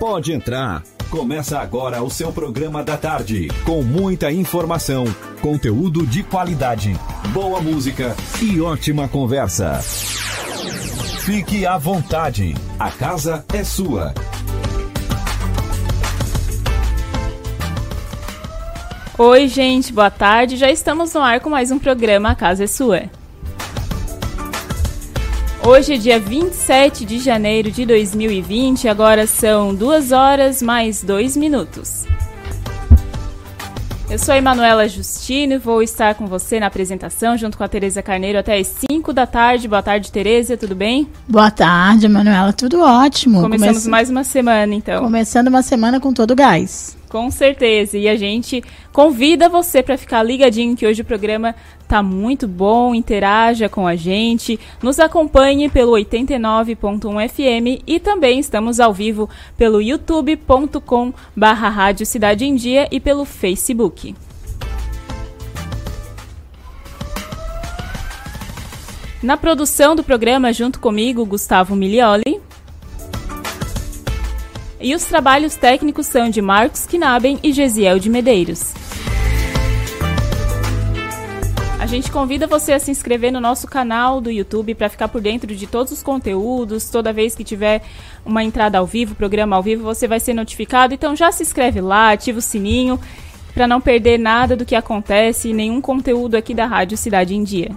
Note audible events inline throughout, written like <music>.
Pode entrar. Começa agora o seu programa da tarde, com muita informação, conteúdo de qualidade, boa música e ótima conversa. Fique à vontade, a casa é sua. Oi, gente, boa tarde. Já estamos no ar com mais um programa A Casa é Sua. Hoje é dia 27 de janeiro de 2020, agora são 2 horas mais 2 minutos. Eu sou a Emanuela Justino e vou estar com você na apresentação junto com a Tereza Carneiro até as 5 da tarde. Boa tarde, Tereza, tudo bem? Boa tarde, Emanuela, tudo ótimo. Começamos Come... mais uma semana, então. Começando uma semana com todo gás. Com certeza. E a gente convida você para ficar ligadinho que hoje o programa tá muito bom. Interaja com a gente, nos acompanhe pelo 89.1 FM e também estamos ao vivo pelo youtube.com/barra Rádio Cidade em Dia e pelo Facebook. Na produção do programa, junto comigo, Gustavo Milioli. E os trabalhos técnicos são de Marcos Knaben e Gesiel de Medeiros. A gente convida você a se inscrever no nosso canal do YouTube para ficar por dentro de todos os conteúdos. Toda vez que tiver uma entrada ao vivo, programa ao vivo, você vai ser notificado. Então já se inscreve lá, ativa o sininho para não perder nada do que acontece nenhum conteúdo aqui da Rádio Cidade em Dia.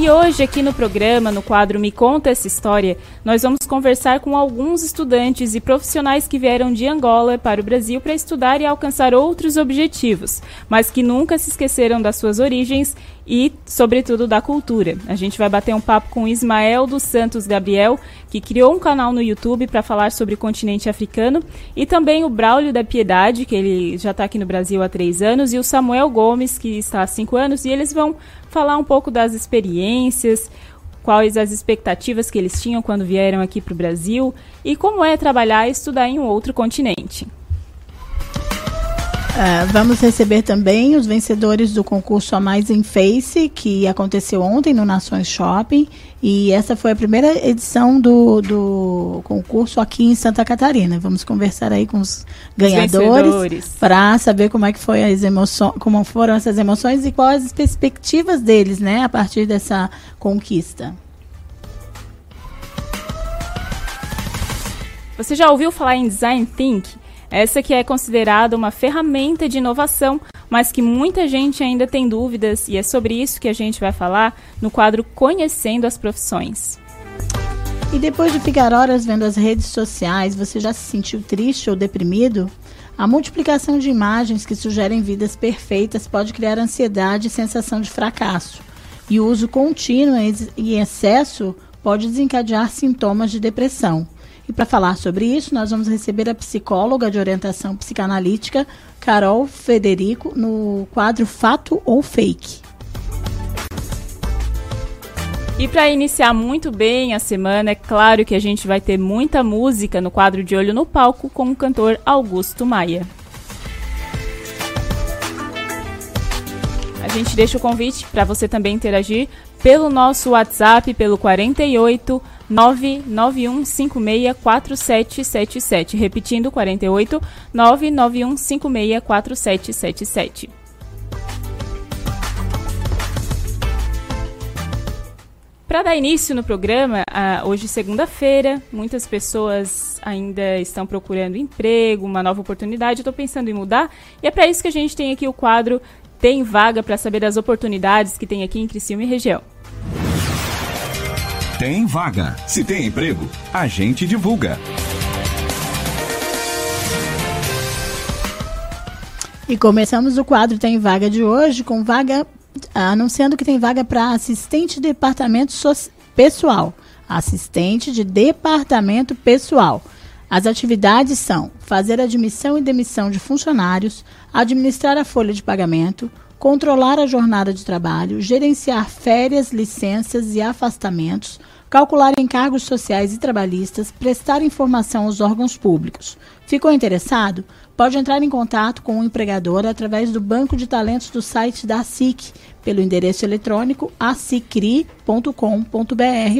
E hoje, aqui no programa, no quadro Me Conta Essa História, nós vamos conversar com alguns estudantes e profissionais que vieram de Angola para o Brasil para estudar e alcançar outros objetivos, mas que nunca se esqueceram das suas origens e, sobretudo, da cultura. A gente vai bater um papo com Ismael dos Santos Gabriel, que criou um canal no YouTube para falar sobre o continente africano, e também o Braulio da Piedade, que ele já está aqui no Brasil há três anos, e o Samuel Gomes, que está há cinco anos, e eles vão falar um pouco das experiências, quais as expectativas que eles tinham quando vieram aqui para o Brasil e como é trabalhar e estudar em um outro continente. Uh, vamos receber também os vencedores do concurso A Mais em Face, que aconteceu ontem no Nações Shopping. E essa foi a primeira edição do, do concurso aqui em Santa Catarina. Vamos conversar aí com os ganhadores para saber como é que foi as emoções, como foram essas emoções e quais as perspectivas deles, né, a partir dessa conquista. Você já ouviu falar em Design Think? Essa que é considerada uma ferramenta de inovação, mas que muita gente ainda tem dúvidas, e é sobre isso que a gente vai falar no quadro Conhecendo as Profissões. E depois de ficar horas vendo as redes sociais, você já se sentiu triste ou deprimido? A multiplicação de imagens que sugerem vidas perfeitas pode criar ansiedade e sensação de fracasso. E o uso contínuo e excesso pode desencadear sintomas de depressão. E para falar sobre isso, nós vamos receber a psicóloga de orientação psicanalítica, Carol Federico, no quadro Fato ou Fake. E para iniciar muito bem a semana, é claro que a gente vai ter muita música no quadro de Olho no Palco com o cantor Augusto Maia. A gente deixa o convite para você também interagir pelo nosso WhatsApp, pelo 48 991564777. Repetindo, 48 991564777. Para dar início no programa, uh, hoje segunda-feira, muitas pessoas ainda estão procurando emprego, uma nova oportunidade. Estou pensando em mudar e é para isso que a gente tem aqui o quadro Tem Vaga para saber das oportunidades que tem aqui em Criciúma e região. Tem vaga. Se tem emprego, a gente divulga. E começamos o quadro Tem Vaga de hoje com vaga, anunciando que tem vaga para assistente de departamento so pessoal. Assistente de departamento pessoal. As atividades são fazer admissão e demissão de funcionários, administrar a folha de pagamento, controlar a jornada de trabalho, gerenciar férias, licenças e afastamentos, calcular encargos sociais e trabalhistas, prestar informação aos órgãos públicos. Ficou interessado? Pode entrar em contato com o empregador através do banco de talentos do site da SIC, pelo endereço eletrônico acicri.com.br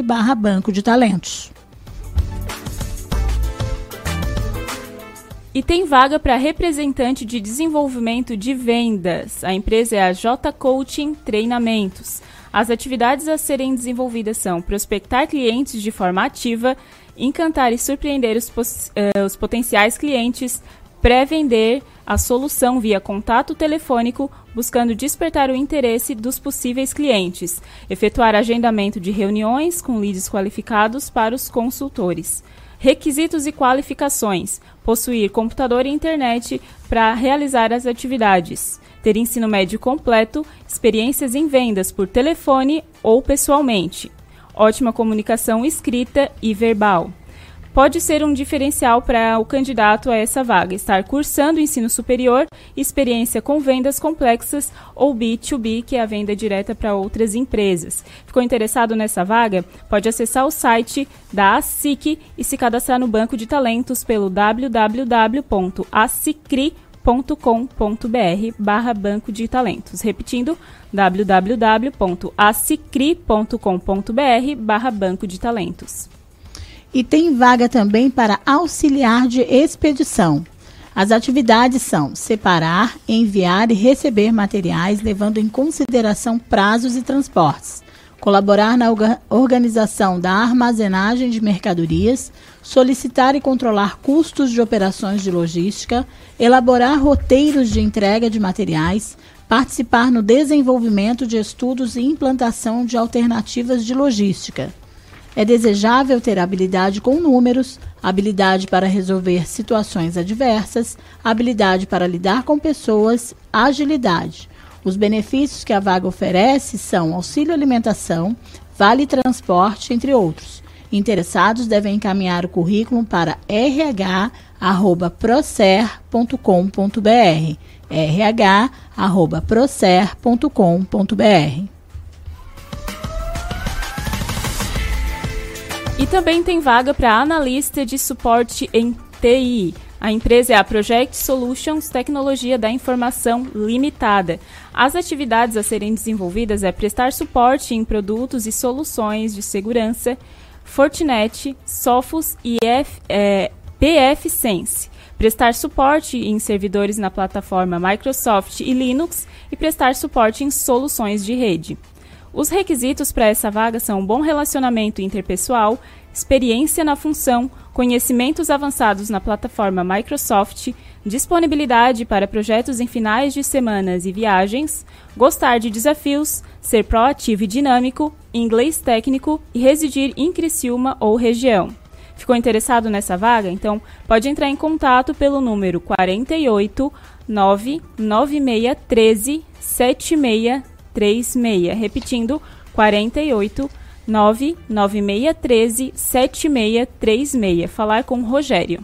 barra banco de talentos. E tem vaga para representante de desenvolvimento de vendas. A empresa é a J Coaching Treinamentos. As atividades a serem desenvolvidas são prospectar clientes de forma ativa, encantar e surpreender os, uh, os potenciais clientes, pré-vender a solução via contato telefônico, buscando despertar o interesse dos possíveis clientes, efetuar agendamento de reuniões com leads qualificados para os consultores. Requisitos e qualificações: possuir computador e internet para realizar as atividades ter ensino médio completo, experiências em vendas por telefone ou pessoalmente, ótima comunicação escrita e verbal. Pode ser um diferencial para o candidato a essa vaga estar cursando ensino superior, experiência com vendas complexas ou B2B, que é a venda direta para outras empresas. Ficou interessado nessa vaga? Pode acessar o site da ASIC e se cadastrar no banco de talentos pelo www.acicri.com www.acicri.com.br barra banco de talentos. Repetindo, www.acicri.com.br barra banco de talentos. E tem vaga também para auxiliar de expedição. As atividades são separar, enviar e receber materiais, levando em consideração prazos e transportes colaborar na organização da armazenagem de mercadorias, solicitar e controlar custos de operações de logística, elaborar roteiros de entrega de materiais, participar no desenvolvimento de estudos e implantação de alternativas de logística. É desejável ter habilidade com números, habilidade para resolver situações adversas, habilidade para lidar com pessoas, agilidade os benefícios que a vaga oferece são auxílio alimentação, vale transporte, entre outros. Interessados devem encaminhar o currículo para rh@procer.com.br. rh@procer.com.br. E também tem vaga para analista de suporte em TI. A empresa é a Project Solutions Tecnologia da Informação Limitada. As atividades a serem desenvolvidas é prestar suporte em produtos e soluções de segurança, Fortinet, Sophos e F, é, PF Sense. Prestar suporte em servidores na plataforma Microsoft e Linux e prestar suporte em soluções de rede. Os requisitos para essa vaga são bom relacionamento interpessoal, experiência na função, conhecimentos avançados na plataforma Microsoft, disponibilidade para projetos em finais de semanas e viagens, gostar de desafios, ser proativo e dinâmico, inglês técnico e residir em Criciúma ou região. Ficou interessado nessa vaga? Então pode entrar em contato pelo número 48 99613 7636. Repetindo, 48 99613 7636. Falar com Rogério.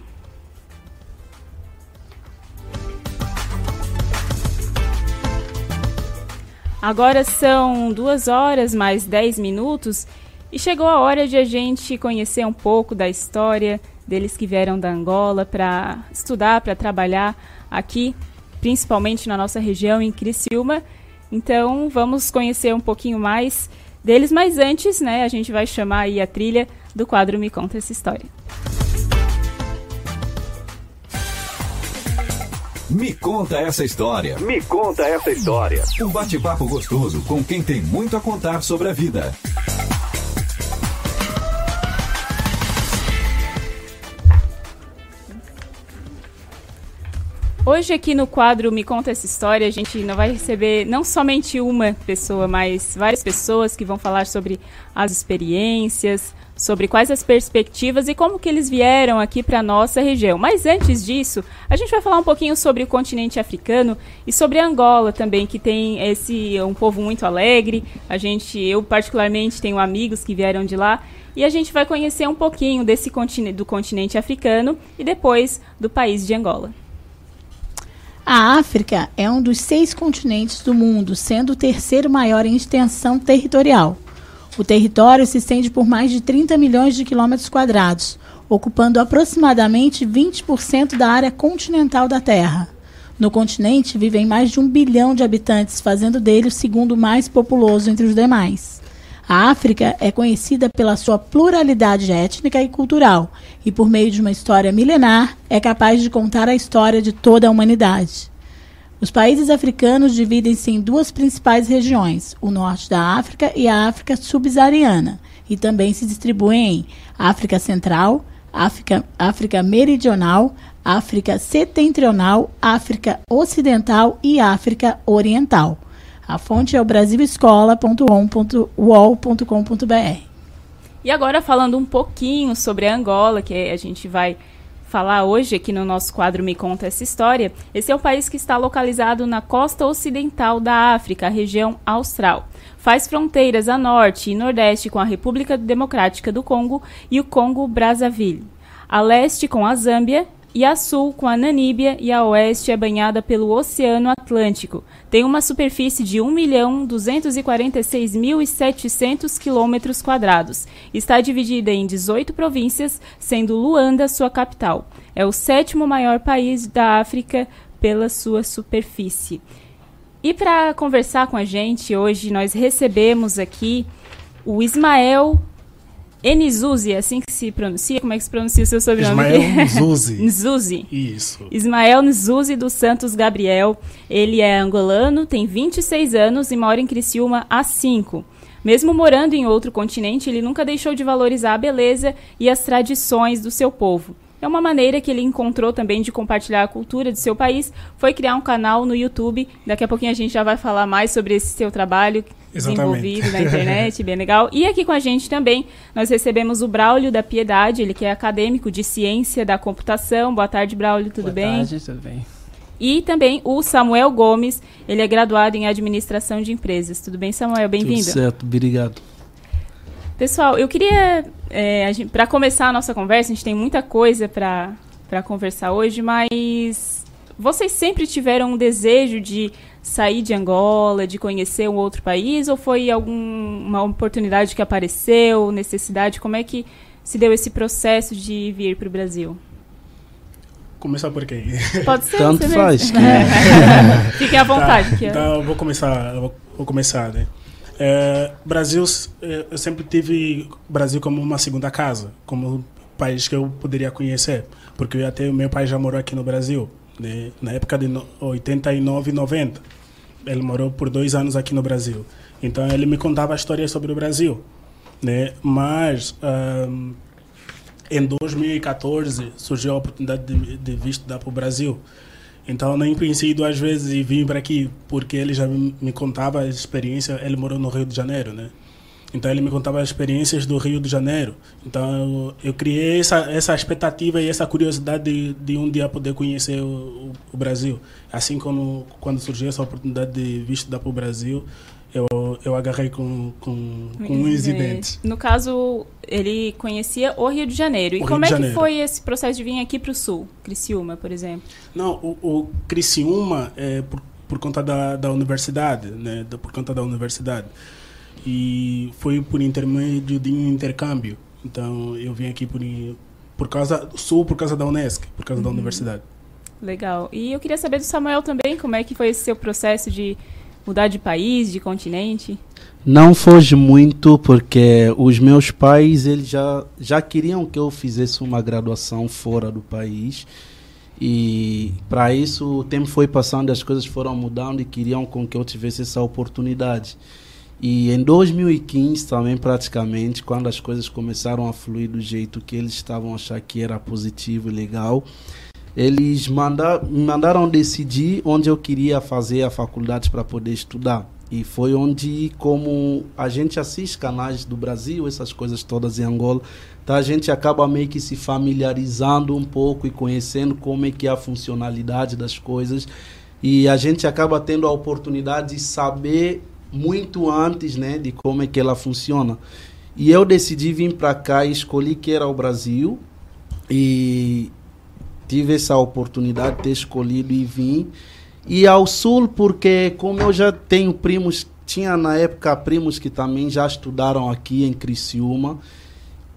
Agora são duas horas mais 10 minutos e chegou a hora de a gente conhecer um pouco da história deles que vieram da Angola para estudar, para trabalhar aqui, principalmente na nossa região, em Criciúma. Então vamos conhecer um pouquinho mais deles, mas antes, né, a gente vai chamar aí a trilha do quadro Me Conta Essa História. Me conta essa história. Me conta essa história. Um bate-papo gostoso com quem tem muito a contar sobre a vida. Hoje aqui no quadro Me Conta Essa História, a gente não vai receber não somente uma pessoa, mas várias pessoas que vão falar sobre as experiências, sobre quais as perspectivas e como que eles vieram aqui para nossa região. Mas antes disso, a gente vai falar um pouquinho sobre o continente africano e sobre Angola também, que tem esse um povo muito alegre. A gente, eu particularmente tenho amigos que vieram de lá e a gente vai conhecer um pouquinho desse continente, do continente africano e depois do país de Angola. A África é um dos seis continentes do mundo, sendo o terceiro maior em extensão territorial. O território se estende por mais de 30 milhões de quilômetros quadrados, ocupando aproximadamente 20% da área continental da Terra. No continente vivem mais de um bilhão de habitantes, fazendo dele o segundo mais populoso entre os demais. A África é conhecida pela sua pluralidade étnica e cultural, e por meio de uma história milenar, é capaz de contar a história de toda a humanidade. Os países africanos dividem-se em duas principais regiões, o norte da África e a África subsaariana, e também se distribuem em África Central, África, África Meridional, África Setentrional, África Ocidental e África Oriental. A fonte é o brasilescola.com.uol.com.br. E agora falando um pouquinho sobre a Angola, que a gente vai falar hoje aqui no nosso quadro Me Conta Essa História, esse é um país que está localizado na costa ocidental da África, região austral. Faz fronteiras a norte e nordeste com a República Democrática do Congo e o Congo Brazzaville, a leste com a Zâmbia e a sul com a Namíbia e a oeste é banhada pelo Oceano Atlântico. Tem uma superfície de 1.246.700 quilômetros quadrados. Está dividida em 18 províncias, sendo Luanda sua capital. É o sétimo maior país da África pela sua superfície. E para conversar com a gente hoje, nós recebemos aqui o Ismael Enizuzi, é assim que se pronuncia? Como é que se pronuncia o seu sobrenome? Ismael <laughs> Nzuzi. Nzuzi. Isso. Ismael Nzuzi dos Santos Gabriel. Ele é angolano, tem 26 anos e mora em Criciúma há 5. Mesmo morando em outro continente, ele nunca deixou de valorizar a beleza e as tradições do seu povo. É uma maneira que ele encontrou também de compartilhar a cultura de seu país, foi criar um canal no YouTube. Daqui a pouquinho a gente já vai falar mais sobre esse seu trabalho Exatamente. desenvolvido na internet, bem legal. E aqui com a gente também nós recebemos o Braulio da Piedade, ele que é acadêmico de ciência da computação. Boa tarde, Braulio, tudo Boa bem? Boa tarde, tudo bem. E também o Samuel Gomes, ele é graduado em administração de empresas. Tudo bem, Samuel? Bem-vindo. Tudo certo, obrigado. Pessoal, eu queria, é, para começar a nossa conversa, a gente tem muita coisa para conversar hoje, mas vocês sempre tiveram um desejo de sair de Angola, de conhecer um outro país, ou foi alguma oportunidade que apareceu, necessidade? Como é que se deu esse processo de vir para o Brasil? Começar por quem? Pode ser. Tanto faz. mesmo. <laughs> Fiquem à vontade. Tá, que então eu vou começar, eu vou, vou começar, né? É, Brasil, é, eu sempre tive Brasil como uma segunda casa, como um país que eu poderia conhecer, porque até meu pai já morou aqui no Brasil, né? na época de no- 89 e 90. Ele morou por dois anos aqui no Brasil. Então ele me contava histórias sobre o Brasil, né? Mas ahn, em 2014 surgiu a oportunidade de, de vir estudar para o Brasil. Então nem pensei duas vezes e vim para aqui, porque ele já me contava a experiência, ele morou no Rio de Janeiro, né? Então ele me contava as experiências do Rio de Janeiro. Então eu, eu criei essa, essa expectativa e essa curiosidade de, de um dia poder conhecer o, o, o Brasil. Assim como quando surgiu essa oportunidade de vir estudar para o Brasil, eu, eu agarrei com, com, com unhas e dentes. No caso, ele conhecia o Rio de Janeiro. E O como é que foi esse processo de vir aqui para o Sul? Criciúma, por exemplo. Não, o, o Criciúma é por, por conta da, da universidade, né? Por conta da universidade. E foi por intermédio de um intercâmbio. Então eu vim aqui por, por causa sul por causa da Unesc, por causa da universidade. Legal. E eu queria saber do Samuel também, como é que foi esse seu processo de mudar de país, de continente? Não foge muito porque os meus pais eles já, já queriam que eu fizesse uma graduação fora do país e para isso o tempo foi passando, as coisas foram mudando e queriam com que eu tivesse essa oportunidade. E em 2015 também praticamente, quando as coisas começaram a fluir do jeito que eles estavam achar que era positivo e legal, eles manda mandaram decidir onde eu queria fazer a faculdade para poder estudar. E foi onde, como a gente assiste canais do Brasil, essas coisas todas em Angola, tá, a gente acaba meio que se familiarizando um pouco e conhecendo como é que é a funcionalidade das coisas. E a gente acaba tendo a oportunidade de saber muito antes né, de como é que ela funciona. E eu decidi vir para cá e escolhi que era o Brasil. E tive essa oportunidade de ter escolhido e vim. E ao sul, porque como eu já tenho primos tinha na época primos que também já estudaram aqui em Criciúma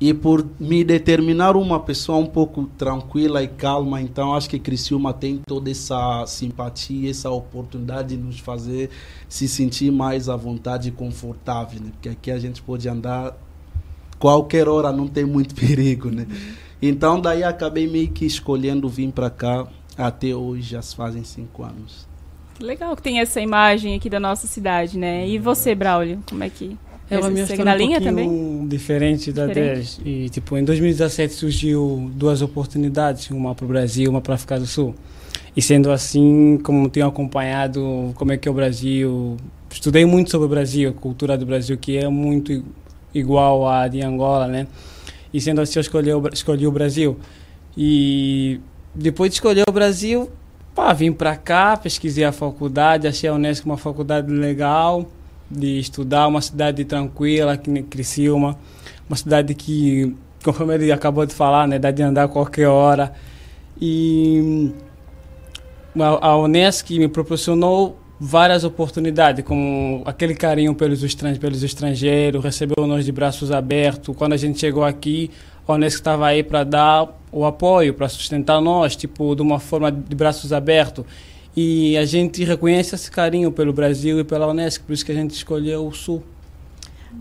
e por me determinar uma pessoa um pouco tranquila e calma, então acho que Criciúma tem toda essa simpatia, essa oportunidade de nos fazer se sentir mais à vontade e confortável, né? Porque aqui a gente pode andar qualquer hora, não tem muito <laughs> perigo, né? Então daí acabei meio que escolhendo vir para cá até hoje, já se fazem cinco anos. Legal que tem essa imagem aqui da nossa cidade, né? E você, Braulio, como é que é uma minha segue história na um linha pouquinho também? diferente da Diferente. deles. E, tipo, em 2017 surgiu duas oportunidades, uma para o Brasil, uma para a África do Sul. E sendo assim, como tenho acompanhado como é que é o Brasil, estudei muito sobre o Brasil, a cultura do Brasil, que é muito igual à de Angola, né? E sendo assim, eu escolhi o, escolhi o Brasil. E depois de escolher o Brasil, pá, vim para cá, pesquisei a faculdade, achei a Unesco uma faculdade legal de estudar, uma cidade tranquila, que nem Criciúma, uma cidade que, conforme ele acabou de falar, né, dá de andar a qualquer hora. E a, a Unesco me proporcionou várias oportunidades, como aquele carinho pelos, estran pelos estrangeiros, recebeu nós de braços abertos. Quando a gente chegou aqui, a Unesco estava aí para dar o apoio, para sustentar nós, tipo, de uma forma de braços abertos. E a gente reconhece esse carinho pelo Brasil e pela Unesco, por isso que a gente escolheu o Sul.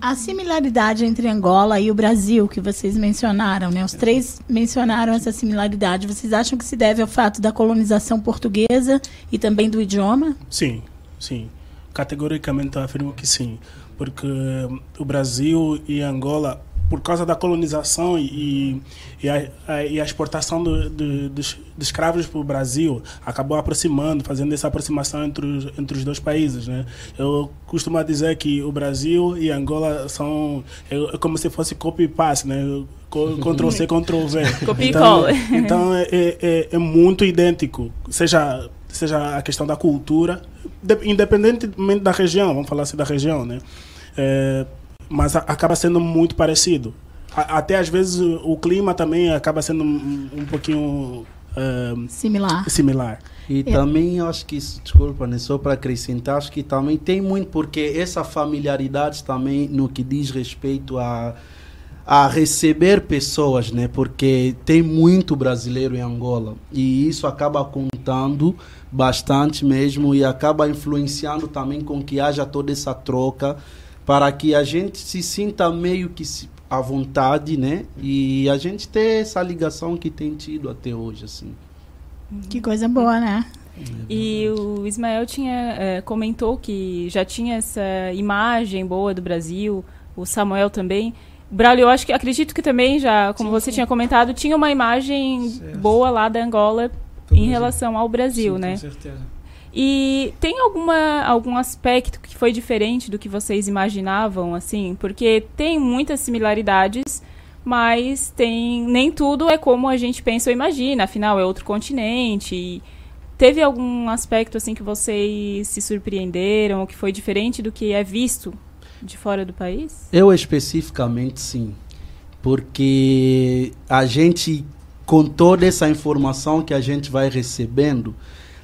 A similaridade entre Angola e o Brasil, que vocês mencionaram, né? Os três mencionaram essa similaridade. Vocês acham que se deve ao fato da colonização portuguesa e também do idioma? Sim, sim. Categoricamente afirmo que sim. Porque hum, o Brasil e Angola, por causa da colonização e, e, a, a- e a exportação do- do- dos, dos escravos para o Brasil, acabou aproximando, fazendo essa aproximação entre os, entre os dois países. Né? Eu costumo dizer que o Brasil e Angola são é, é como se fosse copy e paste, né? Ctrl <laughs> C, Ctrl V. Copia e então, cola. então é, é, é muito idêntico, seja, seja a questão da cultura, de- independentemente da região, vamos falar assim da região, né? É, mas a- acaba sendo muito parecido. A- até às vezes o, o clima também acaba sendo um, um pouquinho é, Similar. similar. E também eu acho que desculpa, né, só para acrescentar, acho que também tem muito, porque essa familiaridade também no que diz respeito a, a receber pessoas, né, porque tem muito brasileiro em Angola e isso acaba contando bastante mesmo e acaba influenciando também com que haja toda essa troca para que a gente se sinta meio que se- à vontade, né, e a gente ter essa ligação que tem tido até hoje, assim. Que coisa boa, né? E o Ismael tinha eh, comentou que já tinha essa imagem boa do Brasil, o Samuel também. Braulio, eu acho que acredito que também já, como você tinha comentado, tinha uma imagem Certo. boa lá da Angola Do em Brasil. relação ao Brasil, Sim, né? Com certeza. E tem alguma algum aspecto que foi diferente do que vocês imaginavam, assim? Porque tem muitas similaridades, mas tem nem tudo é como a gente pensa ou imagina. Afinal, é outro continente. Teve algum aspecto assim que vocês se surpreenderam ou que foi diferente do que é visto de fora do país? Eu especificamente sim, porque a gente, com toda essa informação que a gente vai recebendo,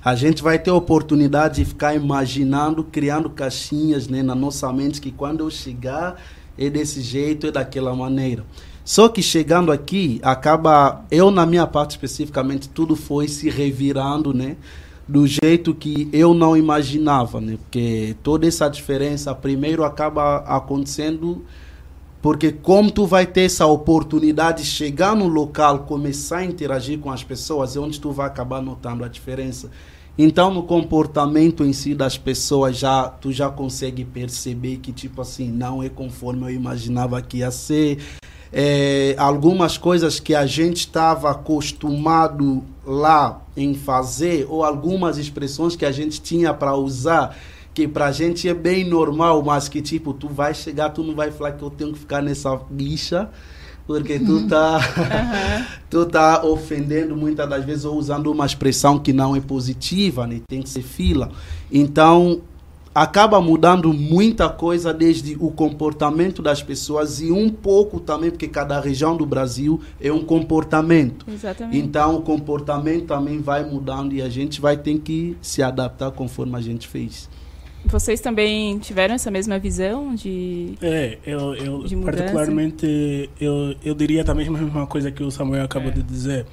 a gente vai ter a oportunidade de ficar imaginando, criando caixinhas né, na nossa mente que quando eu chegar é desse jeito, é daquela maneira. Só que chegando aqui, acaba, eu na minha parte especificamente, tudo foi se revirando, né? do jeito que eu não imaginava, né? Porque toda essa diferença primeiro acaba acontecendo porque como tu vai ter essa oportunidade de chegar no local, começar a interagir com as pessoas, é onde tu vai acabar notando a diferença. Então, no comportamento em si das pessoas, já tu já consegue perceber que, tipo assim, não é conforme eu imaginava que ia ser. É, algumas coisas que a gente estava acostumado lá em fazer, ou algumas expressões que a gente tinha para usar, que pra gente é bem normal, mas que tipo, tu vai chegar, tu não vai falar que eu tenho que ficar nessa lixa, porque tu tá, <laughs> tu tá ofendendo muitas das vezes ou usando uma expressão que não é positiva, né? Tem que ser fila. Então, acaba mudando muita coisa desde o comportamento das pessoas e um pouco também, porque cada região do Brasil é um comportamento. Exatamente. Então, o comportamento também vai mudando e a gente vai ter que se adaptar conforme a gente fez. Vocês também tiveram essa mesma visão de. É, eu, eu De particularmente, eu, eu diria também a mesma coisa que o Samuel acabou de dizer.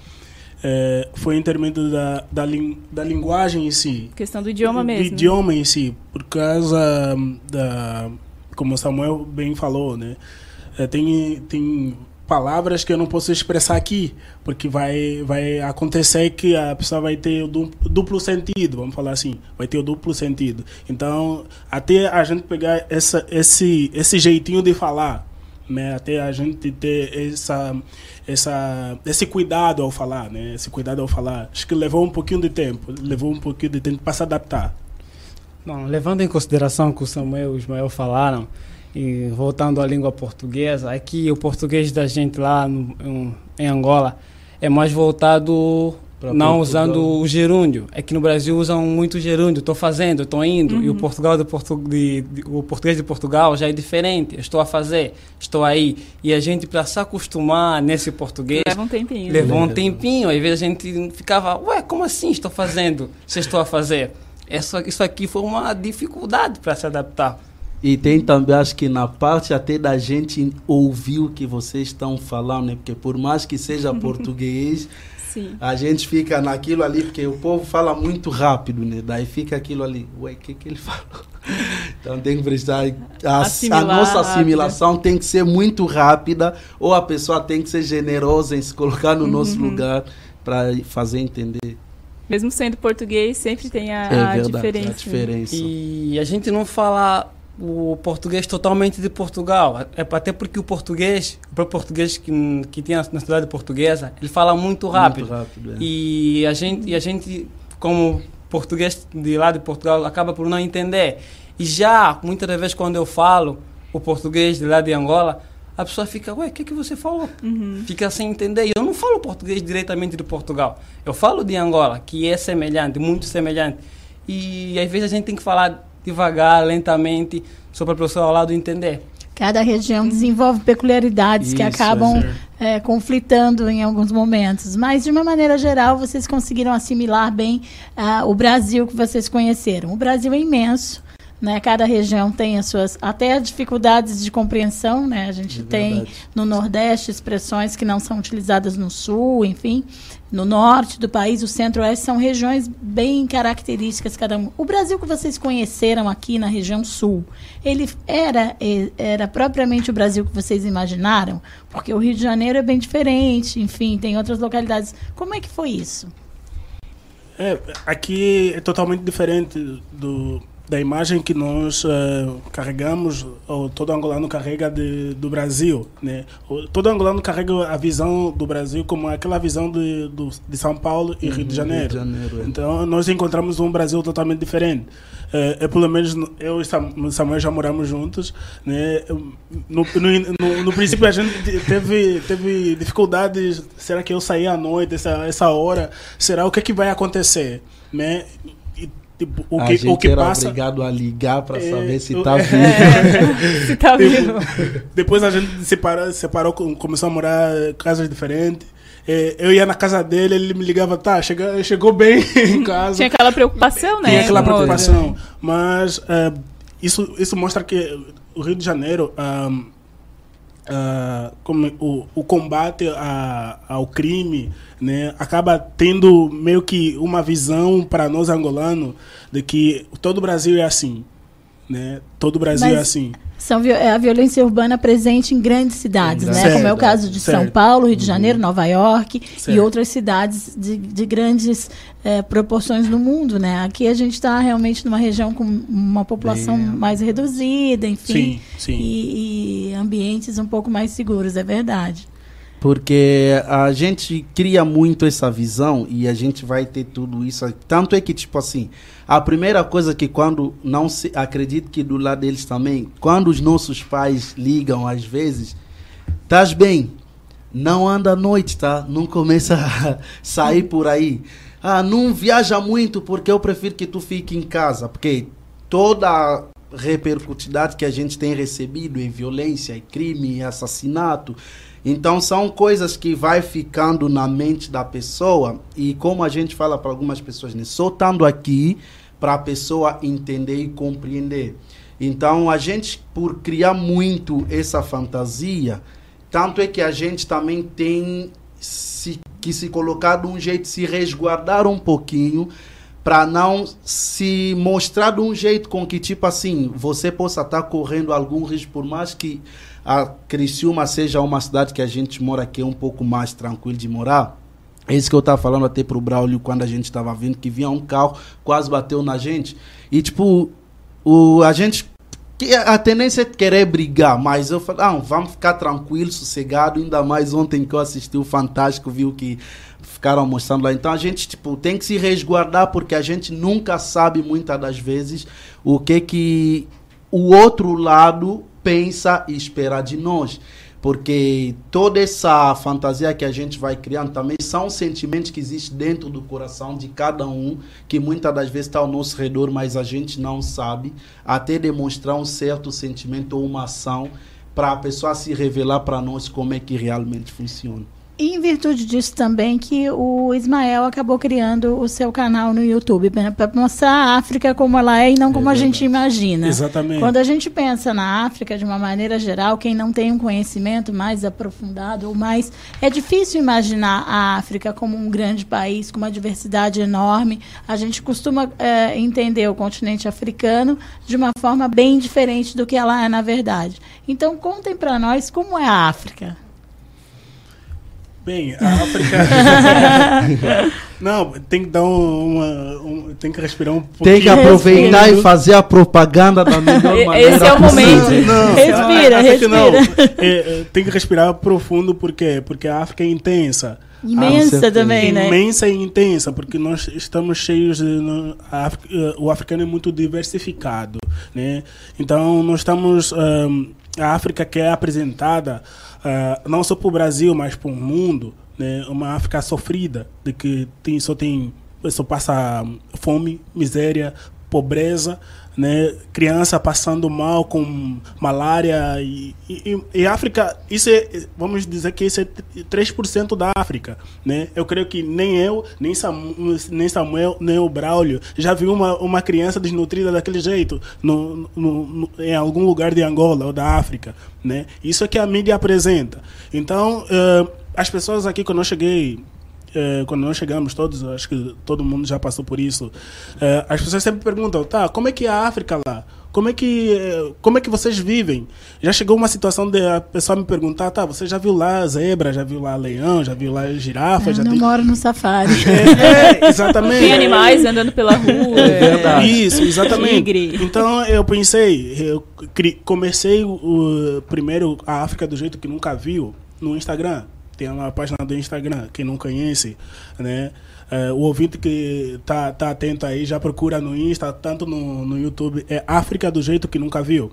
É, foi termos da, da, da linguagem em si. Questão do idioma do mesmo. idioma em si, por causa hum, da, como o Samuel bem falou, né? É, tem tem palavras que eu não posso expressar aqui, porque vai vai acontecer que a pessoa vai ter o du- duplo sentido, vamos falar assim, vai ter o duplo sentido. Então, até a gente pegar essa esse esse jeitinho de falar, né? Até a gente ter essa essa esse cuidado ao falar, né? Esse cuidado ao falar, acho que levou um pouquinho de tempo, levou um pouquinho de tempo para se adaptar. Bom, levando em consideração o que o Samuel e o Ismael falaram, e voltando à língua portuguesa, aqui o português da gente lá no- em- Angola é mais voltado Pra não Portugal. usando o gerúndio. É que no Brasil usam muito gerúndio, estou fazendo, estou indo, e o, Portugal de Portu de, de- o português de Portugal já é diferente, estou a fazer, estou aí. E a gente, para se acostumar nesse português, Leva um tempinho. Levou um Leva. tempinho, às vezes a gente ficava, ué, como assim estou fazendo? Se estou a fazer? Isso, isso aqui foi uma dificuldade para se adaptar. E tem também, acho que na parte até da gente ouvir o que vocês estão falando, né? Porque por mais que seja <laughs> português, Sim. a gente fica naquilo ali, porque o povo fala muito rápido, né? Daí fica aquilo ali, ué, o que, que ele <laughs> falou? Então tem que prestar. A, a nossa rápido. assimilação tem que ser muito rápida, ou a pessoa tem que ser generosa em se colocar no nosso Uhum. lugar para fazer entender. Mesmo sendo português, sempre tem a, é a verdade, diferença. a diferença. E a gente não fala o português totalmente de Portugal, é até porque o português, o próprio português que, que tem na na cidade portuguesa, ele fala muito rápido. Muito rápido, é. E a gente, e a gente, como português de lá de Portugal, acaba por não entender. E já, muitas das vezes, quando eu falo o português de lá de Angola, a pessoa fica, ué, o que, que você falou? Fica sem entender. E eu não falo português diretamente de Portugal. Eu falo de Angola, que é semelhante, muito semelhante. E às vezes a gente tem que falar devagar, lentamente, só para a pessoa ao lado entender. Cada região desenvolve peculiaridades que Isso, acabam é. é, conflitando em alguns momentos. Mas, de uma maneira geral, vocês conseguiram assimilar bem ah, o Brasil que vocês conheceram. O Brasil é imenso. Né? Cada região tem as suas até dificuldades de compreensão, né? A gente É tem no Nordeste expressões que não são utilizadas no Sul, enfim. No norte do país, o centro-oeste são regiões bem características cada um. O Brasil que vocês conheceram aqui na região sul, ele era era propriamente o Brasil que vocês imaginaram? Porque o Rio de Janeiro é bem diferente, enfim, tem outras localidades. Como é que foi isso? É, aqui é totalmente diferente do, da imagem que nós eh, carregamos, ou todo angolano carrega de, do Brasil. Né? Todo angolano carrega a visão do Brasil como aquela visão de, do, de São Paulo e Rio de Janeiro. Rio de Janeiro, é. Então nós encontramos um Brasil totalmente diferente. É, é pelo menos no- eu e Samuel já moramos juntos, né? No, no, no- no princípio a gente teve teve dificuldades. Será que eu saí à noite essa essa hora? Será o que é que vai acontecer, né? Tipo, o a que gente o que era passa obrigado a ligar para É, saber se tá é. vivo. <laughs> Se tá vivo. Depois a gente separou, separou com- começou a morar em casas diferentes. É, eu ia na casa dele, ele me ligava, tá, chega, chegou bem <laughs> em casa. Tinha aquela preocupação, né? Tem aquela preocupação. Mas eh, isso, isso mostra que o Rio de Janeiro, ah, como o, o combate a- ao crime, né, acaba tendo meio que uma visão para nós angolanos de que todo o Brasil é assim. Né? Todo o Brasil Mas- é assim. São é a violência urbana presente em grandes cidades, né? grandes Como é o caso de São Certo. Paulo, Rio de Janeiro, Nova York e Certo. outras cidades de, de grandes eh, proporções no mundo, né? Aqui a gente está realmente numa região com uma população Bem- mais reduzida, enfim, Sim, sim. E, e ambientes um pouco mais seguros, é verdade. Porque a gente cria muito essa visão e a gente vai ter tudo isso. Tanto é que, tipo assim, a primeira coisa que quando não se. Acredito que do lado deles também, quando os nossos pais ligam às vezes, estás bem? Não anda à noite, tá? Não começa a <laughs> sair por aí. Ah, não viaja muito porque eu prefiro que tu fique em casa. Porque toda a que a gente tem recebido em violência, crime, assassinato. Então são coisas que vai ficando na mente da pessoa e como a gente fala para algumas pessoas, né, só estando aqui para a pessoa entender e compreender. Então, a gente, por criar muito essa fantasia, tanto é que a gente também tem se, que se colocar de um jeito, se resguardar um pouquinho, para não se mostrar de um jeito com que, tipo assim, você possa estar tá correndo algum risco, por mais que a Criciúma seja uma cidade que a gente mora aqui é um pouco mais tranquilo de morar. É isso que eu estava falando até pro Braulio quando a gente estava vindo, que vinha um carro, quase bateu na gente. E tipo, o, a gente a tendência é querer brigar, mas eu falei, ah, vamos ficar tranquilo, sossegado, ainda mais ontem que eu assisti o Fantástico, viu que ficaram mostrando lá. Então a gente, tipo, tem que se resguardar porque a gente nunca sabe muitas das vezes o que que o outro lado pensa e espera de nós porque toda essa fantasia que a gente vai criando também são sentimentos que existem dentro do coração de cada um, que muitas das vezes está ao nosso redor, mas a gente não sabe, até demonstrar um certo sentimento ou uma ação para a pessoa se revelar para nós como é que realmente funciona. E em virtude disso também que o Ismael acabou criando o seu canal no YouTube né, para mostrar a África como ela é e não como é a gente imagina. Exatamente. Quando a gente pensa na África de uma maneira geral, quem não tem um conhecimento mais aprofundado ou mais é difícil imaginar a África como um grande país com uma diversidade enorme. A gente costuma é, entender o continente africano de uma forma bem diferente do que ela é na verdade. Então contem para nós como é a África. Bem, a África. <laughs> não, tem que dar uma. Um, tem que respirar um pouquinho. Tem que aproveitar respira. e fazer a propaganda da melhor maneira. Esse é o momento. Não, respira, respira. Não, é, é, tem que respirar profundo, por quê? Porque a África é intensa. Imensa ah, também, né? Imensa e intensa, porque nós estamos cheios de. No, África, o africano é muito diversificado, né? Então, nós estamos. Um, a África que é apresentada uh, não só para o Brasil, mas para o mundo, né? uma África sofrida, de que tem, só tem só passa fome, miséria, pobreza, né? criança passando mal com malária e, e, e, África, isso é, vamos dizer que isso é 3% da África, né? Eu creio que nem eu, nem Samuel, nem, Samuel, nem o Braulio já viu uma, uma criança desnutrida daquele jeito no, no, no, em algum lugar de Angola ou da África, né? Isso é que a mídia apresenta. Então, uh, as pessoas aqui quando eu cheguei quando nós chegamos todos, acho que todo mundo já passou por isso, é, as pessoas sempre perguntam, tá, como é que é a África lá? Como é que eh, como é que vocês vivem? Já chegou uma situação de a pessoa me perguntar, tá, você já viu lá zebra, já viu lá leão, já viu lá girafa? Eu já não tem... moro no safari. <laughs> É, é, exatamente. Tem animais andando pela rua. É verdade. Isso, exatamente. Tigre. Então eu pensei, eu comecei o, primeiro a África do jeito que nunca viu no Instagram tem uma página do Instagram, quem não conhece, né? É, o ouvinte que tá, tá atento aí já procura no Insta, tanto no, no YouTube, é África do jeito que nunca viu.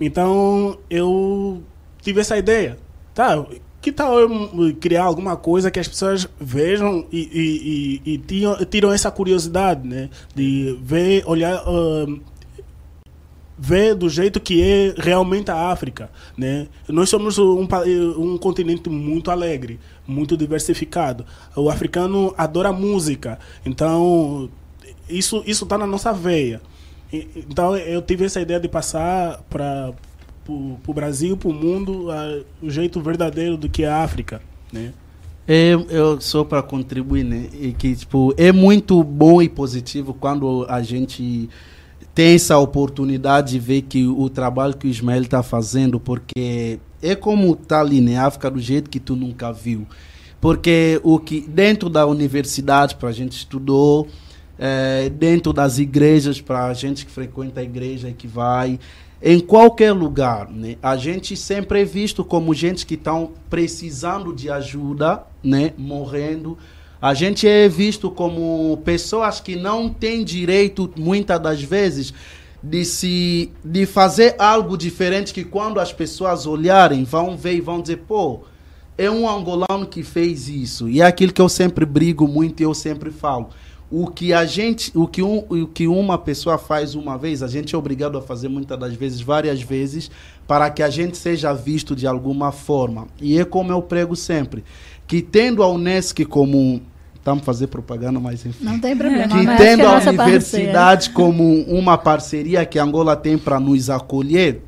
Então eu tive essa ideia, tá? Que tal eu criar alguma coisa que as pessoas vejam e, e, e, e tiram, tiram essa curiosidade, né? De ver, olhar, uh, vê do jeito que é realmente a África. Né? Nós somos um, um continente muito alegre, muito diversificado. O africano adora música, então isso isso está na nossa veia. Então eu tive essa ideia de passar para o Brasil, para o mundo, a, o jeito verdadeiro do que é a África. Né? Eu, eu sou para contribuir, né? E que tipo é muito bom e positivo quando a gente tem essa oportunidade de ver que o trabalho que o Ismael está fazendo, porque é como tá ali, né? África do jeito que tu nunca viu. Porque o que dentro da universidade, para a gente estudou, é, dentro das igrejas, para a gente que frequenta a igreja e que vai, em qualquer lugar, né? A gente sempre é visto como gente que estão precisando de ajuda, né? Morrendo, a gente é visto como pessoas que não têm direito, muitas das vezes, de se de fazer algo diferente que quando as pessoas olharem vão ver e vão dizer, pô, é um angolano que fez isso. E é aquilo que eu sempre brigo muito e eu sempre falo. O que a gente, o que, um, o que uma pessoa faz uma vez, a gente é obrigado a fazer muitas das vezes, várias vezes, para que a gente seja visto de alguma forma. E é como eu prego sempre, que tendo a Unesco como estamos fazer propaganda, mas enfim. Não tem problema. que mas tendo acho que a nossa universidade como uma parceria que a Angola tem para nos acolher,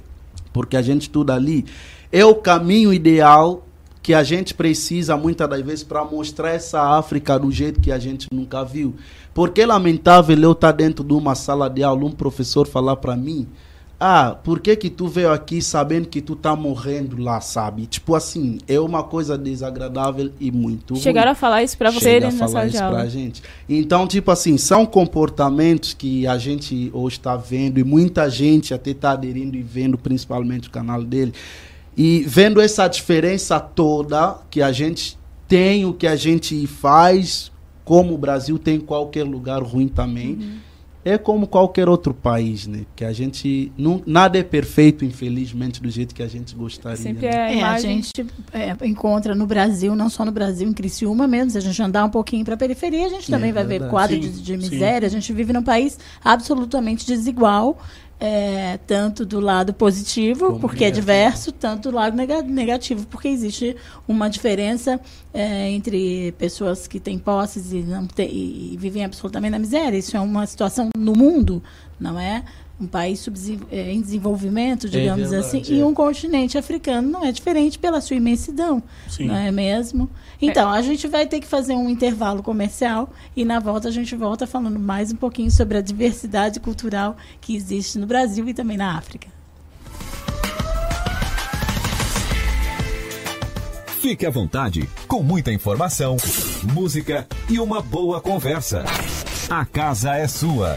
porque a gente estuda ali, é o caminho ideal que a gente precisa muitas das vezes para mostrar essa África do jeito que a gente nunca viu. Porque é lamentável eu estar dentro de uma sala de aula, um professor falar para mim, ah, por que que tu veio aqui sabendo que tu tá morrendo lá, sabe? Tipo assim, é uma coisa desagradável e muito Chegaram ruim. a falar isso pra você Chega a falar isso aula. pra gente. Então, tipo assim, são comportamentos que a gente hoje está vendo e muita gente até está aderindo e vendo principalmente o canal dele. E vendo essa diferença toda que a gente tem, o que a gente faz, como o Brasil tem em qualquer lugar ruim também. Uhum. É como qualquer outro país, né? Que a gente. Não, nada é perfeito, infelizmente, do jeito que a gente gostaria. Sempre né? é a É, a gente é, encontra no Brasil, não só no Brasil, em Criciúma mesmo, se a gente andar um pouquinho para a periferia, a gente É também vai ver verdade. quadro Sim, de, de sim. miséria. A gente vive num país absolutamente desigual, é, tanto do lado positivo, Como porque é diverso, tanto do lado nega- negativo, porque existe uma diferença é, entre pessoas que têm posses e, não têm- e vivem absolutamente na miséria. Isso é uma situação no mundo, não é? Um país é, em desenvolvimento, digamos verdade, assim, é. e um continente africano não é diferente pela sua imensidão, Sim. não é mesmo? Então, a gente vai ter que fazer um intervalo comercial e na volta a gente volta falando mais um pouquinho sobre a diversidade cultural que existe no Brasil e também na África. Fique à vontade, com muita informação, música e uma boa conversa. A casa é sua.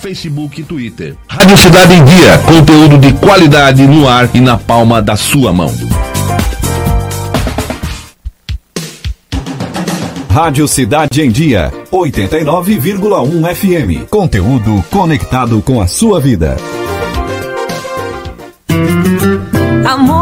Facebook e Twitter. Rádio Cidade em Dia, conteúdo de qualidade no ar e na palma da sua mão. Rádio Cidade em Dia, 89,1 FM. Conteúdo conectado com a sua vida. Amor,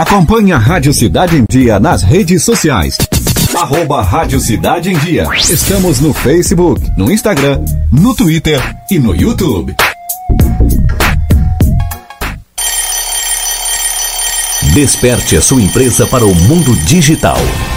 Acompanhe a Rádio Cidade em Dia nas redes sociais. Arroba Rádio Cidade em Dia. Estamos no Facebook, no Instagram, no Twitter e no YouTube. Desperte a sua empresa para o mundo digital.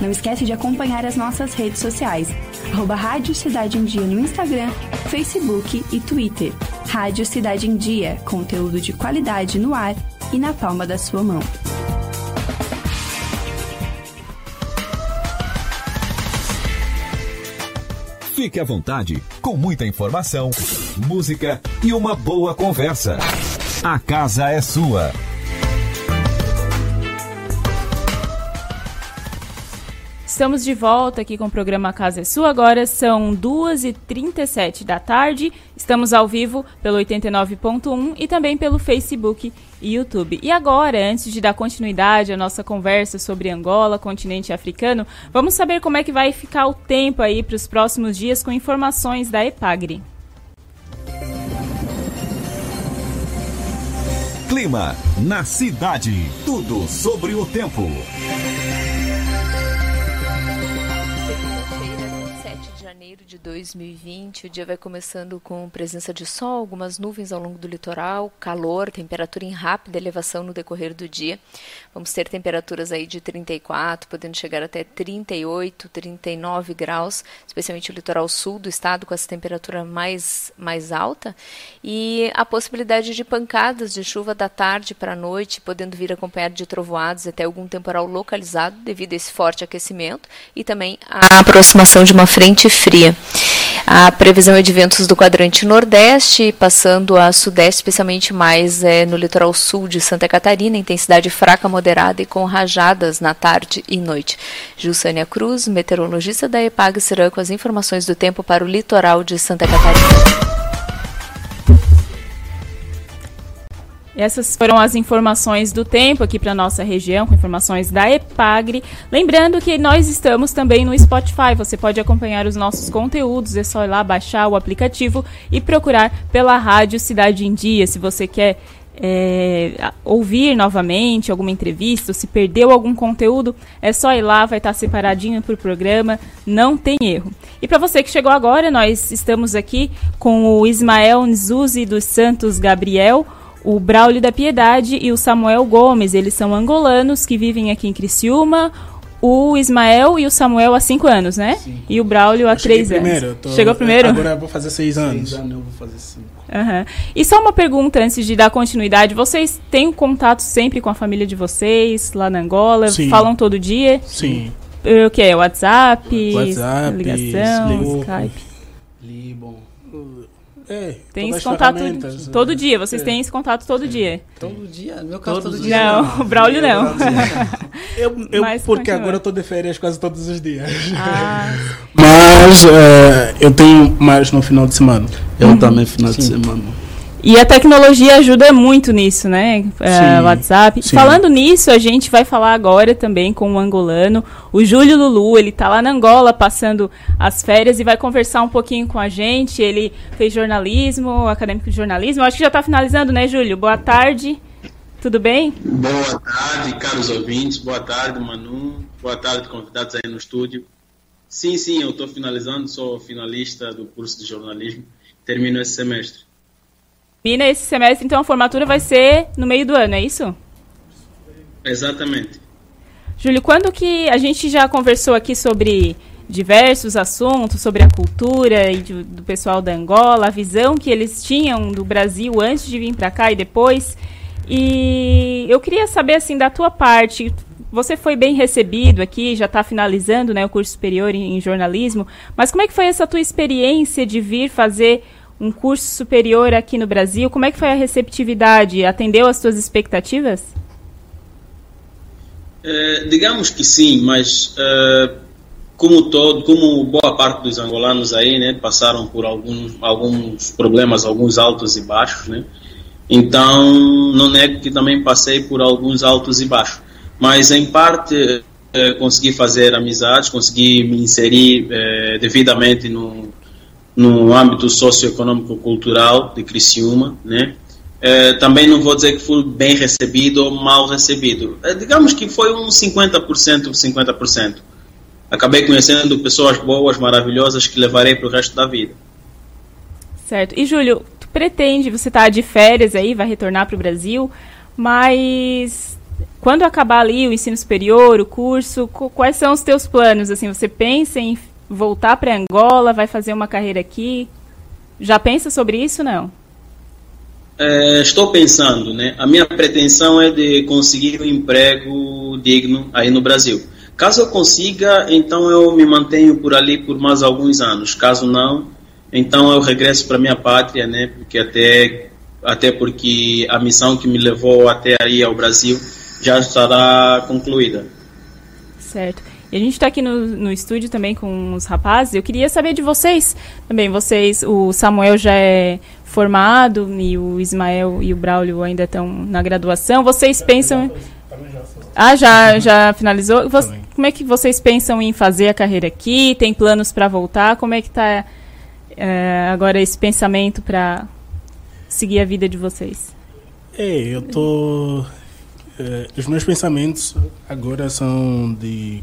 Não esquece de acompanhar as nossas redes sociais, arroba Rádio Cidade em Dia no Instagram, Facebook e Twitter. Rádio Cidade em Dia, conteúdo de qualidade no ar e na palma da sua mão. Fique à vontade, com muita informação, música e uma boa conversa. A casa é sua. Estamos de volta aqui com o programa Casa é Sua. Agora são 2h37 da tarde. Estamos ao vivo pelo 89.1 e também pelo Facebook e YouTube. E agora, antes de dar continuidade à nossa conversa sobre Angola, continente africano, vamos saber como é que vai ficar o tempo aí para os próximos dias com informações da EPAGRE. Clima na cidade. Tudo sobre o tempo. 2020. O dia vai começando com presença de sol, algumas nuvens ao longo do litoral, calor, temperatura em rápida elevação no decorrer do dia. Vamos ter temperaturas aí de 34, podendo chegar até 38, 39 graus, especialmente o litoral sul do estado com essa temperatura mais, mais alta. E a possibilidade de pancadas de chuva da tarde para a noite, podendo vir acompanhado de trovoadas até algum temporal localizado devido a esse forte aquecimento e também a aproximação de uma frente fria. A previsão é de ventos do quadrante nordeste, passando a sudeste, especialmente mais é, no litoral sul de Santa Catarina, intensidade fraca moderada e com rajadas na tarde e noite. Jussânia Cruz, meteorologista da EPAG, será com as informações do tempo para o litoral de Santa Catarina. Essas foram as informações do tempo aqui para nossa região, com informações da Epagre. Lembrando que nós estamos também no Spotify. Você pode acompanhar os nossos conteúdos, é só ir lá baixar o aplicativo e procurar pela Rádio Cidade em Dia. Se você quer é, ouvir novamente alguma entrevista, se perdeu algum conteúdo, é só ir lá, vai estar separadinho por programa, não tem erro. E para você que chegou agora, nós estamos aqui com o Ismael Nzuzi dos Santos Gabriel o Braulio da Piedade e o Samuel Gomes. Eles são angolanos que vivem aqui em Criciúma. O Ismael e o Samuel há cinco anos, né? Sim. E o Braulio há três primeiro, anos. Tô... Chegou primeiro? Agora eu vou fazer seis anos. Seis anos eu vou fazer cinco. Uhum. E só uma pergunta antes de dar continuidade. Vocês têm contato sempre com a família de vocês lá na Angola? Sim. Falam todo dia? Sim. O que? WhatsApp? WhatsApp, ligação, Skype? É, tem esse contato todo dia, vocês é. têm esse contato todo é. dia. Todo dia, no meu caso todo, todo dia. Não, não. o Braulio não. <laughs> eu, eu porque continua. agora eu tô de férias quase todos os dias. Ah. <laughs> Mas uh, eu tenho mais no final de semana. Eu uhum. também final Sim. de semana. E a tecnologia ajuda muito nisso, né? Uh, WhatsApp. Sim. Falando nisso, a gente vai falar agora também com o angolano, o Júlio Lulu. Ele está lá na Angola passando as férias e vai conversar um pouquinho com a gente. Ele fez jornalismo, acadêmico de jornalismo. Acho que já está finalizando, né, Júlio? Boa tarde. Tudo bem? Boa tarde, caros ouvintes. Boa tarde, Manu. Boa tarde, convidados aí no estúdio. Sim, sim, eu estou finalizando. Sou finalista do curso de jornalismo. Termino esse semestre. Mina, esse semestre, então, a formatura vai ser no meio do ano, é isso? Exatamente. Júlio, quando que a gente já conversou aqui sobre diversos assuntos, sobre a cultura e do, do pessoal da Angola, a visão que eles tinham do Brasil antes de vir para cá e depois. E eu queria saber, assim, da tua parte, você foi bem recebido aqui, já está finalizando né, o curso superior em, em jornalismo, mas como é que foi essa tua experiência de vir fazer um curso superior aqui no Brasil. Como é que foi a receptividade? Atendeu às suas expectativas? É, digamos que sim, mas é, como todo, como boa parte dos angolanos aí, né, passaram por alguns alguns problemas, alguns altos e baixos, né? Então não nego que também passei por alguns altos e baixos, mas em parte é, consegui fazer amizades, consegui me inserir é, devidamente no no âmbito socioeconômico-cultural de Criciúma, né? É, também não vou dizer que fui bem recebido ou mal recebido. É, digamos que foi um 50%, 50%. Acabei conhecendo pessoas boas, maravilhosas que levarei para o resto da vida. Certo. E Júlio, tu pretende, você está de férias aí, vai retornar para o Brasil, mas quando acabar ali o ensino superior, o curso, quais são os teus planos? Assim, você pensa em voltar para Angola, vai fazer uma carreira aqui? Já pensa sobre isso não? É, estou pensando, né? A minha pretensão é de conseguir um emprego digno aí no Brasil. Caso eu consiga, então eu me mantenho por ali por mais alguns anos. Caso não, então eu regresso para minha pátria, né? Porque até até porque a missão que me levou até aí ao Brasil já estará concluída. Certo. E a gente está aqui no, no estúdio também com os rapazes. Eu queria saber de vocês também. Vocês, o Samuel já é formado e o Ismael e o Braulio ainda estão na graduação. Vocês pensam. Ah, já, já finalizou? como é que vocês pensam em fazer a carreira aqui? Tem planos para voltar? Como é que está é, agora esse pensamento para seguir a vida de vocês? É, eu tô. É, os meus pensamentos agora são de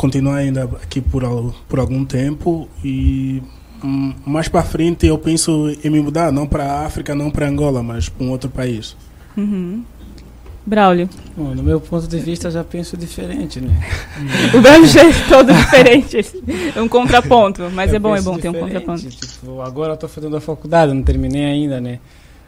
continuar ainda aqui por, por algum tempo e um, mais para frente eu penso em me mudar, não para a África, não para Angola, mas para um outro país. Uhum. Braulio? Bom, no meu ponto de vista, já penso diferente, né? <laughs> o Braulio já é todo diferente. É um contraponto, mas eu é bom, é bom ter um contraponto. Tipo, agora eu estou fazendo a faculdade, não terminei ainda, né?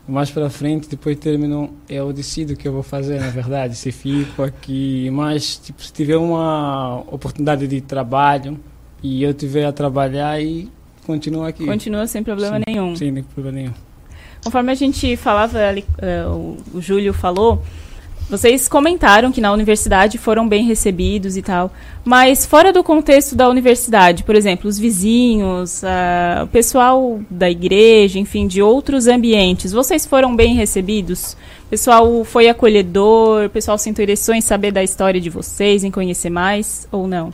Mais para frente, depois termino, eu decido o que eu vou fazer, na verdade, se fico aqui, mas tipo, se tiver uma oportunidade de trabalho e eu tiver a trabalhar e continuo aqui. Continua sem problema Sim. nenhum. Sem problema nenhum. Conforme a gente falava, uh, o Júlio falou, vocês comentaram que na universidade foram bem recebidos e tal, mas fora do contexto da universidade, por exemplo, os vizinhos, o pessoal da igreja, enfim, de outros ambientes, vocês foram bem recebidos? O pessoal foi acolhedor? O pessoal se interessou em saber da história de vocês, em conhecer mais ou não?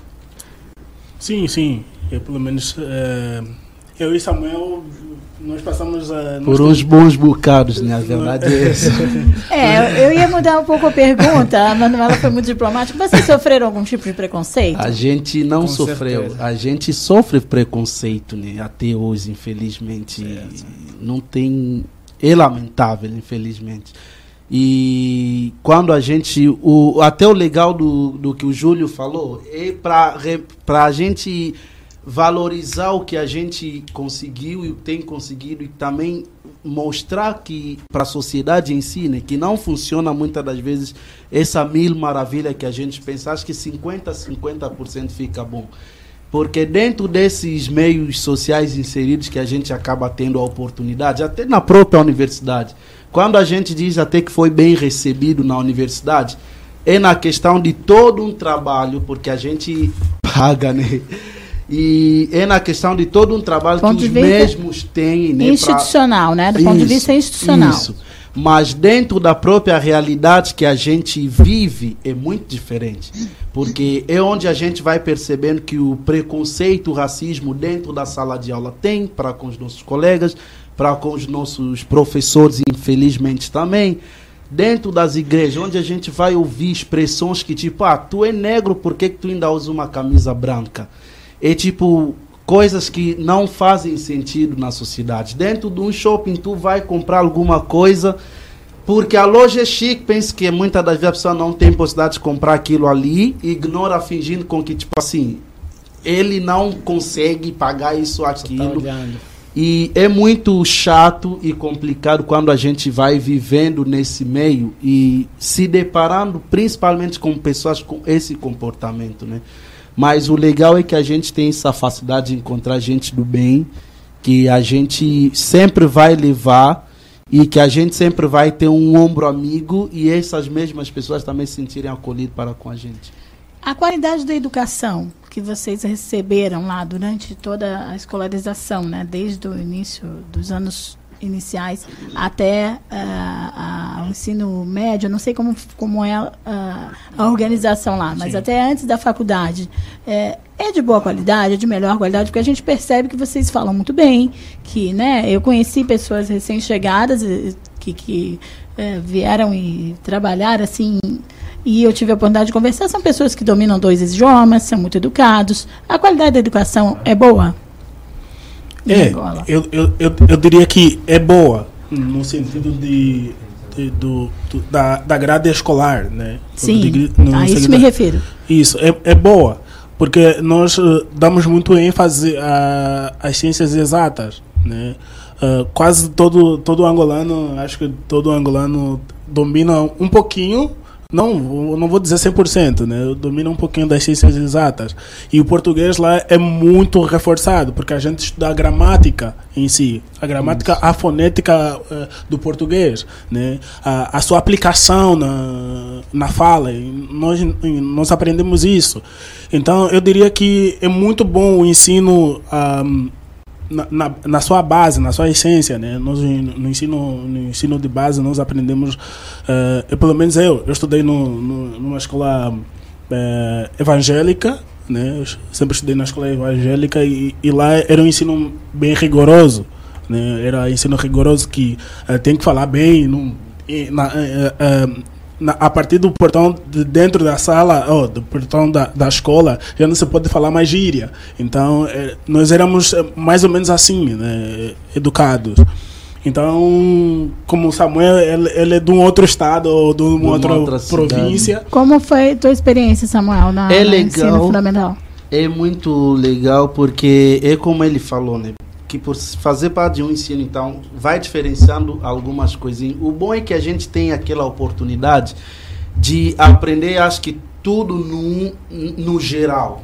Sim, sim. Eu, pelo menos, uh, eu e Samuel nós passamos a. Por uns bons bocados, né? A verdade é essa. <laughs> É, eu ia mudar um pouco a pergunta. A Manuela foi muito diplomática. Vocês sofreram algum tipo de preconceito? A gente não Com sofreu. Certeza. A gente sofre preconceito, né? Até hoje, infelizmente. Certo. Não tem. É lamentável, infelizmente. E quando a gente. O, até o legal do, do que o Júlio falou é para a gente valorizar o que a gente conseguiu e tem conseguido e também mostrar que para a sociedade em si, né, que não funciona muitas das vezes essa mil maravilha que a gente pensa, acho que 50 50% fica bom. Porque dentro desses meios sociais inseridos que a gente acaba tendo a oportunidade, até na própria universidade, quando a gente diz até que foi bem recebido na universidade, é na questão de todo um trabalho, porque a gente <laughs> paga, né? E é na questão de todo um trabalho que os mesmos têm. Né, institucional, pra... né? Do isso, ponto de vista institucional. Isso. Mas dentro da própria realidade que a gente vive é muito diferente. Porque é onde a gente vai percebendo que o preconceito, o racismo dentro da sala de aula tem para com os nossos colegas, para com os nossos professores, infelizmente também dentro das igrejas, onde a gente vai ouvir expressões que tipo, ah, tu é negro, por que, que tu ainda usa uma camisa branca? É tipo coisas que não fazem sentido na sociedade. Dentro de um shopping tu vai comprar alguma coisa porque a loja é chique, pensa que muitas das vezes a pessoa não tem possibilidade de comprar aquilo ali, ignora fingindo com que tipo assim, ele não consegue pagar isso tá aquilo. Tá e é muito chato e complicado quando a gente vai vivendo nesse meio e se deparando principalmente com pessoas com esse comportamento, né? Mas o legal é que a gente tem essa facilidade de encontrar gente do bem, que a gente sempre vai levar e que a gente sempre vai ter um ombro amigo e essas mesmas pessoas também se sentirem acolhidas para com a gente. A qualidade da educação que vocês receberam lá durante toda a escolarização, né, desde o início dos anos iniciais até uh, a ensino médio, não sei como, como é a, a organização lá, mas Sim. até antes da faculdade, é, é de boa qualidade, é de melhor qualidade, porque a gente percebe que vocês falam muito bem, que, né, eu conheci pessoas recém-chegadas eh, que, que eh, vieram e trabalhar assim e eu tive a oportunidade de conversar, são pessoas que dominam dois idiomas, são muito educados. A qualidade da educação é boa? É, Angola? eu, eu, eu, eu diria que é boa, no sentido de, de- do, do- da, da grade escolar, né? Sim, no a isso me refiro. Isso, é, é boa, porque nós eh, damos muito ênfase às ciências exatas, né? Ah, quase todo, todo angolano, acho que todo angolano domina um pouquinho, não, eu não vou dizer 100%, né? Domina um pouquinho das ciências exatas. E o português lá é muito reforçado, porque a gente estuda a gramática em si, a gramática, a fonética eh, do português, né? A, a sua aplicação na, na fala. Nós, nós aprendemos isso. Então, eu diria que é muito bom o ensino ah, na, na, sua base, na sua essência, né? Nós no ensino, no ensino de base nós aprendemos, eh, eu, pelo menos eu, eu estudei no, no- numa escola eh, evangélica, né? Eu sempre estudei na escola evangélica e, e lá era um ensino bem rigoroso, né? Era ensino rigoroso que eh, tem que falar bem, não, na, na- a partir do portão de dentro da sala, oh, do portão da, da escola, já não se pode falar mais gíria. Então, eh, nós éramos eh, mais ou menos assim, né, educados. Então, como o Samuel, ele, ele é de um outro estado ou de uma uma outra, outra cidade. província. Como foi tua experiência, Samuel, na, É no ensino legal. fundamental? É muito legal porque é como ele falou, né? Que por fazer parte de um ensino, então, vai diferenciando algumas coisinhas. O bom é que a gente tem aquela oportunidade de aprender, acho que tudo no, no geral.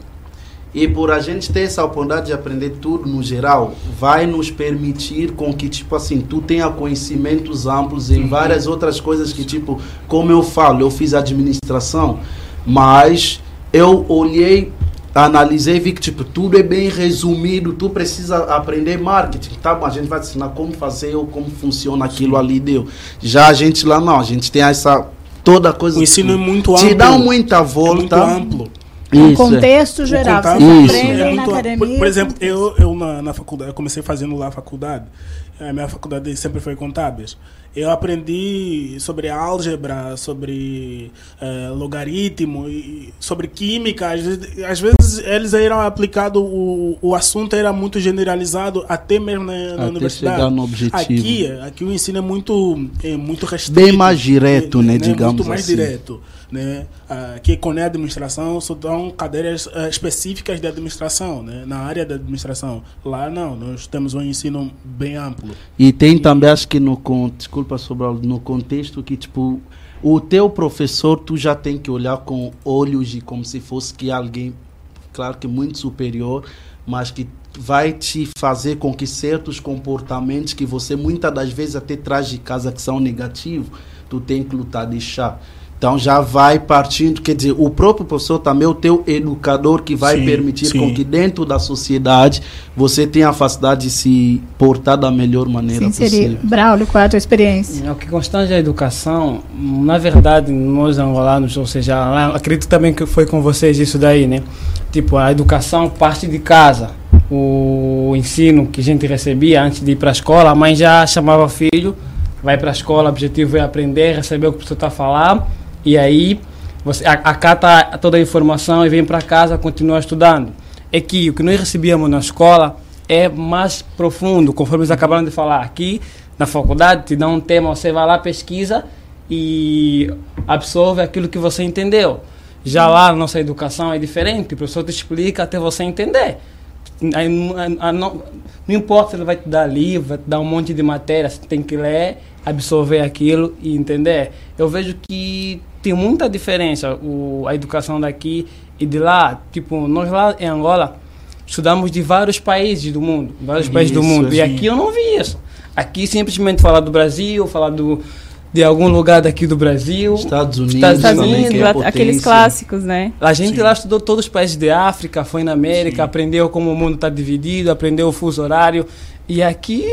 E por a gente ter essa oportunidade de aprender tudo no geral, vai nos permitir com que, tipo assim, tu tenha conhecimentos amplos em várias outras coisas que, tipo, como eu falo, eu fiz administração, mas eu olhei, analisei e vi que, tipo, tudo é bem resumido, tu precisa aprender marketing, tá bom, a gente vai te ensinar como fazer ou como funciona aquilo ali, deu. Já a gente lá não, a gente tem essa, toda coisa... O ensino é muito Te amplo. dá muita volta. É muito amplo. Um Isso, é. contexto geral. contato Vocês Isso. aprendem é na muito- academia. Por, por exemplo, eu, eu na, na faculdade, eu comecei fazendo lá a faculdade. A minha faculdade sempre foi contábeis. Eu aprendi sobre álgebra, sobre eh, logaritmo, e sobre química. Às vezes, às vezes eles eram aplicados, o, o assunto era muito generalizado, até mesmo na, na Até universidade. chegar no objetivo. Aqui, aqui o ensino é muito, é muito restrito. Bem mais direto, né, digamos Muito mais assim. direto. Né? Aqui com a administração só dão cadeiras eh, específicas de administração, né? na área da administração. Lá não, nós temos um ensino bem amplo. E tem também, acho que no, desculpa, Sobral, no contexto que, tipo, o teu professor, tu já tem que olhar com olhos de como se fosse que alguém, claro que muito superior, mas que vai te fazer com que certos comportamentos que você muitas das vezes até traz de casa que são negativos, tu tem que lutar, deixar. Então já vai partindo, quer dizer, o próprio professor também é o teu educador que vai Sim, permitir sim. com que dentro da sociedade você tenha a facilidade de se portar da melhor maneira Sim, seria. possível. Braulio, qual é a tua experiência? O que constante a educação, na verdade, nós angolanos, ou seja, acredito também que foi com vocês isso daí, né? Tipo, a educação parte de casa. O ensino que a gente recebia antes de ir para a escola, a mãe já chamava o filho, vai para a escola, o objetivo é aprender, receber o que o professor está falar, e aí você acata toda a informação e vem para casa, continua estudando. É que o que nós recebíamos na escola é mais profundo, conforme eles acabaram de falar. Aqui, na faculdade, te dá um tema, você vai lá, pesquisa e absorve aquilo que você entendeu. Já lá na nossa educação é diferente, o professor te explica até você entender. Não, não importa se ele vai te dar livro, vai te dar um monte de matéria, você tem que ler, absorver aquilo e entender. Eu vejo que tem muita diferença o, a educação daqui e de lá. Tipo, nós lá em Angola estudamos de vários países do mundo, vários países do Isso, mundo. E sim. aqui eu não vi isso. Aqui simplesmente falar do Brasil, falar do, de algum lugar daqui do Brasil. Estados Unidos, Estados também, Unidos, que é aqueles clássicos, né? A gente lá estudou todos os países de África, foi na América, aprendeu como o mundo está dividido, aprendeu o fuso horário. E aqui,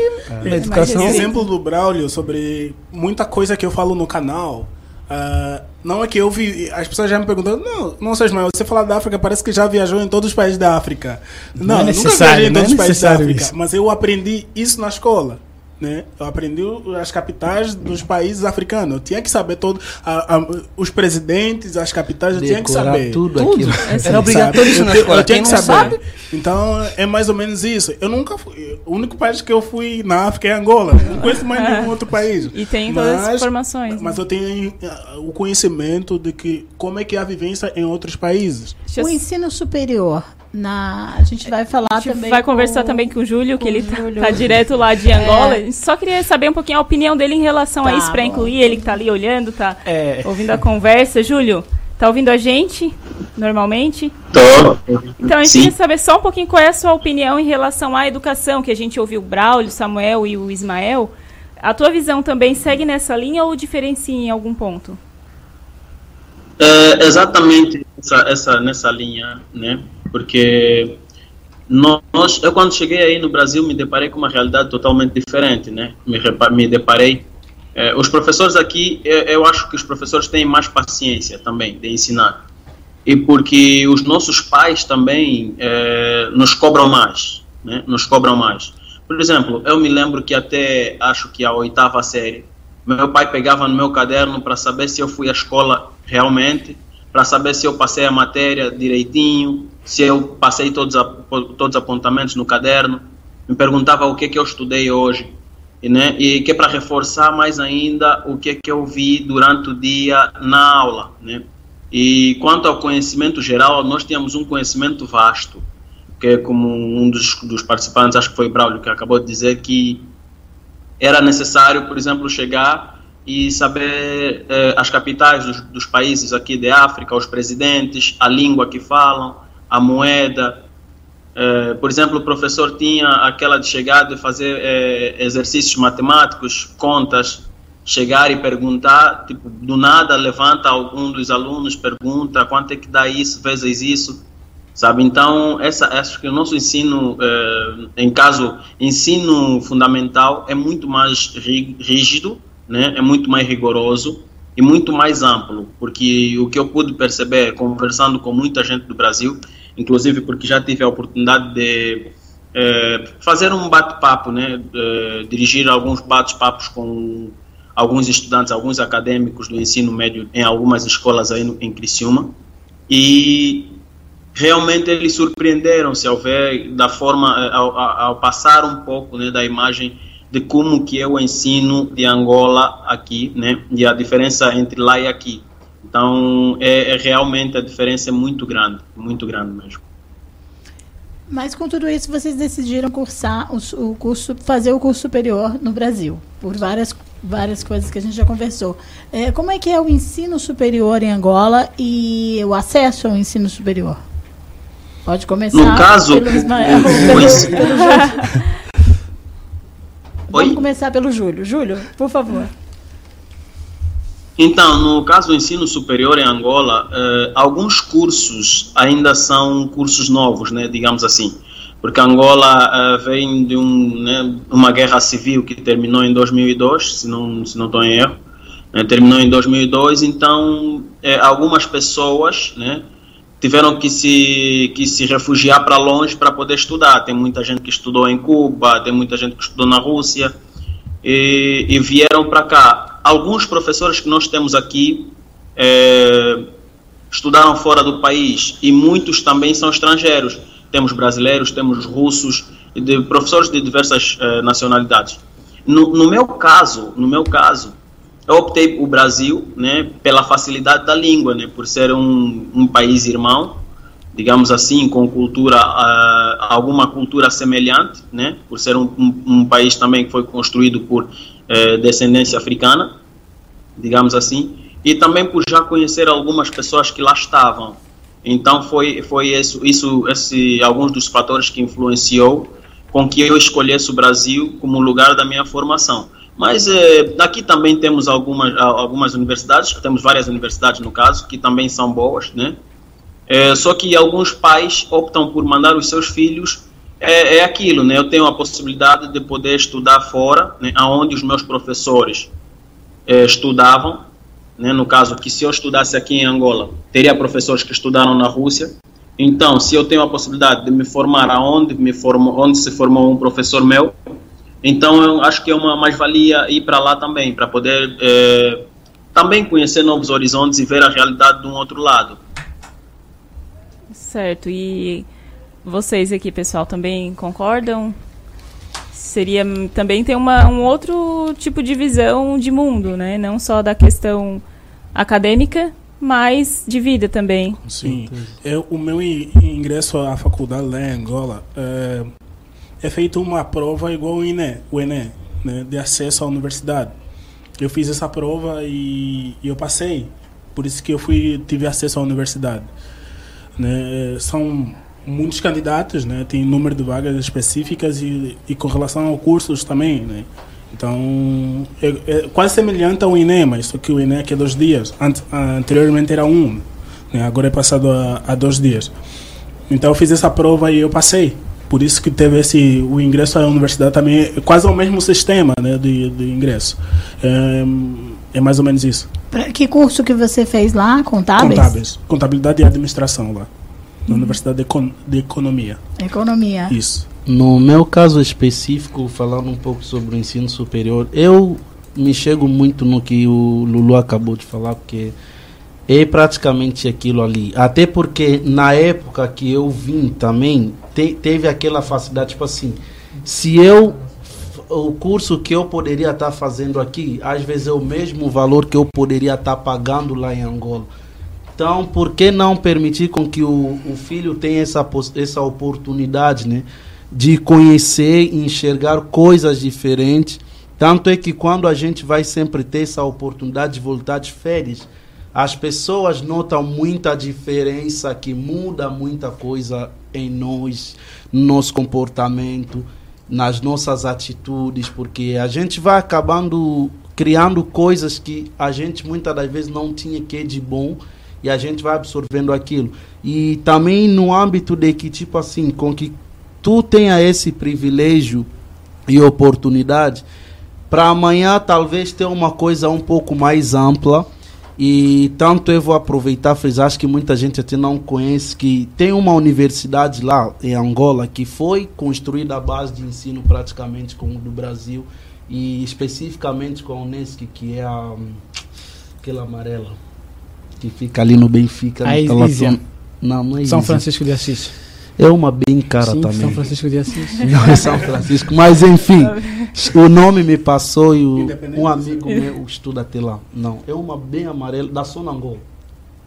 É. na educação. Esse exemplo do Braulio sobre muita coisa que eu falo no canal. ah, não é que eu vi. As pessoas já me perguntam, não, não sei, mas você falar da África, parece que já viajou em todos os países da África. Não Não, é nunca viajei em não é todos os países da África. isso. Mas eu aprendi isso na escola. Né? Eu aprendi as capitais dos países africanos. Eu tinha que saber todo. a- a- os presidentes, as capitais, eu tinha que Decorar saber. tudo aquilo. Era Sabe? obrigatório isso Eu na escola. Eu tinha que saber. sabe? Então é mais ou menos isso. Eu nunca fui. O único país que eu fui na África é Angola. Não conheço mais nenhum outro país. E tem todas as informações. Mas eu tenho ah, o conhecimento de que como é que é a vivência em outros países. O ensino superior, na, a gente vai falar A gente também. vai com- conversar também com o Júlio, que com ele o tá, Júlio. tá direto lá de Angola. É. Só queria saber um pouquinho a opinião dele em relação a Tá isso, pra bom. incluir ele que tá ali olhando, tá É. ouvindo a conversa. Júlio, tá ouvindo a gente normalmente? Tô. Então a gente Sim. queria saber só um pouquinho qual é a sua opinião em relação à educação, que a gente ouviu o Braulio, o Samuel e o Ismael. A tua visão também segue nessa linha ou diferencia em algum ponto? É, exatamente essa, essa, nessa linha, né? Porque nós, eu quando cheguei aí no Brasil me deparei com uma realidade totalmente diferente, né? Me, me deparei. é, os professores aqui, eu, eu acho que os professores têm mais paciência também de ensinar. E porque os nossos pais também é, nos cobram mais, né? Nos cobram mais. Por exemplo, eu me lembro que até acho que a oitava série, meu pai pegava no meu caderno para saber se eu fui à escola realmente, para saber se eu passei a matéria direitinho, se eu passei todos, a, todos os apontamentos no caderno, me perguntava o que que eu estudei hoje, e, né, e que é para reforçar mais ainda o que que eu vi durante o dia na aula, né? E quanto ao conhecimento geral, nós tínhamos um conhecimento vasto, que é como um dos, dos participantes, acho que foi Braulio, que acabou de dizer que era necessário, por exemplo, chegar e saber eh, as capitais dos, dos países aqui de África, os presidentes, a língua que falam, a moeda. Eh, por exemplo, o professor tinha aquela de chegar de fazer eh, exercícios matemáticos, contas, chegar e perguntar, tipo, do nada levanta algum dos alunos, pergunta quanto é que dá isso vezes isso, sabe? Então, essa, acho que o nosso ensino, eh, em caso ensino fundamental, é muito mais rígido, né? É muito mais rigoroso e muito mais amplo, porque o que eu pude perceber conversando com muita gente do Brasil, inclusive porque já tive a oportunidade de eh, fazer um bate-papo, né? Eh, dirigir alguns bate-papos com alguns estudantes, alguns acadêmicos do ensino médio em algumas escolas aí no, em Criciúma e realmente eles surpreenderam-se ao ver da forma eh, ao, ao- passar um pouco né, da imagem de como que é o ensino de Angola aqui, né, e a diferença entre lá e aqui. Então, é, é realmente a diferença é muito grande, muito grande mesmo. Mas com tudo isso, vocês decidiram cursar o, o curso, fazer o curso superior no Brasil, por várias, várias coisas que a gente já conversou. É, como é que é o ensino superior em Angola e o acesso ao ensino superior? Pode começar. No caso, pelo Ismael, <laughs> pelo. Vamos começar pelo Júlio. Júlio, por favor. Então, no caso do ensino superior em Angola, eh, alguns cursos ainda são cursos novos, né, digamos assim, porque Angola eh, vem de um, né, uma guerra civil que terminou em 2002, se não, se não estou em erro, né, terminou em 2002, então eh, algumas pessoas, né, tiveram que se que se refugiar para longe para poder estudar. Tem muita gente que estudou em Cuba, tem muita gente que estudou na Rússia e, e vieram para cá. Alguns professores que nós temos aqui eh, estudaram fora do país e muitos também são estrangeiros. Temos brasileiros, temos russos, de, professores de diversas eh, nacionalidades. No, no meu caso, no meu caso, eu optei o Brasil, né, pela facilidade da língua, né, por ser um, um país irmão, digamos assim, com cultura, ah, alguma cultura semelhante, né, por ser um, um, um país também que foi construído por eh, descendência africana, digamos assim, e também por já conhecer algumas pessoas que lá estavam. Então foi foi isso, isso esse alguns dos fatores que influenciou com que eu escolhesse o Brasil como lugar da minha formação. Mas eh, aqui também temos algumas algumas universidades, temos várias universidades no caso que também são boas, né? Eh, só que alguns pais optam por mandar os seus filhos é, é aquilo, né? Eu tenho a possibilidade de poder estudar fora, né? Aonde os meus professores é, estudavam, né? No caso que se eu estudasse aqui em Angola, teria professores que estudaram na Rússia. Então, se eu tenho a possibilidade de me formar aonde me formou, onde se formou um professor meu, então eu acho que é uma mais-valia ir para lá também, para poder é, também conhecer novos horizontes e ver a realidade de um outro lado. Certo. E vocês aqui, pessoal, também concordam? Seria também ter uma, um outro tipo de visão de mundo, né? Não só da questão acadêmica, mas de vida também. Sim. Eu, o meu ingresso à faculdade lá em Angola é, é feito uma prova igual o Enem, o Enem né, de acesso à universidade. Eu fiz essa prova e, e eu passei. Por isso que eu fui tive acesso à universidade. Né? São muitos candidatos, né? Tem número de vagas específicas e, e com relação ao cursos também, né? Então, é, é quase semelhante ao INEM, mas só que o aqui é dois dias. Ant, anteriormente era um, né? agora é passado a, a, dois dias. Então, eu fiz essa prova e eu passei. Por isso que teve esse o ingresso à universidade também é quase o mesmo sistema, né, de, de ingresso. É, é mais ou menos isso. Que curso que você fez lá? Contábeis? Contábeis. Contabilidade e administração lá na Universidade de, Econ de Economia. Economia. Isso. No meu caso específico, falando um pouco sobre o ensino superior, eu me chego muito no que o Lulu acabou de falar, porque é praticamente aquilo ali. Até porque na época que eu vim também, te, teve aquela facilidade, tipo assim, se eu o curso que eu poderia estar tá fazendo aqui, às vezes é o mesmo valor que eu poderia estar tá pagando lá em Angola. Então, por que não permitir com que o, o filho tenha essa, essa oportunidade, né? De conhecer e enxergar coisas diferentes. Tanto é que quando a gente vai sempre ter essa oportunidade de voltar de férias, as pessoas notam muita diferença, que muda muita coisa em nós, no nosso comportamento, nas nossas atitudes, porque a gente vai acabando criando coisas que a gente muitas das vezes não tinha que de bom e a gente vai absorvendo aquilo. E também no âmbito de que, tipo assim, com que tu tenha esse privilégio e oportunidade, para amanhã talvez ter uma coisa um pouco mais ampla. E tanto eu vou aproveitar, fez acho que muita gente até não conhece que tem uma universidade lá em Angola que foi construída a base de ensino praticamente como do Brasil e especificamente com a Unesco, que é a aquela amarela que fica ali no Benfica. A Isia. Não, não é São Francisco de Assis. É uma bem cara Sim, também. São Francisco de Assis. <laughs> Não é São Francisco. Mas enfim, o nome me passou e o, um amigo meu estuda até lá. Não, é uma bem amarela da Sonangol.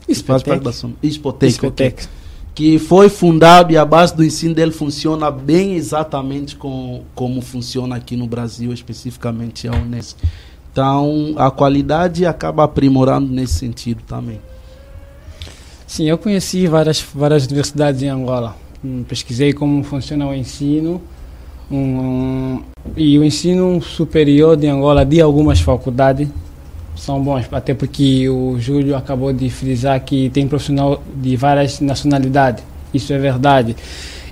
Ispotec. Da Son... Ispotec. Ispotec. Que foi fundado e a base do ensino dele funciona bem exatamente com, como funciona aqui no Brasil, especificamente a Unesco. Então, a qualidade acaba aprimorando nesse sentido também. Sim, eu conheci várias, várias universidades em Angola. Hum, pesquisei como funciona o ensino. Um, e o ensino superior de Angola, de algumas faculdades, são bons, até porque o Júlio acabou de frisar que tem profissional de várias nacionalidades. Isso é verdade.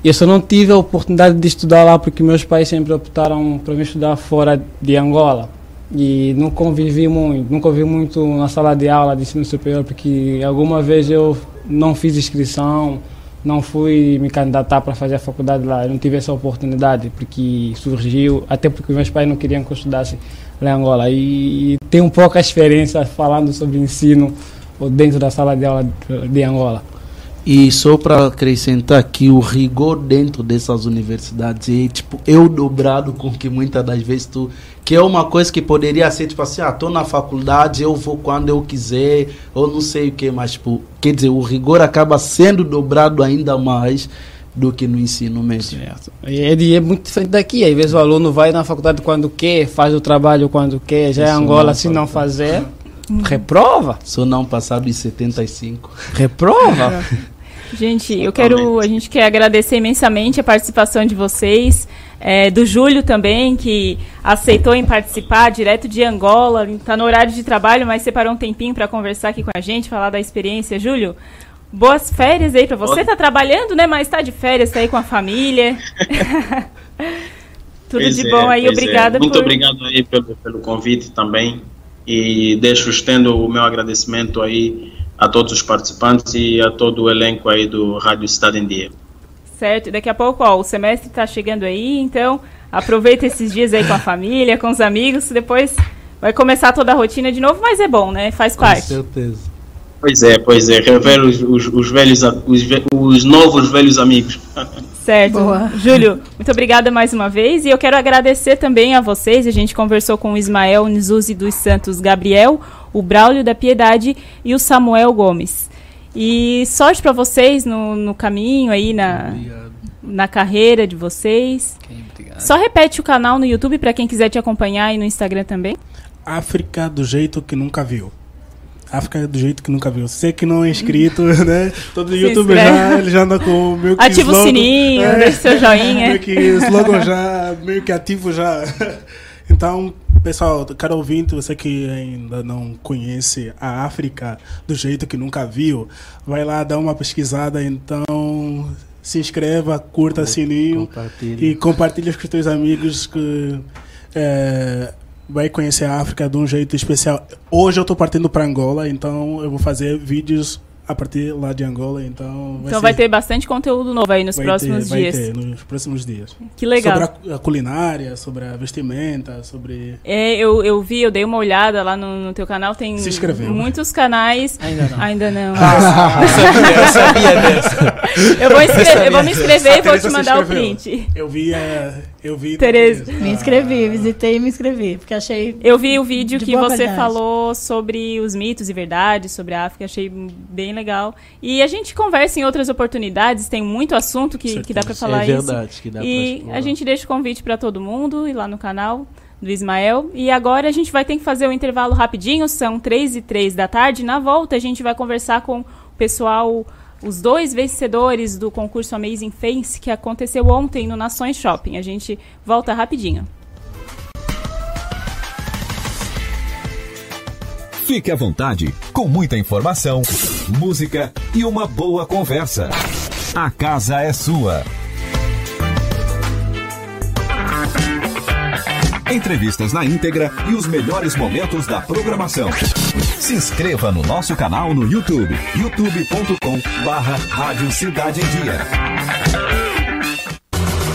Eu só não tive a oportunidade de estudar lá porque meus pais sempre optaram para me estudar fora de Angola e não convivi muito, não convivi muito na sala de aula de ensino superior, porque alguma vez eu não fiz inscrição, não fui me candidatar para fazer a faculdade lá, eu não tive essa oportunidade, porque surgiu, até porque meus pais não queriam que eu estudasse lá em Angola. E, e tenho pouca experiência falando sobre ensino dentro da sala de aula de Angola. E só para acrescentar que o rigor dentro dessas universidades é tipo eu dobrado com que muitas das vezes tu que é uma coisa que poderia ser tipo assim, ah, tô na faculdade, eu vou quando eu quiser, ou não sei o que, mas tipo, quer dizer, o rigor acaba sendo dobrado ainda mais do que no ensino mesmo. Certo. E é, é muito diferente daqui, às vezes o aluno vai na faculdade quando quer, faz o trabalho quando quer, já é Angola não se não fazer, reprova. Só não passar dos 75. Reprova. <laughs> Gente, eu quero, a gente quer agradecer imensamente a participação de vocês, é, do Júlio também, que aceitou em participar direto de Angola, está no horário de trabalho, mas separou um tempinho para conversar aqui com a gente, falar da experiência. Júlio, Boas férias aí pra você. Tá trabalhando, né? Mas tá de férias tá aí com a família. <laughs> Tudo Pois de é, bom aí. pois é. Obrigada Muito por. obrigado aí pelo, pelo convite também. E deixo estendo o meu agradecimento aí a todos os participantes e a todo o elenco aí do Rádio Cidade em Dia. Certo, daqui a pouco, ó, o semestre tá chegando aí, então aproveita esses dias aí com a família, com os amigos, depois vai começar toda a rotina de novo, mas é bom, né? Faz parte. certeza. Pois é, pois é, rever os, os, os velhos, os, os novos velhos amigos. <laughs> Certo. Júlio, muito obrigada mais uma vez. E eu quero agradecer também a vocês. A gente conversou com o Ismael Nizuzi dos Santos Gabriel, o Braulio da Piedade e o Samuel Gomes. E sorte para vocês no, no caminho aí, na, na carreira de vocês. Só repete o canal no YouTube para quem quiser te acompanhar e no Instagram também. África do jeito que nunca viu. África do jeito que nunca viu. Você que não é inscrito, <laughs> né? Todo inscreve. já, ele já anda com meio que Ativa o slogan- sininho, deixa seu joinha. meio que slogan já, meio que ativo já. <laughs> Então, pessoal, caro ouvinte, você que ainda não conhece a África do jeito que nunca viu, vai lá dar uma pesquisada, então se inscreva, curta sininho Compartilhe. e compartilhe com os teus amigos que é, vai conhecer a África de um jeito especial. Hoje eu estou partindo para Angola, então eu vou fazer vídeos a partir lá de Angola, então Então ser- vai ter bastante conteúdo novo aí nos vai próximos ter, vai dias. ter nos próximos dias. Que legal. Sobre a, a culinária, sobre a vestimenta, sobre É, eu, eu vi, eu dei uma olhada lá no, no teu canal, tem Se inscreveu? muitos canais. Ainda não. Ainda não. Ah, eu sabia, eu sabia dessa. Eu vou, inscre- Eu sabia. eu vou me inscrever e vou te mandar o print. Eu vi, é, eu vi. Tereza. Me inscrevi, visitei e me inscrevi, porque achei. Eu vi o vídeo de que você qualidade. falou sobre os mitos e verdades sobre a África, achei bem legal. E a gente conversa em outras oportunidades, tem muito assunto que, que dá para falar É isso. verdade, que dá pra E explorar. a gente deixa o convite para todo mundo ir lá no canal do Ismael. E agora a gente vai ter que fazer um intervalo rapidinho, são 3 e 3 da tarde. Na volta a gente vai conversar com o pessoal, os dois vencedores do concurso Amazing Face que aconteceu ontem no Nações Shopping. A gente volta rapidinho. Fique à vontade, com muita informação, música e uma boa conversa. A casa é sua. Entrevistas na íntegra e os melhores momentos da programação. Se inscreva no nosso canal no YouTube, youtube.com barra Rádio Cidade em Dia.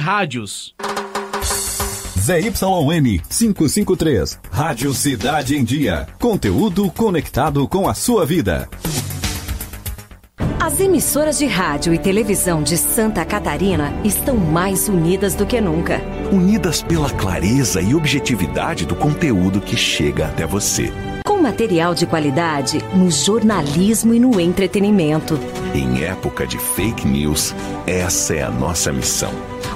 Rádios. ZYN 553, Rádio Cidade em Dia. Conteúdo conectado com a sua vida. As emissoras de rádio e televisão de Santa Catarina estão mais unidas do que nunca. Unidas pela clareza e objetividade do conteúdo que chega até você. Com material de qualidade no jornalismo e no entretenimento. Em época de fake news, essa é a nossa missão.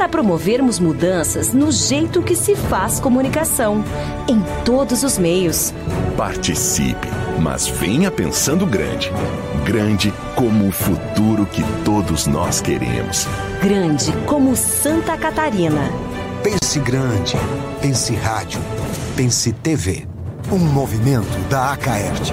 para promovermos mudanças no jeito que se faz comunicação, em todos os meios. Participe, mas venha pensando grande. Grande como o futuro que todos nós queremos. Grande como Santa Catarina. Pense grande, pense rádio, pense TV. Um movimento da Acaerte.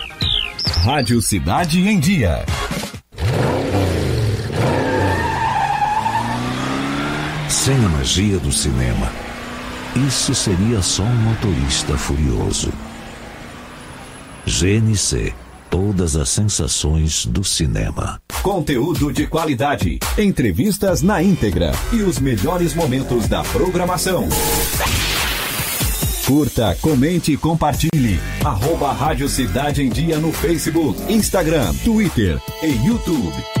Rádio Cidade em Dia. Sem a magia do cinema, isso seria só um motorista furioso. GNC Todas as sensações do cinema. Conteúdo de qualidade, entrevistas na íntegra e os melhores momentos da programação. Curta, comente e compartilhe. Arroba Rádio Cidade em Dia no Facebook, Instagram, Twitter e YouTube.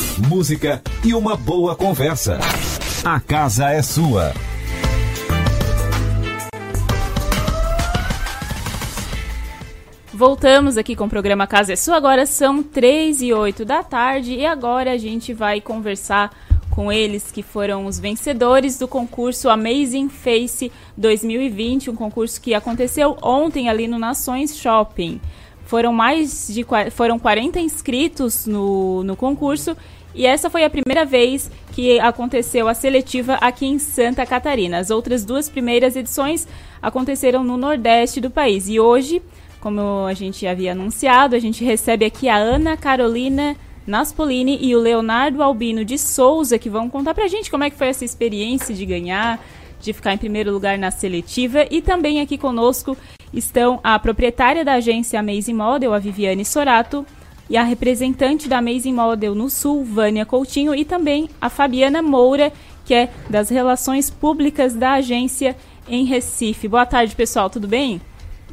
música e uma boa conversa. A casa é sua. Voltamos aqui com o programa Casa é Sua. Agora são 3 e 8 da tarde e agora a gente vai conversar com eles que foram os vencedores do concurso Amazing Face 2020, um concurso que aconteceu ontem ali no Nações Shopping. Foram mais de foram 40 inscritos no, no concurso e essa foi a primeira vez que aconteceu a seletiva aqui em Santa Catarina. As outras duas primeiras edições aconteceram no Nordeste do país. E hoje, como a gente havia anunciado, a gente recebe aqui a Ana Carolina Naspolini e o Leonardo Albino de Souza, que vão contar pra gente como é que foi essa experiência de ganhar, de ficar em primeiro lugar na seletiva. E também aqui conosco estão a proprietária da agência Amazing Model, a Viviane Sorato, e a representante da Amazing Model no Sul, Vânia Coutinho, e também a Fabiana Moura, que é das relações públicas da agência em Recife. Boa tarde, pessoal, tudo bem?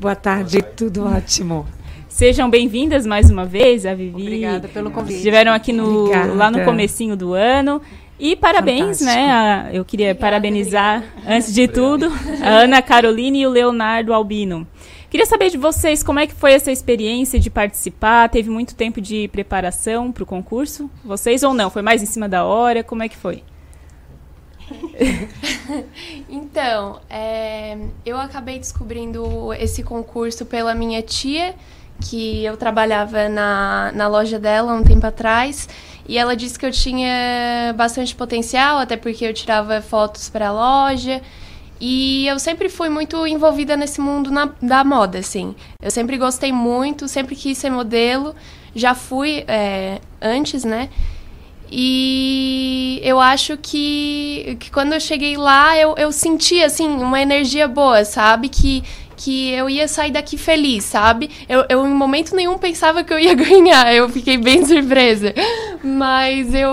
Boa tarde, tudo ótimo. Sejam bem-vindas mais uma vez, a Vivi. Obrigada pelo convite. Estiveram aqui no, lá no comecinho do ano. E parabéns, Fantástico. né? A, eu queria Obrigada, parabenizar, obrigada. antes de tudo, a Ana Caroline e o Leonardo Albino. Queria saber de vocês como é que foi essa experiência de participar. Teve muito tempo de preparação para o concurso? Vocês ou não? Foi mais em cima da hora? Como é que foi? <laughs> então, é, eu acabei descobrindo esse concurso pela minha tia, que eu trabalhava na, na loja dela um tempo atrás. E ela disse que eu tinha bastante potencial, até porque eu tirava fotos para a loja. E eu sempre fui muito envolvida nesse mundo na, da moda, assim. Eu sempre gostei muito, sempre quis ser modelo. Já fui é, antes, né? E eu acho que, que quando eu cheguei lá, eu, eu senti, assim, uma energia boa, sabe? Que, que eu ia sair daqui feliz, sabe? Eu, eu em momento nenhum pensava que eu ia <laughs> ganhar, eu fiquei bem surpresa. Mas eu,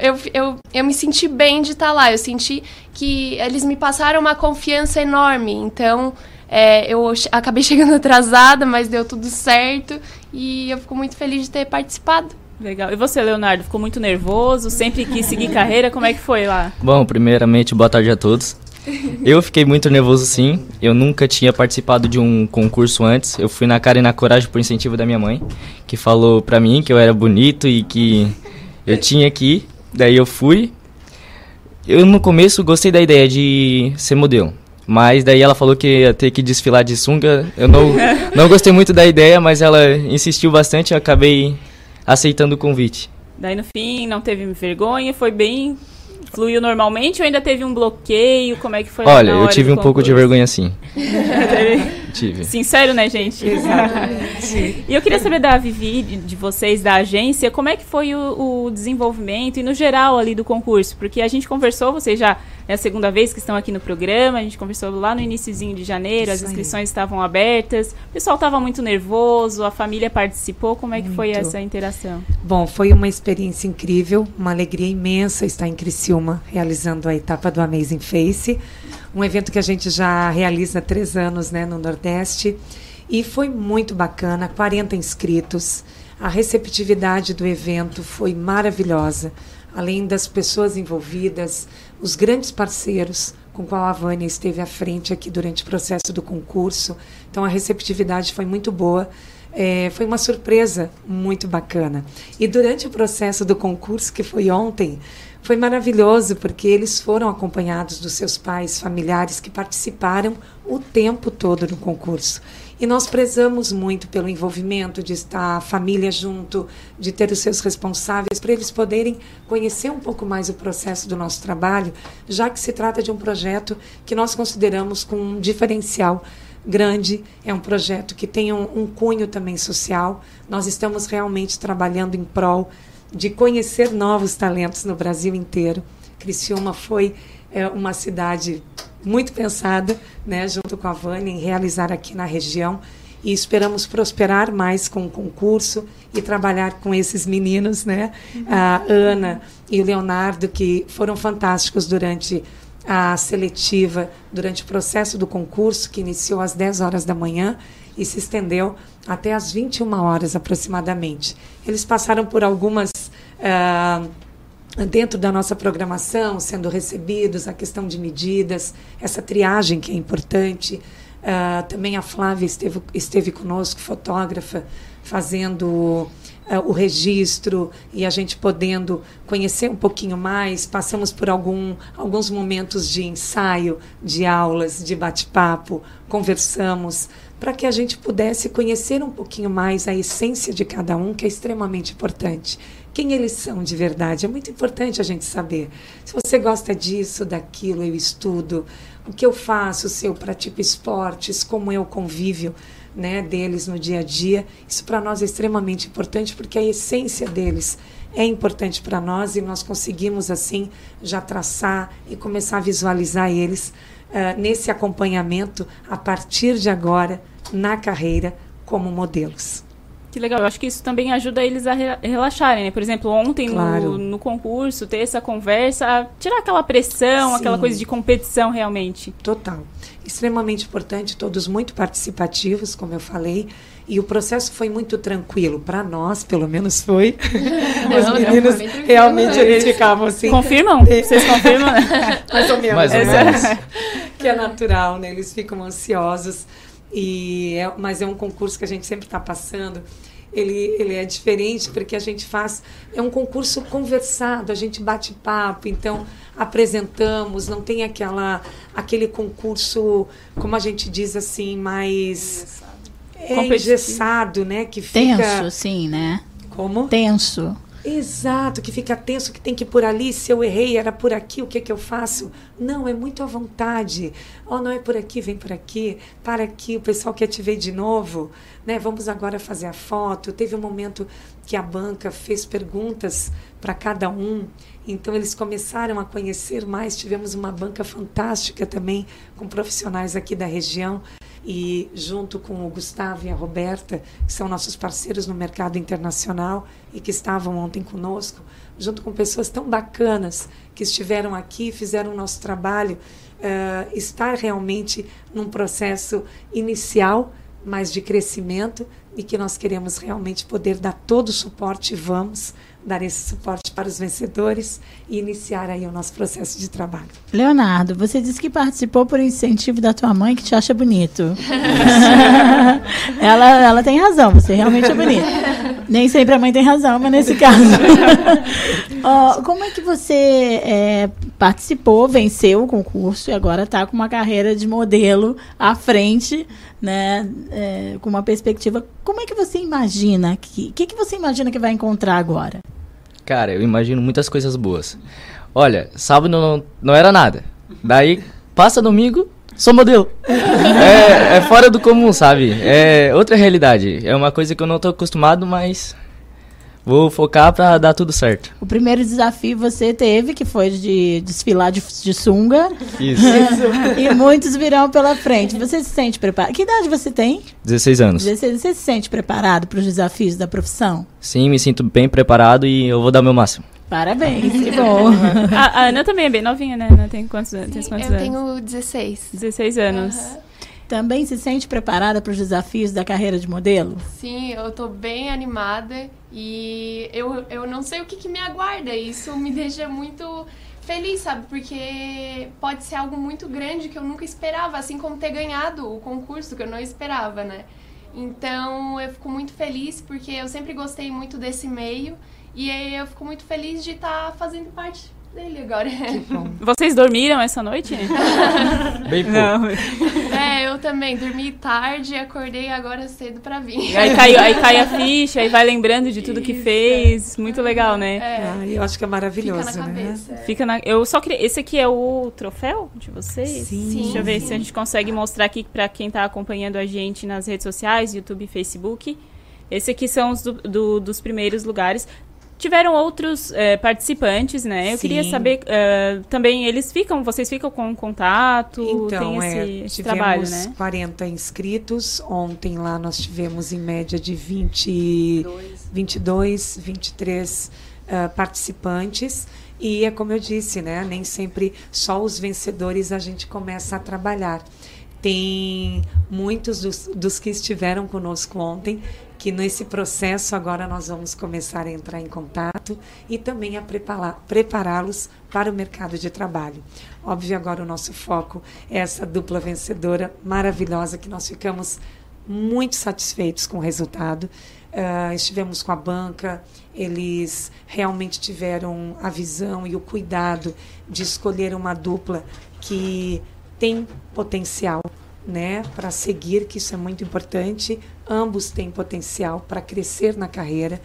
eu, eu, eu me senti bem de estar lá, eu senti que eles me passaram uma confiança enorme. Então, é, eu acabei <laughs> chegando atrasada, mas deu tudo certo e eu fico muito feliz de ter participado. Legal. E você, Leonardo, ficou muito nervoso? Sempre quis seguir carreira? Como é que foi lá? Bom, primeiramente, boa tarde a todos. Eu fiquei muito nervoso sim. Eu nunca tinha participado de um concurso antes. Eu fui na cara e na coragem por incentivo da minha mãe, que falou pra mim que eu era bonito e que eu tinha que ir. Daí eu fui, eu no começo gostei da ideia de ser modelo. Mas daí ela falou que ia ter que desfilar de sunga. Eu não, <laughs> não gostei muito da ideia, mas ela insistiu bastante e acabei aceitando o convite. Daí no fim não teve vergonha, foi bem. Fluiu normalmente ou ainda teve um bloqueio? Como é que foi Olha, na eu hora tive um pouco de vergonha sim. Teve- <laughs> Tive. Sincero, né, gente? Exatamente. e eu queria saber da Vivi, de, de vocês, da agência, como é que foi o, o desenvolvimento e no geral ali do concurso? Porque a gente conversou, vocês já é a segunda vez que estão aqui no programa, a gente conversou lá no iniciozinho de janeiro, as inscrições estavam abertas, o pessoal estava muito nervoso, a família participou, como é que foi Muito. essa interação? Bom, foi uma experiência incrível, uma alegria imensa estar em Criciúma, realizando a etapa do Amazing Face, um evento que a gente já realiza há três anos né, no Nordeste, e foi muito bacana, 40 inscritos, a receptividade do evento foi maravilhosa, além das pessoas envolvidas, os grandes parceiros com qual a Vânia esteve à frente aqui durante o processo do concurso, então a receptividade foi muito boa, é, foi uma surpresa muito bacana. E durante o processo do concurso, que foi ontem, foi maravilhoso, porque eles foram acompanhados dos seus pais, familiares que participaram o tempo todo no concurso. E nós prezamos muito pelo envolvimento de estar a família junto, de ter os seus responsáveis, para eles poderem conhecer um pouco mais o processo do nosso trabalho, já que se trata de um projeto que nós consideramos com um diferencial grande, é um projeto que tem um, um cunho também social. Nós estamos realmente trabalhando em prol de conhecer novos talentos no Brasil inteiro. Criciúma foi é, uma cidade muito pensada, né, junto com a Vânia, em realizar aqui na região. E esperamos prosperar mais com o concurso e trabalhar com esses meninos, né? A Ana e o Leonardo, que foram fantásticos durante a seletiva durante o processo do concurso, que iniciou às 10 horas da manhã e se estendeu até às 21 horas aproximadamente. Eles passaram por algumas. ah, dentro da nossa programação, sendo recebidos, a questão de medidas, essa triagem que é importante. Ah, também a Flávia esteve, esteve conosco, fotógrafa, fazendo ah, o registro e a gente podendo conhecer um pouquinho mais. Passamos por algum, alguns momentos de ensaio, de aulas, de bate-papo, conversamos, para que a gente pudesse conhecer um pouquinho mais a essência de cada um, que é extremamente importante. Quem eles são de verdade. É muito importante a gente saber. Se você gosta disso, daquilo, eu estudo, o que eu faço, se eu pratico esportes, como o convívio né, deles no dia a dia. Isso para nós é extremamente importante porque a essência deles é importante para nós e nós conseguimos assim já traçar e começar a visualizar eles ah, nesse acompanhamento a partir de agora na carreira como modelos. Que legal, eu acho que isso também ajuda eles a re- relaxarem, né? Por exemplo, ontem Claro. no, no concurso, ter essa conversa, tirar aquela pressão, aquela Sim. coisa de competição realmente. Total. Extremamente importante, todos muito participativos, como eu falei. E o processo foi muito tranquilo. Para nós, pelo menos foi. Não, <laughs> Os não, meninos tranquilo. realmente eles ficavam assim. Confirmam? Vocês confirmam? <laughs> Mais ou menos. Mais ou menos. <laughs> que é natural, né? Eles ficam ansiosos. E é, mas é um concurso que a gente sempre está passando. Ele, ele é diferente porque a gente faz. É um concurso conversado, a gente bate papo, então apresentamos, não tem aquela, aquele concurso, como a gente diz assim, mais. É engessado, né? Que fica. Tenso, sim, né? Como? Tenso. Exato, que fica tenso, que tem que ir por ali, se eu errei, era por aqui, o que que eu faço? Não, é muito à vontade. Oh, não é por aqui, vem por aqui, para aqui, o pessoal quer te ver de novo, né? Vamos agora fazer a foto. Teve um momento que a banca fez perguntas para cada um, então eles começaram a conhecer mais. Tivemos uma banca fantástica também, com profissionais aqui da região e junto com o Gustavo e a Roberta, que são nossos parceiros no mercado internacional e que estavam ontem conosco, junto com pessoas tão bacanas que estiveram aqui, fizeram o nosso trabalho eh, estar realmente num processo inicial, mas de crescimento e que nós queremos realmente poder dar todo o suporte vamos dar esse suporte para os vencedores e iniciar aí o nosso processo de trabalho. Leonardo, você disse que participou por incentivo da tua mãe que te acha bonito. <laughs> ela, ela tem razão, você realmente é bonito. Nem sempre a mãe tem razão, mas nesse caso. <laughs> Ó, como é que você é, participou, venceu o concurso e agora está com uma carreira de modelo à frente, né? é, com uma perspectiva. Como é que você imagina. O que, que você imagina que vai encontrar agora? Cara, eu imagino muitas coisas boas. Olha, sábado não, não era nada. Daí, passa domingo, sou modelo. É, é fora do comum, sabe? É outra realidade. É uma coisa que eu não tô acostumado, mas vou focar pra dar tudo certo. O primeiro desafio você teve, que foi de desfilar de, de sunga. Isso. <laughs> e muitos virão pela frente. Você se sente preparado? Que idade você tem? 16 anos. 16. Você se sente preparado para os desafios da profissão? Sim, me sinto bem preparado e eu vou dar o meu máximo. Parabéns, que <laughs> bom. a, a Ana também é bem novinha, né? Ana tem quantos, anos? tem quantos Eu anos? tenho 16. 16 anos. Também se sente preparada para os desafios da carreira de modelo? Sim, eu tô bem animada e eu, eu não sei o que, que me aguarda. Isso me <laughs> deixa muito feliz, sabe? Porque pode ser algo muito grande que eu nunca esperava, assim como ter ganhado o concurso que eu não esperava, né? Então eu fico muito feliz porque eu sempre gostei muito desse meio e eu fico muito feliz de estar fazendo parte dele agora. <laughs> Vocês dormiram essa noite? <laughs> Bem pouco. Não. É, eu também dormi tarde e acordei agora cedo pra vir. Aí cai, aí cai a ficha, aí vai lembrando de tudo que fez. Muito legal, né? É. Ah, eu acho que é maravilhoso, Fica na né? cabeça. Fica na, eu só queria. Esse aqui é o troféu de vocês? Sim. Deixa eu ver Sim. se a gente consegue mostrar aqui para quem tá acompanhando a gente nas redes sociais, YouTube e Facebook. Esse aqui são os do- do- dos primeiros lugares. Tiveram outros eh, participantes, né? Eu queria Sim. saber eh, também, eles ficam, vocês ficam com contato? Então, tem esse, é, esse trabalho, né? 40 inscritos. Ontem lá nós tivemos em média de 20, 22, 23 ah, participantes. E é como eu disse, né? Nem sempre só os vencedores a gente começa a trabalhar. Tem muitos dos, dos que estiveram conosco ontem que nesse processo agora nós vamos começar a entrar em contato e também a prepará-los para o mercado de trabalho. Óbvio, agora o nosso foco é essa dupla vencedora maravilhosa que nós ficamos muito satisfeitos com o resultado. Ah, estivemos com a banca, eles realmente tiveram a visão e o cuidado de escolher uma dupla que tem potencial né, para seguir, que isso é muito importante. Ambos têm potencial para crescer na carreira.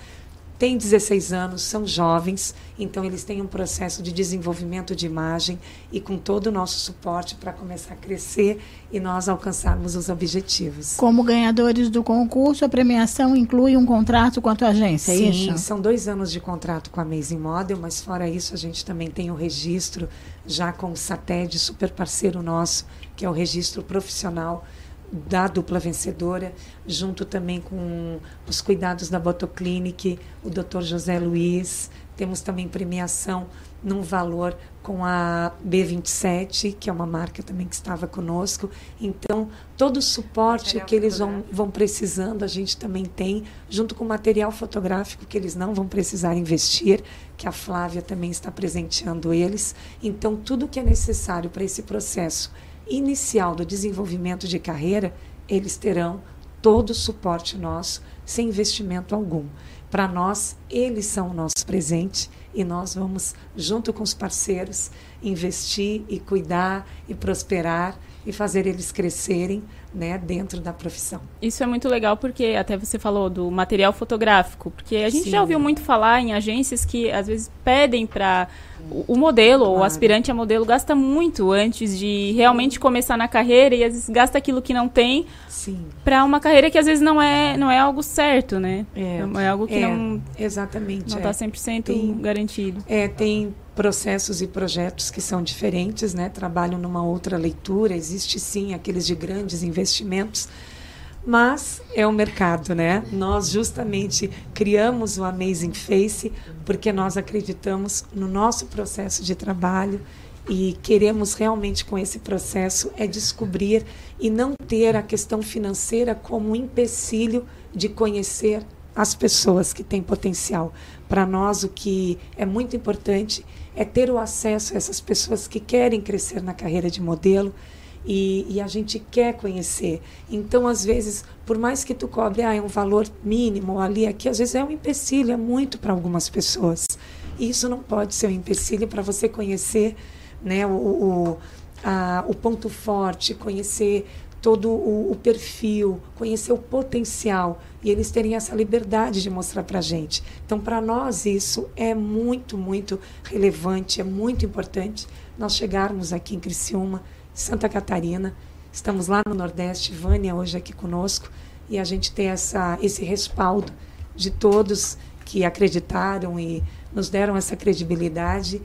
Têm 16 anos, são jovens, então eles têm um processo de desenvolvimento de imagem e com todo o nosso suporte para começar a crescer e nós alcançarmos os objetivos. Como ganhadores do concurso, a premiação inclui um contrato com a tua agência, é Sim, isso? são dois anos de contrato com a Amazing Model, mas fora isso a gente também tem o registro já com o SATED, super parceiro nosso, que é o registro profissional da dupla vencedora, junto também com os cuidados da Botoclinic, o Dr. José Luiz. Temos também premiação num valor com a B27, que é uma marca também que estava conosco. Então, todo o suporte que eles vão, vão precisando, a gente também tem, junto com o material fotográfico que eles não vão precisar investir, que a Flávia também está presenteando eles. Então, tudo que é necessário para esse processo inicial do desenvolvimento de carreira, eles terão todo o suporte nosso, sem investimento algum. Para nós, eles são o nosso presente e nós vamos, junto com os parceiros, investir e cuidar e prosperar e fazer eles crescerem né, dentro da profissão. Isso é muito legal porque até você falou do material fotográfico, porque a gente Sim. já ouviu muito falar em agências que às vezes pedem para o modelo ou o Claro. aspirante a modelo gasta muito antes de realmente começar na carreira e às vezes gasta aquilo que não tem para uma carreira que às vezes não é não é algo certo, né? É, algo que é, não exatamente não é. está 100% Tem- garantido. É, tem processos e projetos que são diferentes, né? Trabalham numa outra leitura. Existe sim aqueles de grandes investimentos, mas é o mercado, né? Nós justamente criamos o Amazing Face porque nós acreditamos no nosso processo de trabalho e queremos realmente com esse processo é descobrir e não ter a questão financeira como um empecilho de conhecer as pessoas que têm potencial. Para nós, o que é muito importante é ter o acesso a essas pessoas que querem crescer na carreira de modelo E, e, a gente quer conhecer. Então, às vezes, por mais que tu cobre ah, é um valor mínimo ali, aqui, às vezes é um empecilho, é muito para algumas pessoas. E isso não pode ser um empecilho para você conhecer né, o, o, a, o ponto forte, conhecer todo o, o, perfil, conhecer o potencial e eles terem essa liberdade de mostrar para a gente. Então, para nós, isso é muito, muito relevante, é muito importante nós chegarmos aqui em Criciúma, Santa Catarina. Estamos lá no Nordeste, Vânia hoje aqui conosco, e a gente ter essa, esse respaldo de todos que acreditaram e nos deram essa credibilidade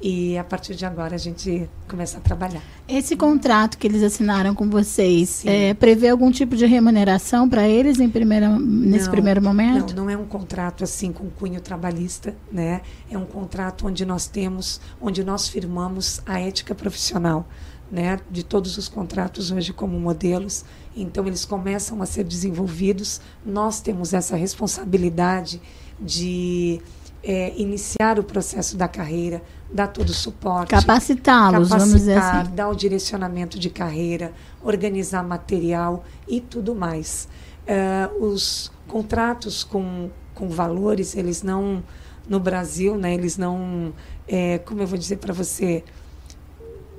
e a partir de agora a gente começa a trabalhar. Esse contrato que eles assinaram com vocês é, prevê algum tipo de remuneração para eles em primeira, nesse não, primeiro momento? Não, não é um contrato assim com cunho trabalhista, né? É um contrato onde nós temos, onde nós firmamos a ética profissional, né? De todos os contratos hoje como modelos, então eles começam a ser desenvolvidos. Nós temos essa responsabilidade de é, iniciar o processo da carreira, dar todo o suporte. Capacitá-los, vamos dizer assim. Dar o direcionamento de carreira, organizar material e tudo mais. Uh, os contratos com, com valores, eles não, no Brasil, né, eles não, é, como eu vou dizer para você,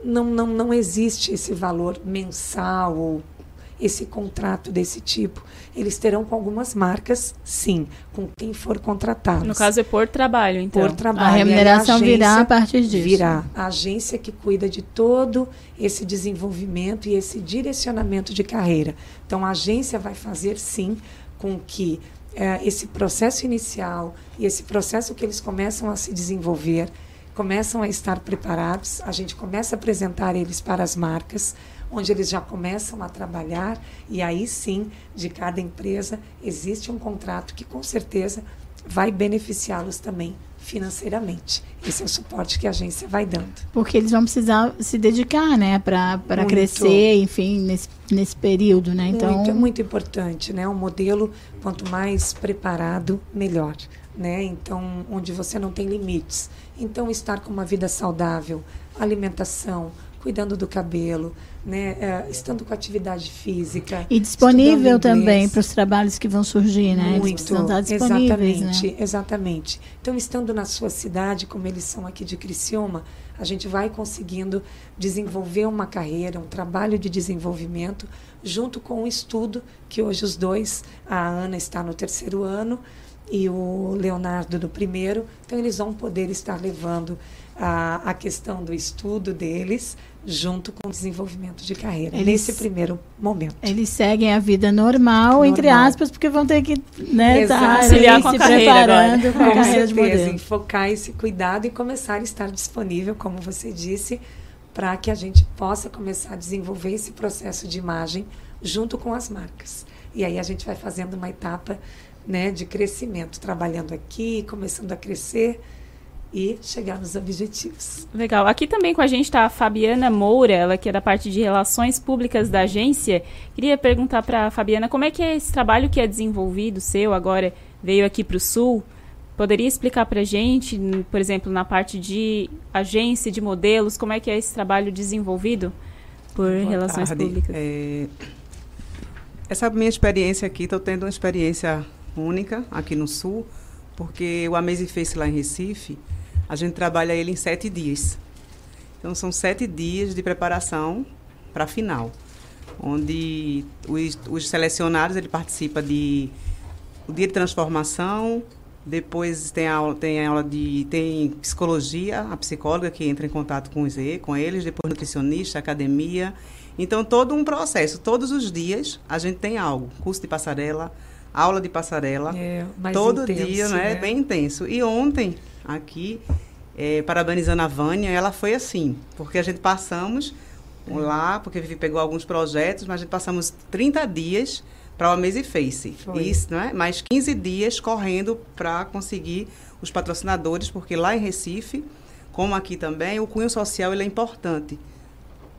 não, não, não existe esse valor mensal ou esse contrato desse tipo. Eles terão com algumas marcas, sim, com quem for contratado. No caso é por trabalho, então. Por trabalho. A remuneração a virá a partir disso. Virá. A agência que cuida de todo esse desenvolvimento e esse direcionamento de carreira. Então, a agência vai fazer, sim, com que é, esse processo inicial e esse processo que eles começam a se desenvolver, começam a estar preparados, a gente começa a apresentar eles para as marcas, onde eles já começam a trabalhar e aí sim, de cada empresa, existe um contrato que com certeza vai beneficiá-los também financeiramente. Esse é o suporte que a agência vai dando. Porque eles vão precisar se dedicar, né, para crescer, enfim, nesse, nesse período, né? Então muito, é muito importante, né? Um modelo quanto mais preparado, melhor, né? Então, onde você não tem limites. Então, estar com uma vida saudável, alimentação, cuidando do cabelo, né, é, estando com atividade física. E disponível também para os trabalhos que vão surgir, né? Muito, eles estar disponíveis, exatamente, né? exatamente. Então, estando na sua cidade, como eles são aqui de Criciúma, a gente vai conseguindo desenvolver uma carreira, um trabalho de desenvolvimento, junto com o estudo que hoje os dois, a Ana está no terceiro ano e o Leonardo no primeiro, então eles vão poder estar levando a, a questão do estudo deles junto com o desenvolvimento de carreira, eles, nesse primeiro momento. Eles seguem a vida normal, normal. entre aspas, porque vão ter que né, tá auxiliar com a carreira preparando agora. com a carreira de modelo. Focar esse cuidado e começar a estar disponível, como você disse, para que a gente possa começar a desenvolver esse processo de imagem junto com as marcas. E aí a gente vai fazendo uma etapa né, de crescimento, trabalhando aqui, começando a crescer e chegar nos objetivos. Legal. Aqui também com a gente está a Fabiana Moura, ela que é da parte de relações públicas da agência. Queria perguntar para a Fabiana como é que é esse trabalho que é desenvolvido, seu agora veio aqui para o Sul. Poderia explicar para a gente, por exemplo, na parte de agência de modelos, como é que é esse trabalho desenvolvido por Boa relações tarde. públicas? É... Essa minha experiência aqui, estou tendo uma experiência única aqui no Sul, porque o Amazing Face lá em Recife, a gente trabalha ele em sete dias. Então, são sete dias de preparação para a final, onde os, os selecionados ele participa de o dia de transformação, depois tem aula, tem aula de tem psicologia, a psicóloga que entra em contato com os com eles, depois nutricionista, academia. Então todo um processo, todos os dias a gente tem algo, curso de passarela, aula de passarela, é, todo intenso, dia, né? né? Bem intenso. E ontem aqui, é, parabenizando a Vânia, ela foi assim, porque a gente passamos lá, porque a Vivi pegou alguns projetos, mas a gente passamos 30 dias para o Amaze Face. Foi. Isso, né? Mais 15 dias correndo para conseguir os patrocinadores, porque lá em Recife, como aqui também, o cunho social ele é importante.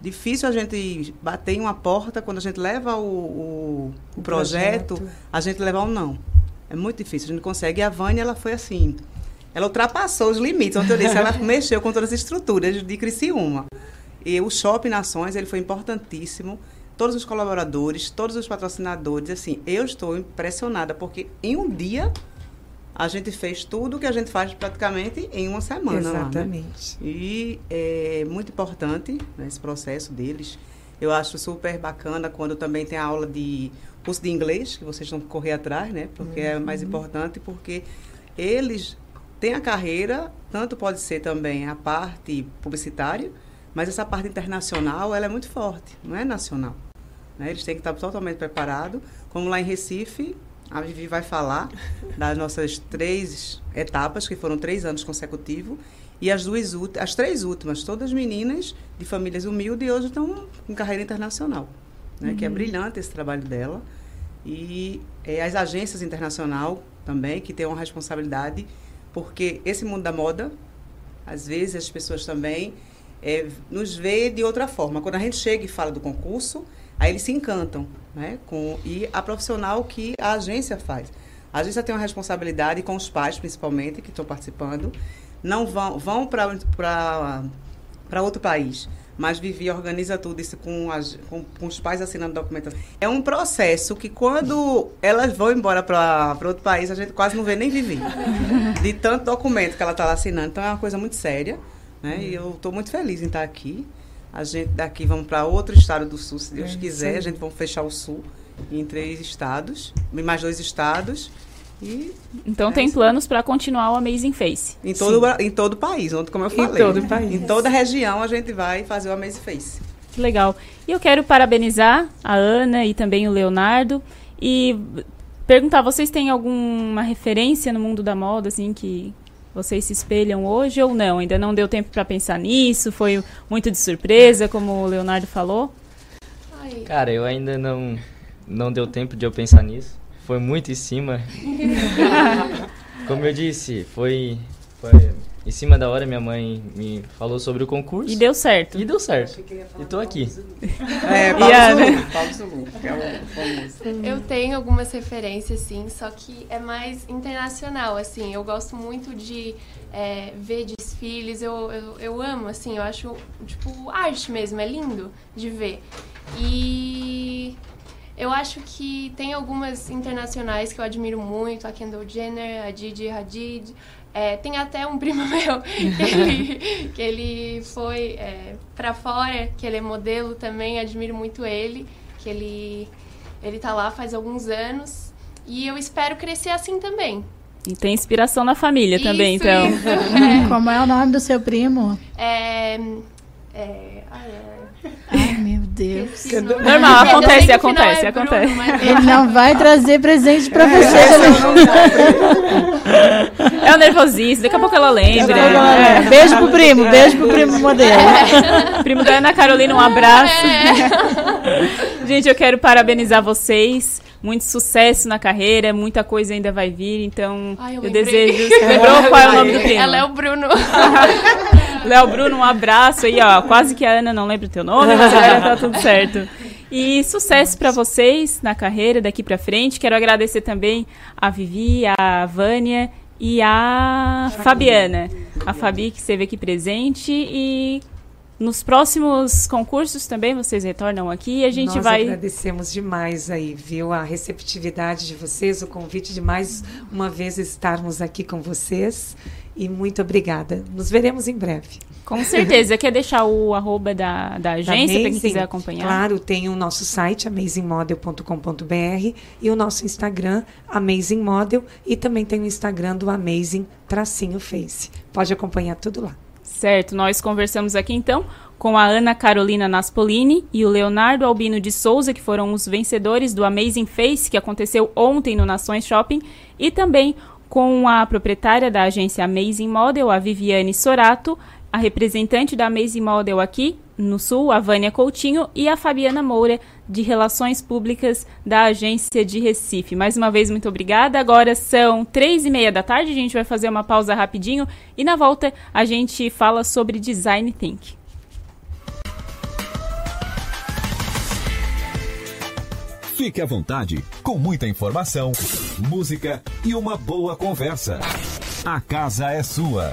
Difícil a gente bater em uma porta quando a gente leva o, o, o projeto, projeto, a gente levar um não. É muito difícil, a gente consegue. E a Vânia, ela foi assim, ela ultrapassou os limites. Ontem eu disse, ela <laughs> mexeu com todas as estruturas de Criciúma. E o Shopping Nações, ele foi importantíssimo. Todos os colaboradores, todos os patrocinadores, assim, eu estou impressionada, porque em um dia a gente fez tudo que a gente faz praticamente em uma semana. lá, né? Exatamente. E é muito importante né, esse processo deles. Eu acho super bacana quando também tem a aula de curso de inglês, que vocês vão correr atrás, né? Porque é mais Uhum. importante, porque eles têm a carreira, tanto pode ser também a parte publicitária, mas essa parte internacional, ela é muito forte, não é nacional. Né? Eles têm que estar totalmente preparados. Como lá em Recife, a Vivi vai falar <laughs> das nossas três etapas, que foram três anos consecutivos, e as duas as três últimas, todas meninas de famílias humildes e hoje estão com carreira internacional, né? Que é Uhum. brilhante esse trabalho dela. E eh, as agências internacional também, que têm uma responsabilidade, porque esse mundo da moda, às vezes as pessoas também eh, nos vê de outra forma. Quando a gente chega e fala do concurso, aí eles se encantam, né? Com, e a profissional que a agência faz. A agência tem uma responsabilidade com os pais, principalmente, que estão participando. Não vão, vão para outro país, mas Vivi organiza tudo isso com, as, com, com os pais assinando documentação. É um processo que quando elas vão embora para outro país, a gente quase não vê nem Vivi. <laughs> De tanto documento que ela está lá assinando. Então é uma coisa muito séria. Né? E eu estou muito feliz em estar aqui. A gente daqui vamos para outro estado do sul, se Deus É, quiser. sim. A gente vai fechar o sul em três estados, em mais dois estados. E Então é tem isso. planos para continuar o Amazing Face. Em todo, em todo o país, onde, como eu Em falei. todo né? o país. Em toda a região a gente vai fazer o Amazing Face. Que legal. E eu quero parabenizar a Ana e também o Leonardo e perguntar, vocês têm alguma referência no mundo da moda assim que vocês se espelham hoje ou não? Ainda não deu tempo para pensar nisso, foi muito de surpresa, como o Leonardo falou. Cara, eu ainda não, não deu tempo de eu pensar nisso. Foi muito em cima. <laughs> Como eu disse, foi, foi em cima da hora minha mãe me falou sobre o concurso. E deu certo. E deu certo. E tô aqui. É, <laughs> Paulo a- Zulu, Paulo Zulu, que é o famoso. Eu tenho algumas referências, sim, só que é mais internacional, assim. Eu gosto muito de é, ver desfiles, eu, eu, eu amo, assim, eu acho, tipo, arte mesmo, é lindo de ver. E eu acho que tem algumas internacionais que eu admiro muito, a Kendall Jenner, a Gigi Hadid. É, tem até um primo <laughs> meu que ele, que ele foi é, para fora, que ele é modelo também, admiro muito ele, que ele ele tá lá faz alguns anos e eu espero crescer assim também. E tem inspiração na família também, Isso, então. isso. <laughs> É. Como é o nome do seu primo? É, é, ai, ai. Ai, meu Deus. O. Normal, acontece, o acontece, é acontece. Bruno, mas- Ele não vai trazer presente pra É, você. Ele- É o nervosismo, daqui a pouco ela lembra. Ela lembra. Beijo pro primo, beijo pro primo modelo. <laughs> Primo da Ana Carolina, um abraço. <laughs> Gente, eu quero parabenizar vocês. Muito sucesso na carreira, muita coisa ainda vai vir, então Ai, eu eu, desejo. Lembrou <laughs> qual é o nome do primo? É Léo Bruno. Léo Bruno, um abraço aí, ó. Quase que a Ana não lembra o teu nome, mas agora tá tudo certo. E sucesso pra vocês na carreira daqui pra frente. Quero agradecer também a Vivi, a Vânia e a Fabiana. A Fabi que esteve aqui presente e nos próximos concursos também vocês retornam aqui e a gente Nós vai agradecemos demais aí, viu? A receptividade de vocês, o convite de mais uma vez estarmos aqui com vocês. E muito obrigada. Nos veremos em breve. Com certeza. Quer deixar o arroba da, da agência para quem quiser acompanhar? Claro, tem o nosso site, amazingmodel.com.br e o nosso Instagram, Amazing Model, e também tem o Instagram do Amazing Tracinho Face. Pode acompanhar tudo lá. Certo, nós conversamos aqui então com a Ana Carolina Naspolini e o Leonardo Albino de Souza, que foram os vencedores do Amazing Face, que aconteceu ontem no Nações Shopping, e também com a proprietária da agência Amazing Model, a Viviane Sorato, a representante da Amazing Model aqui no Sul, a Vânia Coutinho, e a Fabiana Moura, de Relações Públicas da agência de Recife. Mais uma vez, muito obrigada. Agora são três e meia da tarde, a gente vai fazer uma pausa rapidinho e na volta a gente fala sobre Design Think. Fique à vontade, com muita informação, música e uma boa conversa. A casa é sua.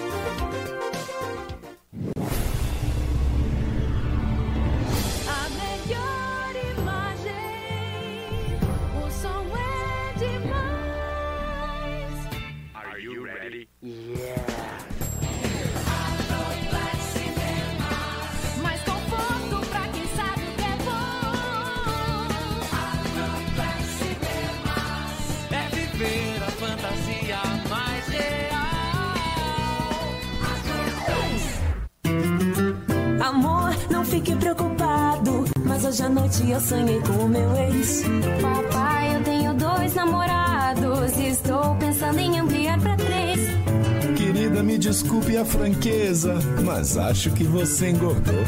Sonhei com o meu ex. Papai, eu tenho dois namorados e estou pensando em ampliar pra três. Querida, me desculpe a franqueza, mas acho que você engordou.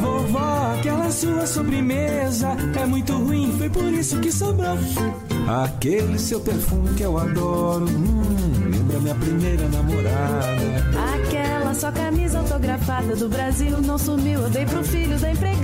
Vovó, aquela sua sobremesa é muito ruim, foi por isso que sobrou. Aquele seu perfume que eu adoro, hum, lembra minha primeira namorada. Aquela sua camisa autografada do Brasil não sumiu, eu dei pro filho da empregada.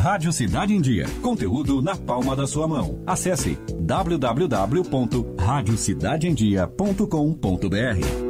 Rádio Cidade em Dia. Conteúdo na palma da sua mão. Acesse www.radiocidadeemdia.com.br.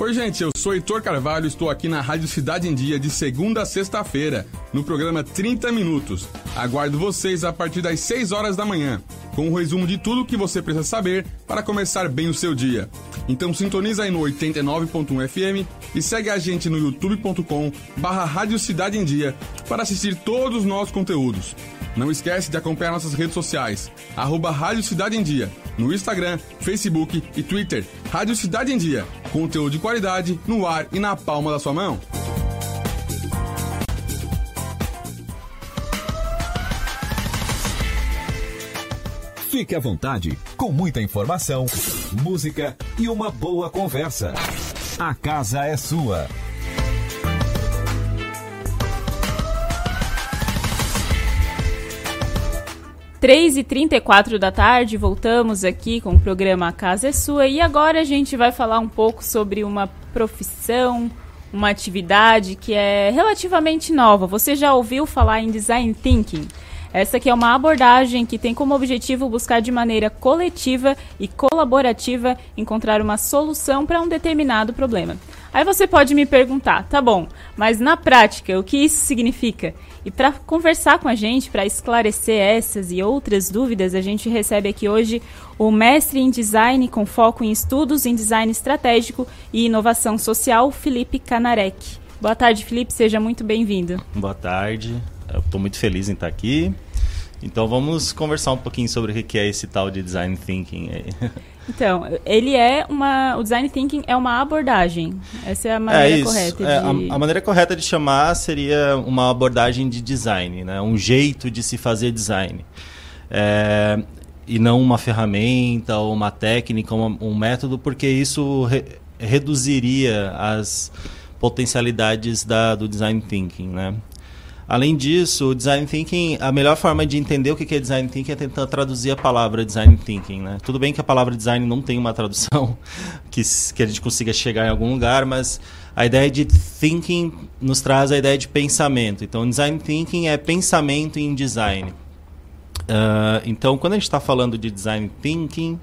Oi, gente, eu sou Heitor Carvalho, estou aqui na Rádio Cidade em Dia de segunda a sexta-feira, no programa 30 Minutos. Aguardo vocês a partir das 6 horas da manhã, com um resumo de tudo que você precisa saber para começar bem o seu dia. Então sintoniza aí no 89.1 FM e segue a gente no youtube.com barra Rádio Cidade em Dia para assistir todos os nossos conteúdos. Não esquece de acompanhar nossas redes sociais, arroba Rádio Cidade em Dia, no Instagram, Facebook e Twitter. Rádio Cidade em Dia, conteúdo de qualidade no ar e na palma da sua mão. Fique à vontade, com muita informação, música e uma boa conversa. A casa é sua. Três e 34 da tarde, voltamos aqui com o programa Casa é Sua e agora a gente vai falar um pouco sobre uma profissão, uma atividade que é relativamente nova. Você já ouviu falar em Design Thinking? Essa aqui é uma abordagem que tem como objetivo buscar de maneira coletiva e colaborativa encontrar uma solução para um determinado problema. Aí você pode me perguntar, tá bom, mas na prática, o que isso significa? E para conversar com a gente, para esclarecer essas e outras dúvidas, a gente recebe aqui hoje o mestre em design com foco em estudos em design estratégico e inovação social, Felipe Canarek. Boa tarde, Felipe, seja muito bem-vindo. Boa tarde, estou muito feliz em estar aqui. Então vamos conversar um pouquinho sobre o que é esse tal de design thinking aí. <laughs> Então, ele é uma. O design thinking é uma abordagem. Essa é a maneira é isso. correta. É, de... a, a, maneira correta de chamar seria uma abordagem de design, né? um jeito de se fazer design. É, e não uma ferramenta ou uma técnica, uma, um método, porque isso re, reduziria as potencialidades da, do design thinking. Né? Além disso, o design thinking, a melhor forma de entender o que é design thinking é tentar traduzir a palavra design thinking, né? Tudo bem que a palavra design não tem uma tradução <laughs> que, que a gente consiga chegar em algum lugar, mas a ideia de thinking nos traz a ideia de pensamento. Então, design thinking é pensamento em design. Ah, então, quando a gente está falando de design thinking,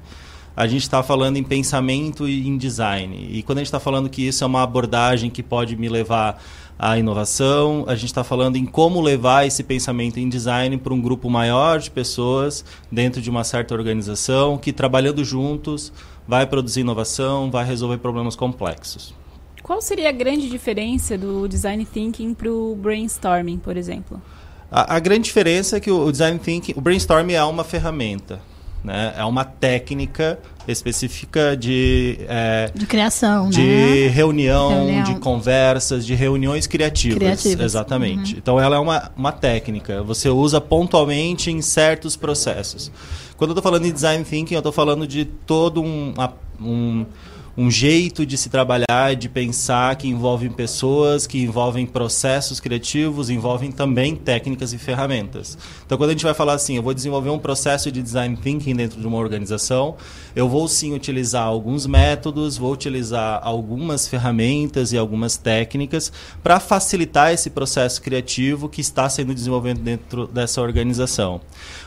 a gente está falando em pensamento e em design. E quando a gente está falando que isso é uma abordagem que pode me levar à inovação, a gente está falando em como levar esse pensamento em design para um grupo maior de pessoas dentro de uma certa organização que, trabalhando juntos, vai produzir inovação, vai resolver problemas complexos. Qual seria a grande diferença do design thinking para o brainstorming, por exemplo? A, a grande diferença é que o, o design thinking, o brainstorming é uma ferramenta, né? É uma técnica específica de é, De criação, de né? reunião, Reunião. de conversas, de reuniões criativas, Criativas. exatamente. Uhum. Então ela é uma, uma técnica. Você usa pontualmente em certos processos. Quando eu estou falando de design thinking, eu estou falando de todo um, um um jeito de se trabalhar, de pensar que envolve pessoas, que envolvem processos criativos, envolvem também técnicas e ferramentas. Então, quando a gente vai falar assim, eu vou desenvolver um processo de design thinking dentro de uma organização, eu vou sim utilizar alguns métodos, vou utilizar algumas ferramentas e algumas técnicas para facilitar esse processo criativo que está sendo desenvolvido dentro dessa organização.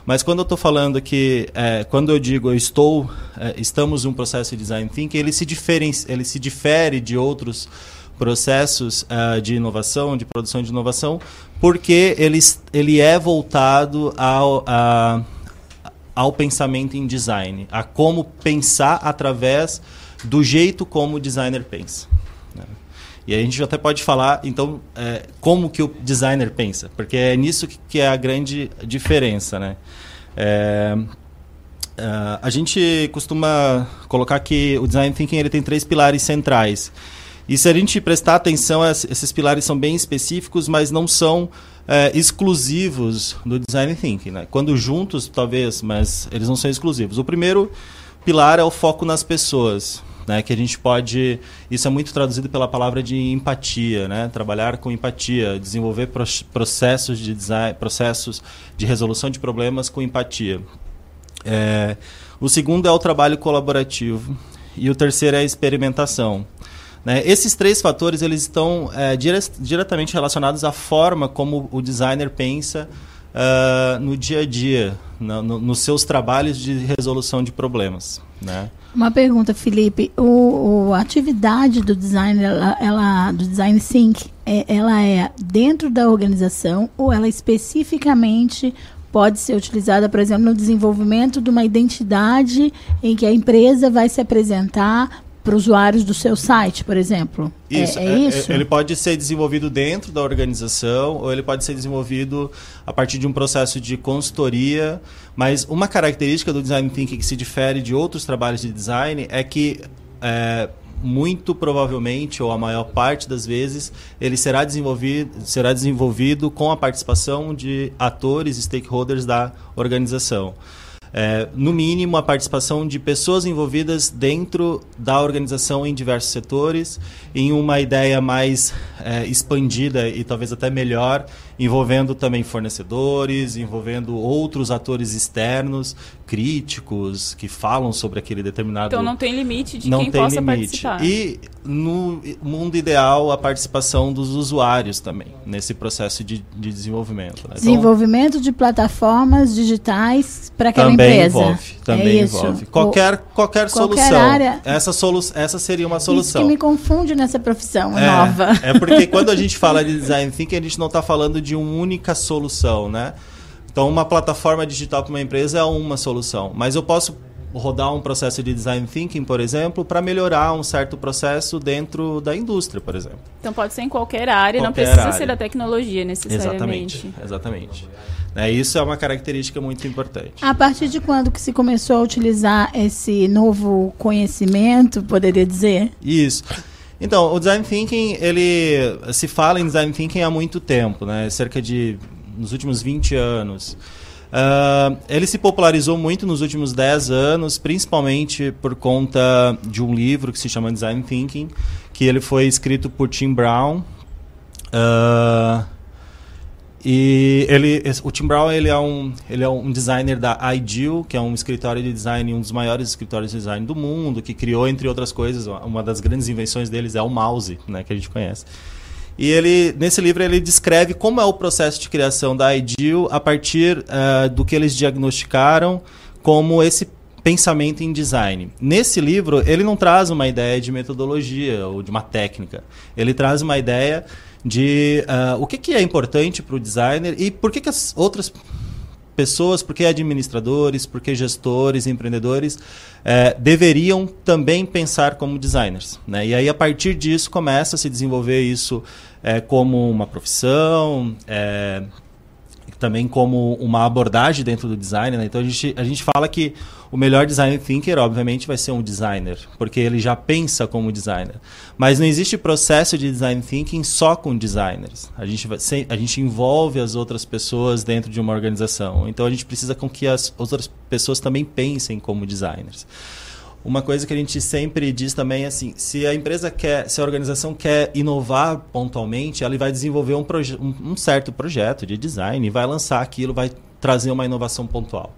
Mas quando eu estou falando que, é, quando eu digo eu estou, é, estamos em um processo de design thinking, ele se, diferen ele se difere de outros processos ah, de inovação, de produção de inovação, porque ele, ele é voltado ao, a, ao pensamento em design, a como pensar através do jeito como o designer pensa. E a gente até pode falar, então, é, como que o designer pensa, porque é nisso que, que é a grande diferença, né? É, ah, a gente costuma colocar que o design thinking ele tem três pilares centrais. E se a gente prestar atenção, es- esses pilares são bem específicos, mas não são eh, exclusivos do design thinking. Né? Quando juntos, talvez, mas eles não são exclusivos. O primeiro pilar é o foco nas pessoas. Né, que a gente pode. Isso é muito traduzido pela palavra de empatia, né? Trabalhar com empatia, desenvolver pro- processos de design, processos de resolução de problemas com empatia. É, o segundo é o trabalho colaborativo e o terceiro é a experimentação. né? Esses três fatores eles estão é, dire diretamente relacionados à forma como o designer pensa ah, no dia a dia, na- no- nos seus trabalhos de resolução de problemas. Né? Uma pergunta, Felipe. O, o- a atividade do design, ela, ela- do design think, é, ela é dentro da organização ou ela especificamente pode ser utilizada, por exemplo, no desenvolvimento de uma identidade em que a empresa vai se apresentar para usuários do seu site, por exemplo? É- Isso, é, é- isso? é- ele pode ser desenvolvido dentro da organização ou ele pode ser desenvolvido a partir de um processo de consultoria. Mas uma característica do design thinking que se difere de outros trabalhos de design é que é, muito provavelmente ou a maior parte das vezes ele será desenvolvido será desenvolvido com a participação de atores e stakeholders da organização. É, no mínimo, a participação de pessoas envolvidas dentro da organização em diversos setores, em uma ideia mais é, expandida e talvez até melhor, envolvendo também fornecedores, envolvendo outros atores externos, críticos, que falam sobre aquele determinado. Então não tem limite de Não quem tem possa limite. participar. E no mundo ideal, a participação dos usuários também, nesse processo de, de desenvolvimento. né? Então, Desenvolvimento de plataformas digitais para aquela também empresa. envolve, também é isso. envolve. Qualquer, qualquer, qualquer solução. área. Essa, solu essa seria uma Isso solução. que me confunde nessa profissão É, nova. é porque quando a gente fala de design thinking, a gente não está falando de uma única solução, né? Então, uma plataforma digital para uma empresa é uma solução, mas eu posso rodar um processo de design thinking, por exemplo, para melhorar um certo processo dentro da indústria, por exemplo. Então pode ser em qualquer área, não Qualquer precisa área. ser da tecnologia necessariamente. Exatamente, exatamente. Né, isso é uma característica muito importante. A partir de quando que se começou a utilizar esse novo conhecimento, poderia dizer? Isso. Então, o design thinking, ele se fala em design thinking há muito tempo, né? Cerca de nos últimos 20 anos. Ah, ele se popularizou muito nos últimos 10 anos, principalmente por conta de um livro que se chama Design Thinking, que ele foi escrito por Tim Brown. Ah, E ele, o Tim Brown ele é, um, ele é um designer da Ideal, que é um escritório de design, um dos maiores escritórios de design do mundo, que criou, entre outras coisas, uma das grandes invenções deles é o mouse, né, que a gente conhece. E ele, nesse livro ele descreve como é o processo de criação da Ideal a partir eh, do que eles diagnosticaram como esse pensamento em design. Nesse livro, ele não traz uma ideia de metodologia ou de uma técnica. Ele traz uma ideia de ah, o que, que é importante para o designer e por que, que as outras pessoas, porque administradores, porque gestores, empreendedores eh, deveriam também pensar como designers. Né? E aí, a partir disso, começa a se desenvolver isso eh, como uma profissão, eh, também como uma abordagem dentro do design. Né? Então, a gente, a gente fala que o melhor design thinker, obviamente, vai ser um designer, porque ele já pensa como designer. Mas não existe processo de design thinking só com designers. A gente, a gente envolve as outras pessoas dentro de uma organização. Então, a gente precisa com que as outras pessoas também pensem como designers. Uma coisa que a gente sempre diz também é assim, se a empresa quer, se a organização quer inovar pontualmente, ela vai desenvolver um, um, um certo projeto de design e vai lançar aquilo, vai trazer uma inovação pontual.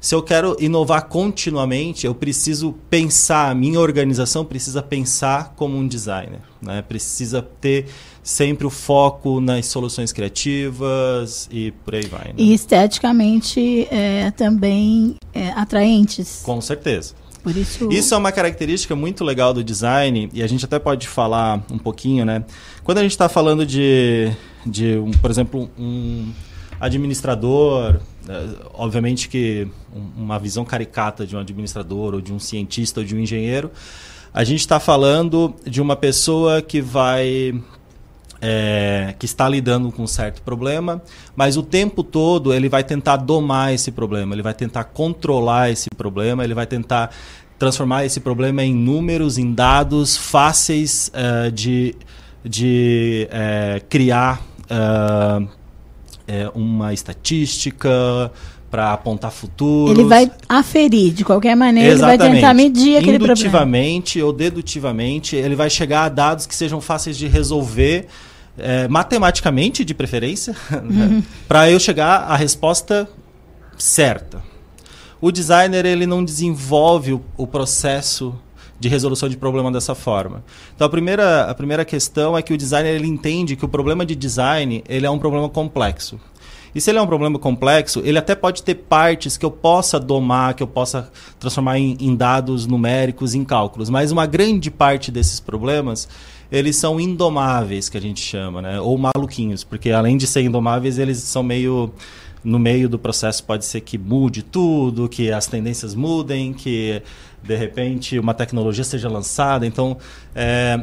Se eu quero inovar continuamente, eu preciso pensar, a minha organização precisa pensar como um designer, né? Precisa ter sempre o foco nas soluções criativas e por aí vai. né? E esteticamente é, também é, atraentes. Com certeza. Isso. Isso é uma característica muito legal do design e a gente até pode falar um pouquinho, né? Quando a gente está falando de, de um, por exemplo, um administrador, eh, obviamente que um- uma visão caricata de um administrador ou de um cientista ou de um engenheiro, a gente está falando de uma pessoa que vai é, que está lidando com um certo problema, mas o tempo todo ele vai tentar domar esse problema, ele vai tentar controlar esse problema, ele vai tentar transformar esse problema em números, em dados fáceis eh, de, de eh, criar eh, uma estatística para apontar futuros. Ele vai aferir, de qualquer maneira, ele vai tentar medir aquele problema. Indutivamente ou dedutivamente, ele vai chegar a dados que sejam fáceis de resolver, eh, matematicamente, de preferência, Uhum. para eu chegar à resposta certa. O designer ele não desenvolve o, o processo de resolução de problema dessa forma. Então a primeira, a primeira questão é que o designer ele entende que o problema de design ele é um problema complexo. E se ele é um problema complexo, ele até pode ter partes que eu possa domar, que eu possa transformar em, em dados numéricos, em cálculos. Mas uma grande parte desses problemas, eles são indomáveis, que a gente chama, né? ou maluquinhos, porque além de ser indomáveis, eles são meio no meio do processo pode ser que mude tudo, que as tendências mudem, que de repente uma tecnologia seja lançada. Então, é,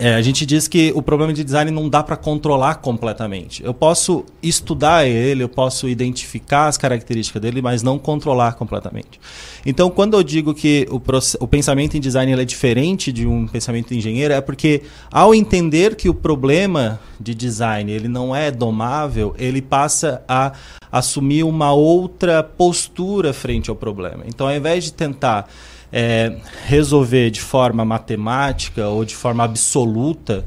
é, a gente diz que o problema de design não dá para controlar completamente. Eu posso estudar ele, eu posso identificar as características dele, mas não controlar completamente. Então, quando eu digo que o, o pensamento em design é diferente de um pensamento engenheiro, é porque ao entender que o problema de design ele não é domável, ele passa a assumir uma outra postura frente ao problema. Então, ao invés de tentar é, resolver de forma matemática ou de forma absoluta,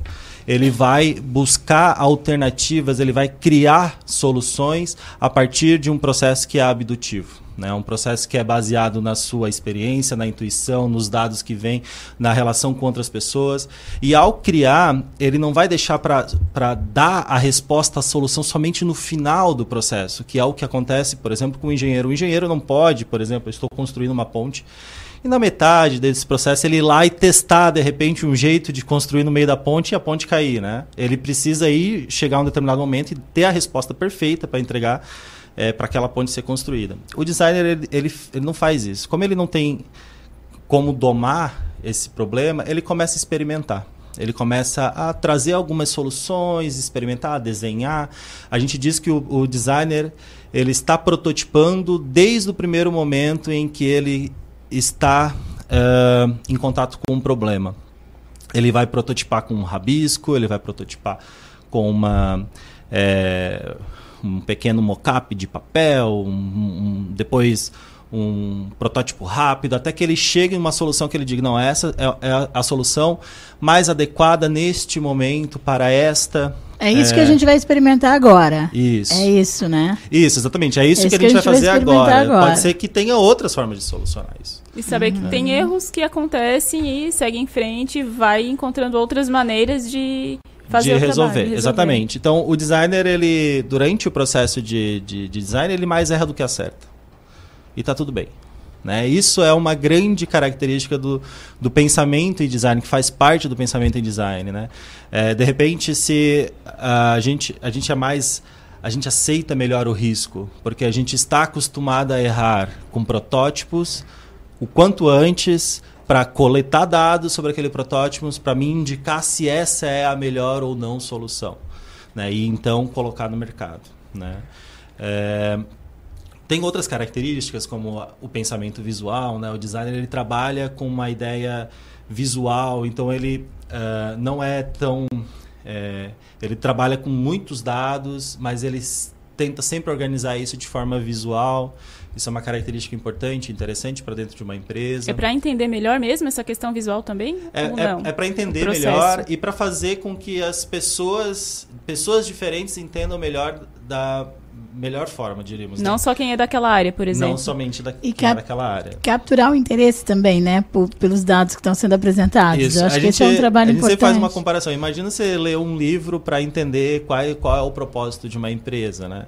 ele vai buscar alternativas, ele vai criar soluções a partir de um processo que é abdutivo. Né? Um processo que é baseado na sua experiência, na intuição, nos dados que vêm, na relação com outras pessoas. E ao criar, ele não vai deixar para dar a resposta, a solução somente no final do processo, que é o que acontece, por exemplo, com o engenheiro. O engenheiro não pode, por exemplo, eu estou construindo uma ponte e na metade desse processo ele ir lá e testar de repente um jeito de construir no meio da ponte e a ponte cair, né? Ele precisa ir chegar a um determinado momento e ter a resposta perfeita para entregar é, para aquela ponte ser construída. O designer ele, ele, ele não faz isso. Como ele não tem como domar esse problema, ele começa a experimentar. Ele começa a trazer algumas soluções, experimentar, desenhar. A gente diz que o, o designer ele está prototipando desde o primeiro momento em que ele está eh, em contato com um problema. Ele vai prototipar com um rabisco, ele vai prototipar com uma eh, um pequeno mockup de papel, um, um- depois um protótipo rápido, até que ele chegue em uma solução que ele diga, não, essa é, é a, a solução mais adequada neste momento para esta É isso que a gente vai experimentar agora. Isso. É isso, né? Isso, exatamente. É isso, É que a gente, vai fazer experimentar agora. agora. Pode ser que tenha outras formas de solucionar isso. E saber que Uhum. tem erros que acontecem e segue em frente e vai encontrando outras maneiras de fazer de resolver, trabalho, resolver. exatamente. Então, o designer, ele durante o processo de, de, de design, ele mais erra do que acerta. E tá tudo bem. Né? Isso é uma grande característica do, do pensamento em design, que faz parte do pensamento em design. Né? É, de repente, se a gente, a gente é mais. A gente aceita melhor o risco, porque a gente está acostumado a errar com protótipos o quanto antes para coletar dados sobre aquele protótipo, para me indicar se essa é a melhor ou não solução. Né? E então colocar no mercado. Né? É, tem outras características, como o pensamento visual. Né? O designer ele trabalha com uma ideia visual, então ele ah, não é tão. é, ele trabalha com muitos dados, mas ele tenta sempre organizar isso de forma visual. Isso é uma característica importante, interessante para dentro de uma empresa. É para entender melhor mesmo essa questão visual também? É, é, não? é para entender melhor e para fazer com que as pessoas, pessoas diferentes entendam melhor da melhor forma, diríamos. né? Não só quem é daquela área, por exemplo. Não somente da, E quem é daquela área. Capturar o interesse também, né? por- pelos dados que estão sendo apresentados. Isso. Eu acho a que gente, esse é um trabalho a importante. faz uma comparação. Imagina você ler um livro para entender qual é, qual é o propósito de uma empresa, né?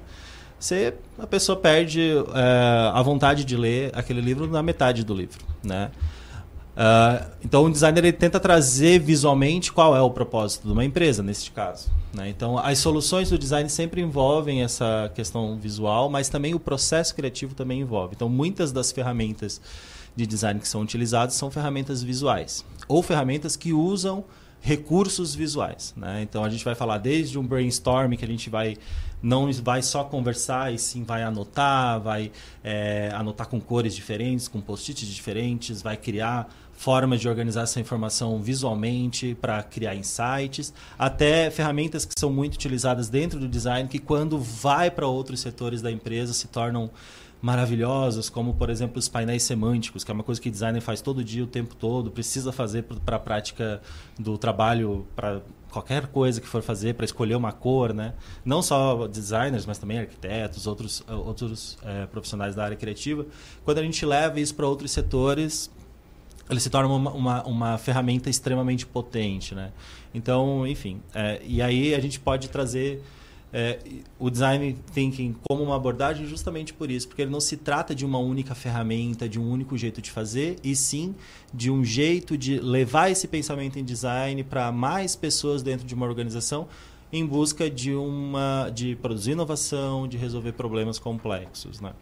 Você, a pessoa perde eh, a vontade de ler aquele livro na metade do livro, né? Ah, então o designer ele tenta trazer visualmente qual é o propósito de uma empresa neste caso. Né? Então as soluções do design sempre envolvem essa questão visual, mas também o processo criativo também envolve. Então muitas das ferramentas de design que são utilizadas são ferramentas visuais ou ferramentas que usam recursos visuais. Né? Então a gente vai falar desde um brainstorm que a gente vai não vai só conversar e sim vai anotar, vai é, anotar com cores diferentes, com post-its diferentes, vai criar formas de organizar essa informação visualmente para criar insights, até ferramentas que são muito utilizadas dentro do design que quando vai para outros setores da empresa se tornam maravilhosos, como por exemplo os painéis semânticos, que é uma coisa que o designer faz todo dia, o tempo todo, precisa fazer para a prática do trabalho, para qualquer coisa que for fazer, para escolher uma cor, né? Não só designers, mas também arquitetos, outros, outros eh, profissionais da área criativa. Quando a gente leva isso para outros setores, ele se torna uma, uma, uma ferramenta extremamente potente, né? Então, enfim, é, e aí a gente pode trazer é, o design thinking como uma abordagem justamente por isso, porque ele não se trata de uma única ferramenta, de um único jeito de fazer, e sim de um jeito de levar esse pensamento em design para mais pessoas dentro de uma organização em busca de uma de produzir inovação, de resolver problemas complexos, né?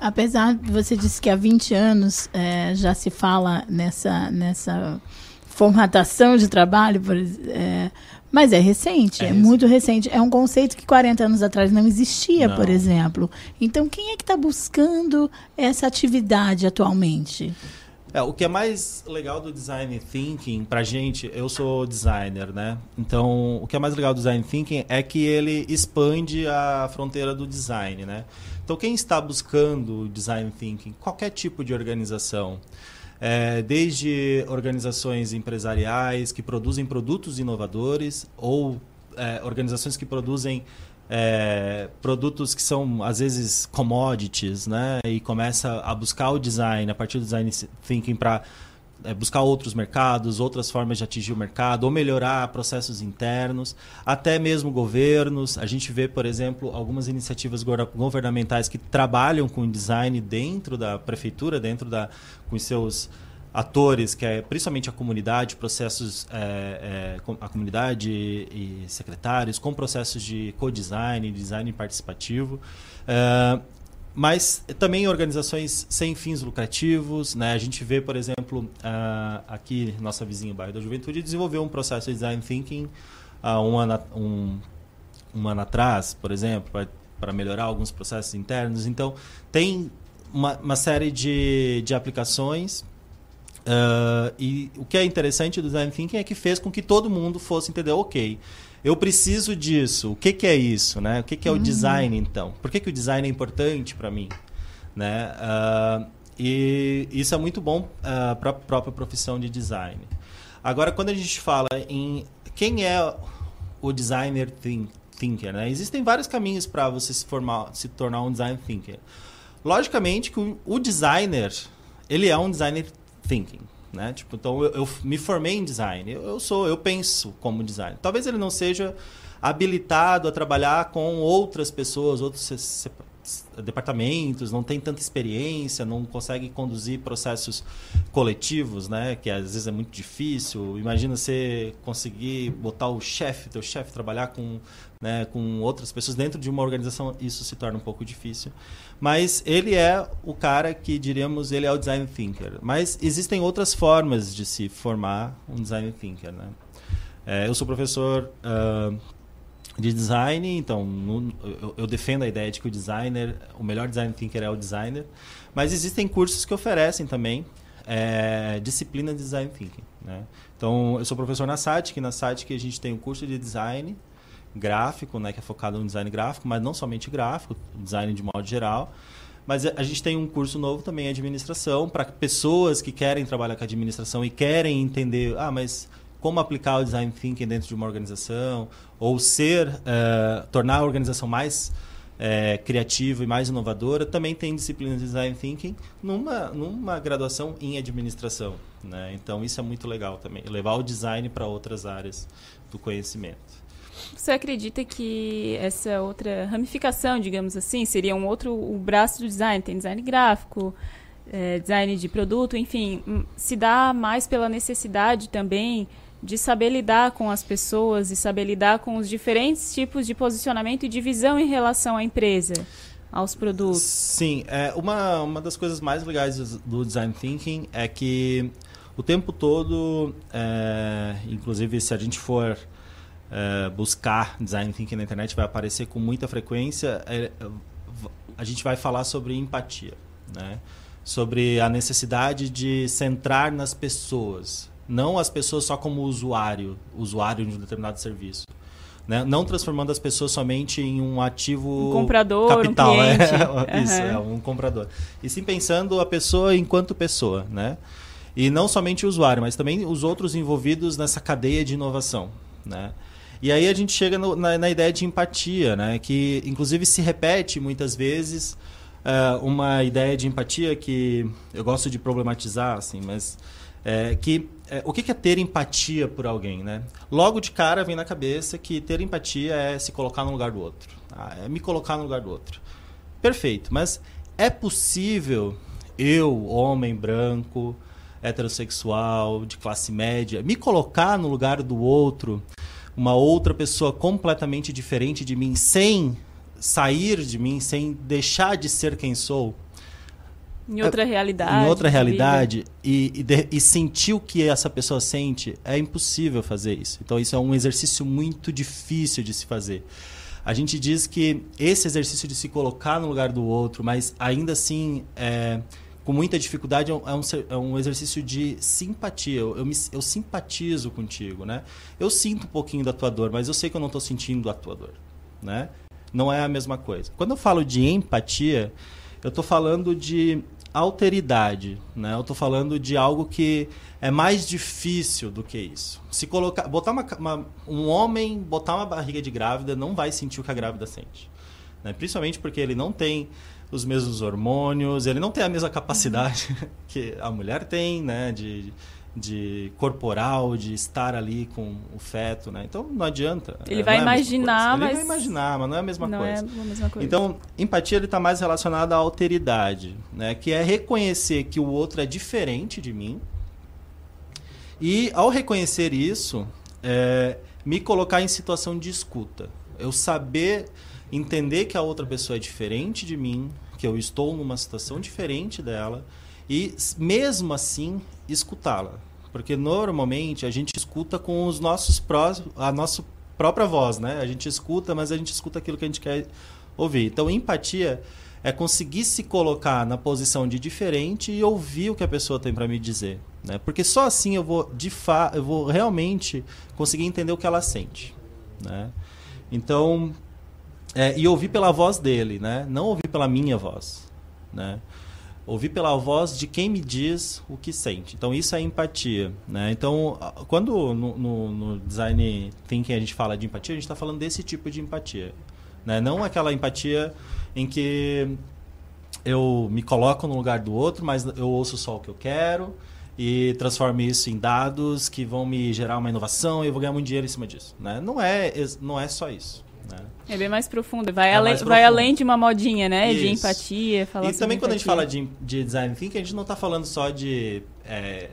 Apesar de você disse que há 20 anos eh, já se fala nessa, nessa formatação de trabalho, por eh, mas é recente, é, muito recente. É um conceito que 40 anos atrás não existia, Não. por exemplo. Então, quem é que está buscando essa atividade atualmente? É, o que é mais legal do design thinking pra gente, eu sou designer, né? Então, o que é mais legal do design thinking é que ele expande a fronteira do design, né? Então, quem está buscando design thinking, qualquer tipo de organização, é, desde organizações empresariais que produzem produtos inovadores ou é, organizações que produzem é, produtos que são às vezes commodities, né? E começa a buscar o design a partir do design thinking para é, buscar outros mercados, outras formas de atingir o mercado, ou melhorar processos internos, até mesmo governos. A gente vê, por exemplo, algumas iniciativas governamentais que trabalham com design dentro da prefeitura, dentro da com seus atores, que é principalmente a comunidade, processos, é, é, a comunidade e secretários, com processos de co-design, design participativo. É, mas também organizações sem fins lucrativos. Né? A gente vê, por exemplo, ah, aqui, nossa vizinha, bairro da Juventude, desenvolveu um processo de design thinking há um ano, um, um ano atrás, por exemplo, para melhorar alguns processos internos. Então, tem uma, uma série de, de aplicações. ah, e o que é interessante do design thinking é que fez com que todo mundo fosse entender, ok, eu preciso disso. O que, que é isso, né? O que, que é o Uhum. design então? Por que, que o design é importante para mim, né? Ah, e isso é muito bom para a própria profissão de design. Agora, quando a gente fala em quem é o designer think, thinker. Né? Existem vários caminhos para você se, formar, se tornar um design thinker. Logicamente que o, o designer, ele é um designer thinking. Né? Tipo, então eu, eu me formei em design. Eu, eu sou, eu penso como designer. Talvez ele não seja habilitado a trabalhar com outras pessoas, outros departamentos, não tem tanta experiência, não consegue conduzir processos coletivos, né? Que às vezes é muito difícil. Imagina você conseguir botar o chefe, teu chefe trabalhar com, né, com outras pessoas dentro de uma organização, isso se torna um pouco difícil. Mas ele é o cara que diríamos, ele é o design thinker. Mas existem outras formas de se formar um design thinker, né? É, eu sou professor ah, de design, então no- eu, eu defendo a ideia de que o designer, o melhor design thinker é o designer, mas existem cursos que oferecem também é, disciplina de design thinking. Né? Então eu sou professor na SATIC, na SATIC a gente tem um curso de design gráfico, né, que é focado no design gráfico, mas não somente gráfico, design de modo geral. Mas a gente tem um curso novo também administração para pessoas que querem trabalhar com administração e querem entender, ah, mas como aplicar o design thinking dentro de uma organização ou ser eh, tornar a organização mais eh, criativa e mais inovadora também tem disciplina de design thinking numa numa graduação em administração né então isso é muito legal também levar o design para outras áreas do conhecimento Você acredita que essa outra ramificação, digamos assim, seria um outro o braço do design? Tem design gráfico, eh, design de produto, enfim, hum, se dá mais pela necessidade também de saber lidar com as pessoas e saber lidar com os diferentes tipos de posicionamento e de visão em relação à empresa, aos produtos. Sim, é, uma, uma das coisas mais legais do design thinking é que o tempo todo, é, inclusive se a gente for é, buscar design thinking na internet, vai aparecer com muita frequência, é, a gente vai falar sobre empatia, né? sobre a necessidade de centrar nas pessoas, não as pessoas só como usuário, usuário de um determinado serviço. Né? Não transformando as pessoas somente em um ativo Um comprador, um capital. cliente. <laughs> é, isso, Aham. é um comprador. E sim pensando a pessoa enquanto pessoa, né? E não somente o usuário, mas também os outros envolvidos nessa cadeia de inovação, né? E aí a gente chega no- na, na ideia de empatia, né? Que inclusive se repete muitas vezes eh, uma ideia de empatia que eu gosto de problematizar, assim, mas é, que é, o que é ter empatia por alguém, né? Logo de cara vem na cabeça que ter empatia é se colocar no lugar do outro, ah, é me colocar no lugar do outro. Perfeito, mas é possível eu, homem branco, heterossexual, de classe média, me colocar no lugar do outro, uma outra pessoa completamente diferente de mim, sem sair de mim, sem deixar de ser quem sou? Em outra realidade. Em outra de realidade e, e, de- e sentir o que essa pessoa sente, é impossível fazer isso. Então, isso é um exercício muito difícil de se fazer. A gente diz que esse exercício de se colocar no lugar do outro, mas ainda assim, é, com muita dificuldade, é um, é é um exercício de simpatia. Eu, eu, me- eu simpatizo contigo, né? Eu sinto um pouquinho da tua dor, mas eu sei que eu não estou sentindo a tua dor, né? Não é a mesma coisa. Quando eu falo de empatia, eu estou falando de alteridade, né? Eu estou falando de algo que é mais difícil do que isso. Se colocar, botar uma, uma- um homem botar uma barriga de grávida não vai sentir o que a grávida sente, né? Principalmente porque ele não tem os mesmos hormônios, ele não tem a mesma capacidade <laughs> que a mulher tem, né? De de corporal, de estar ali com o feto, né? Então não adianta. Ele é, vai é imaginar, coisa. Ele mas- vai imaginar, mas não é a mesma Não coisa. é a mesma coisa. Então, empatia ele está mais relacionado à alteridade, né? Que é reconhecer que o outro é diferente de mim. E ao reconhecer isso, é, me colocar em situação de escuta. Eu saber entender que a outra pessoa é diferente de mim, que eu estou numa situação diferente dela e mesmo assim escutá-la. Porque normalmente a gente escuta com os nossos prós, a nossa própria voz, né? A gente escuta, mas a gente escuta aquilo que a gente quer ouvir. Então, empatia é conseguir se colocar na posição de diferente e ouvir o que a pessoa tem para me dizer, né? Porque só assim eu vou de fa eu vou realmente conseguir entender o que ela sente, né? Então, é, e ouvir pela voz dele, né? Não ouvir pela minha voz, né? ouvir pela voz de quem me diz o que sente. Então isso é empatia, né? Então quando no, no- no design thinking a gente fala de empatia, a gente está falando desse tipo de empatia, né? Não aquela empatia em que eu me coloco no lugar do outro, mas eu ouço só o que eu quero e transformo isso em dados que vão me gerar uma inovação e eu vou ganhar muito dinheiro em cima disso, né? Não é não é só isso, né? É bem mais profundo. Vai, É além, mais vai profundo. além de uma modinha, né? De Isso. empatia, falar E também quando a gente fala de, de design thinking, a gente não está falando só de é,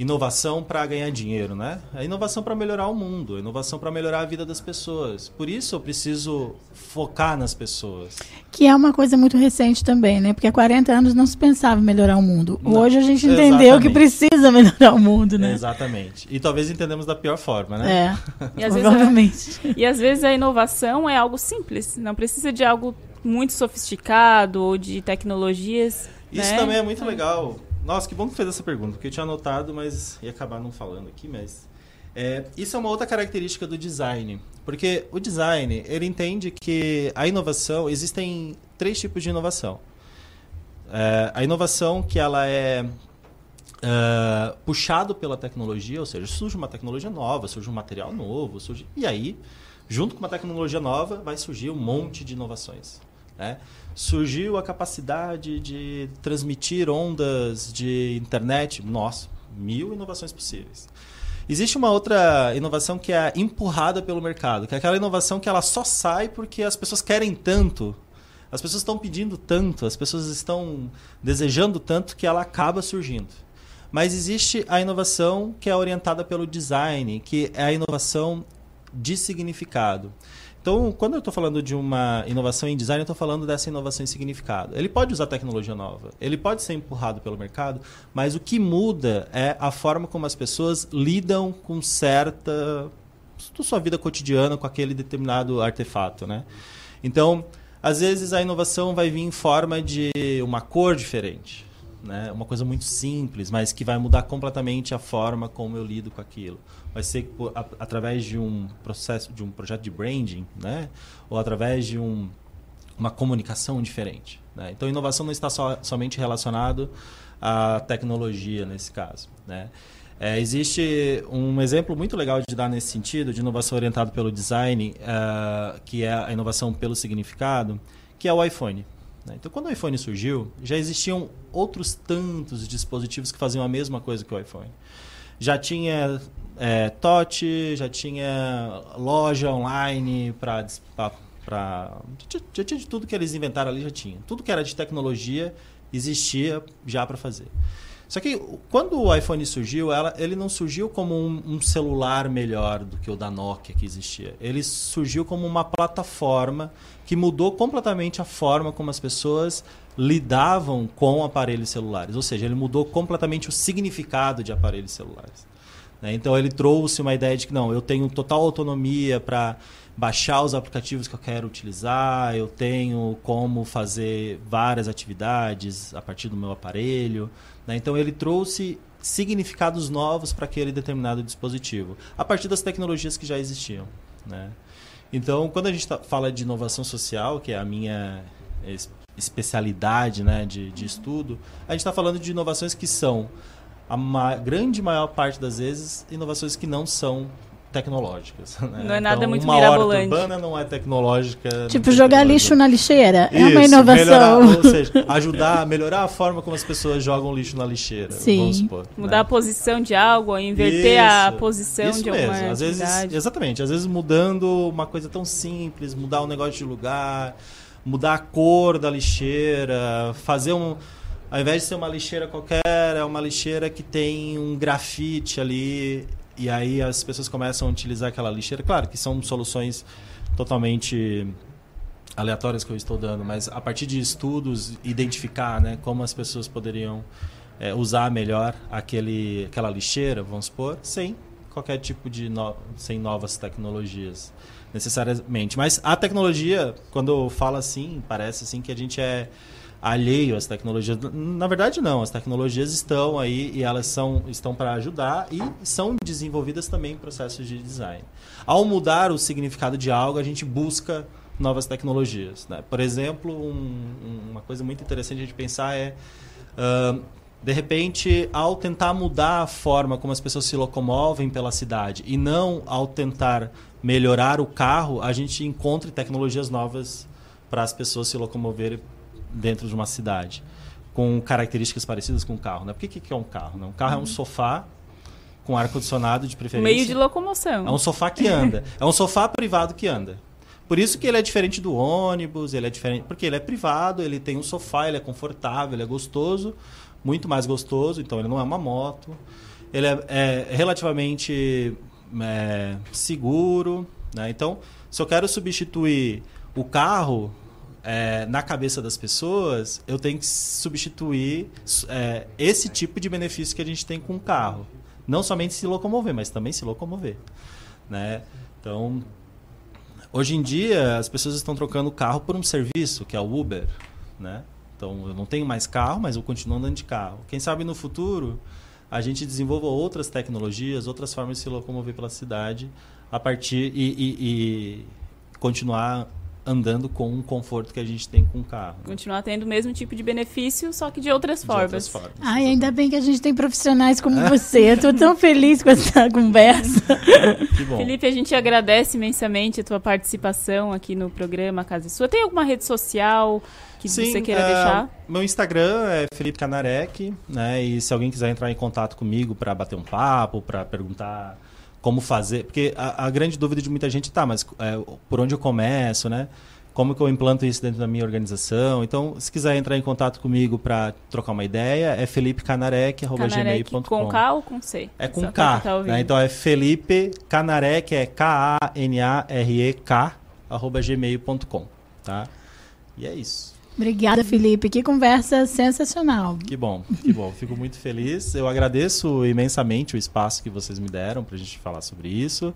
inovação para ganhar dinheiro, né? É inovação para melhorar o mundo, é inovação para melhorar a vida das pessoas. Por isso eu preciso focar nas pessoas. Que é uma coisa muito recente também, né? Porque há 40 anos não se pensava em melhorar o mundo. Não, Hoje a gente entendeu que exatamente. precisa melhorar o mundo, né? Exatamente. E talvez entendemos da pior forma, né? É. <laughs> E às, Provavelmente. vezes, e às vezes a inovação é algo simples, não precisa de algo muito sofisticado ou de tecnologias. Isso né? também é muito legal. Nossa, que bom que fez essa pergunta, porque eu tinha anotado, mas ia acabar não falando aqui, mas... é, isso é uma outra característica do design, porque o design, ele entende que a inovação, existem três tipos de inovação. É, a inovação que ela é é, puxado pela tecnologia, ou seja, surge uma tecnologia nova, surge um material novo, surge... e aí, junto com uma tecnologia nova, vai surgir um monte de inovações. Né? Surgiu a capacidade de transmitir ondas de internet, nossa, mil inovações possíveis. Existe uma outra inovação que é empurrada pelo mercado, que é aquela inovação que ela só sai porque as pessoas querem tanto, as pessoas estão pedindo tanto, as pessoas estão desejando tanto que ela acaba surgindo. Mas existe a inovação que é orientada pelo design, que é a inovação de significado. Então, quando eu estou falando de uma inovação em design, eu estou falando dessa inovação em significado. Ele pode usar tecnologia nova, ele pode ser empurrado pelo mercado, mas o que muda é a forma como as pessoas lidam com certa sua vida cotidiana com aquele determinado artefato, né? Então, às vezes a inovação vai vir em forma de uma cor diferente, né? Uma coisa muito simples, mas que vai mudar completamente a forma como eu lido com aquilo. Vai ser por- a- através de um processo, de um projeto de branding, né? Ou através de um, uma comunicação diferente. Né? Então, inovação não está só, somente relacionado à tecnologia nesse caso, né? É, existe um exemplo muito legal de dar nesse sentido, de inovação orientada pelo design, ah, que é a inovação pelo significado, que é o iPhone. né? Então, quando o iPhone surgiu, já existiam outros tantos dispositivos que faziam a mesma coisa que o iPhone. Já tinha é, touch, já tinha loja online para já, já tinha de tudo que eles inventaram ali já tinha. Tudo que era de tecnologia existia já para fazer. Só que quando o iPhone surgiu, ela, ele não surgiu como um, um celular melhor do que o da Nokia que existia. Ele surgiu como uma plataforma que mudou completamente a forma como as pessoas lidavam com aparelhos celulares. Ou seja, ele mudou completamente o significado de aparelhos celulares. Né? Então ele trouxe uma ideia de que não, eu tenho total autonomia para baixar os aplicativos que eu quero utilizar, eu tenho como fazer várias atividades a partir do meu aparelho. né? Então ele trouxe significados novos para aquele determinado dispositivo, a partir das tecnologias que já existiam. Né? Então, quando a gente tá- fala de inovação social, que é a minha es- especialidade né, de, de estudo, a gente está falando de inovações que são, a ma grande maior parte das vezes, inovações que não são tecnológicas. <laughs> né? Não é nada Então, muito uma mirabolante. urbana não é tecnológica. Tipo, jogar lixo na lixeira. é uma Isso, inovação. melhorar, ou seja, <laughs> ajudar a melhorar a forma como as pessoas jogam lixo na lixeira. Sim. Vamos supor, Mudar né? a posição de algo, inverter a Isso, posição isso de mesmo. alguma Às vezes, exatamente, às vezes mudando uma coisa tão simples, mudar um negócio de lugar, mudar a cor da lixeira, fazer um ao invés de ser uma lixeira qualquer, é uma lixeira que tem um grafite ali e aí as pessoas começam a utilizar aquela lixeira. Claro que são soluções totalmente aleatórias que eu estou dando, mas a partir de estudos identificar, né, como as pessoas poderiam é, usar melhor aquele, aquela lixeira, vamos supor, sem qualquer tipo de no, sem novas tecnologias necessariamente. Mas a tecnologia, quando fala assim, parece assim que a gente é alheio às tecnologias. Na verdade, não. As tecnologias estão aí e elas são, estão para ajudar e são desenvolvidas também em processos de design. Ao mudar o significado de algo, a gente busca novas tecnologias. Né? Por exemplo, um- um- uma coisa muito interessante a gente pensar é Ahn, de repente, ao tentar mudar a forma como as pessoas se locomovem pela cidade e não ao tentar melhorar o carro, a gente encontre tecnologias novas para as pessoas se locomoverem dentro de uma cidade com características parecidas com o carro. Né? Por que, que é um carro? Né? Um carro é um Uhum. sofá com ar-condicionado de Um preferência. meio de locomoção. É um sofá que anda. é um sofá privado que anda. Por isso que ele é diferente do ônibus, ele é diferente. Porque ele é privado, ele tem um sofá, ele é confortável, ele é gostoso, muito mais gostoso, então ele não é uma moto. Ele é, é relativamente é, seguro. Né? Então, se eu quero substituir o carro é, na cabeça das pessoas, eu tenho que substituir é, esse tipo de benefício que a gente tem com o carro. Não somente se locomover, mas também se locomover. Né? Então, hoje em dia, as pessoas estão trocando o carro por um serviço, que é o Uber. Né? Então, eu não tenho mais carro, mas eu continuo andando de carro. Quem sabe no futuro a gente desenvolva outras tecnologias, outras formas de se locomover pela cidade a partir e, e- e continuar andando com o conforto que a gente tem com o carro. Continuar tendo o mesmo tipo de benefício, só que de outras De formas. outras formas. Ai, ainda bem que a gente tem profissionais como você. Eu tô tão feliz com essa <laughs> conversa. Que bom. Felipe, a gente agradece imensamente a tua participação aqui no programa Casa é Sua. Tem alguma rede social que você queira é, deixar? Meu Instagram é Felipe Canarek, né? E se alguém quiser entrar em contato comigo para bater um papo, para perguntar como fazer, porque a, a grande dúvida de muita gente tá, mas é, por onde eu começo, né? Como que eu implanto isso dentro da minha organização? Então, se quiser entrar em contato comigo para trocar uma ideia, é Canarek felipecanarek@gmail.com. com K ou com C? É com Só K. tá né? Então é Felipe Canarek, é K-A-N-A-R-E-K, arroba gmail.com. Tá? E é isso. Obrigada, Felipe. Que conversa sensacional. Que bom, que bom. Fico muito feliz. Eu agradeço imensamente o espaço que vocês me deram para a gente falar sobre isso.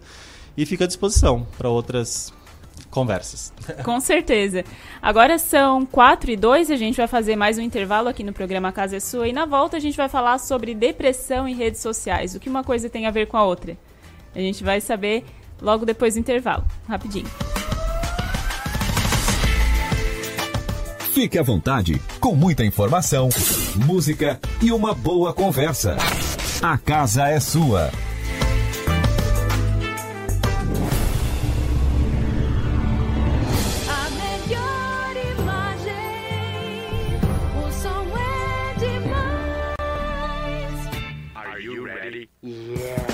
E fico à disposição para outras conversas. <laughs> Com certeza. Agora são 4 e 2, a gente vai fazer mais um intervalo aqui no programa Casa é Sua e na volta a gente vai falar sobre depressão em redes sociais, o que uma coisa tem a ver com a outra. A gente vai saber logo depois do intervalo, rapidinho. Fique à vontade, com muita informação, música e uma boa conversa. A casa é sua. A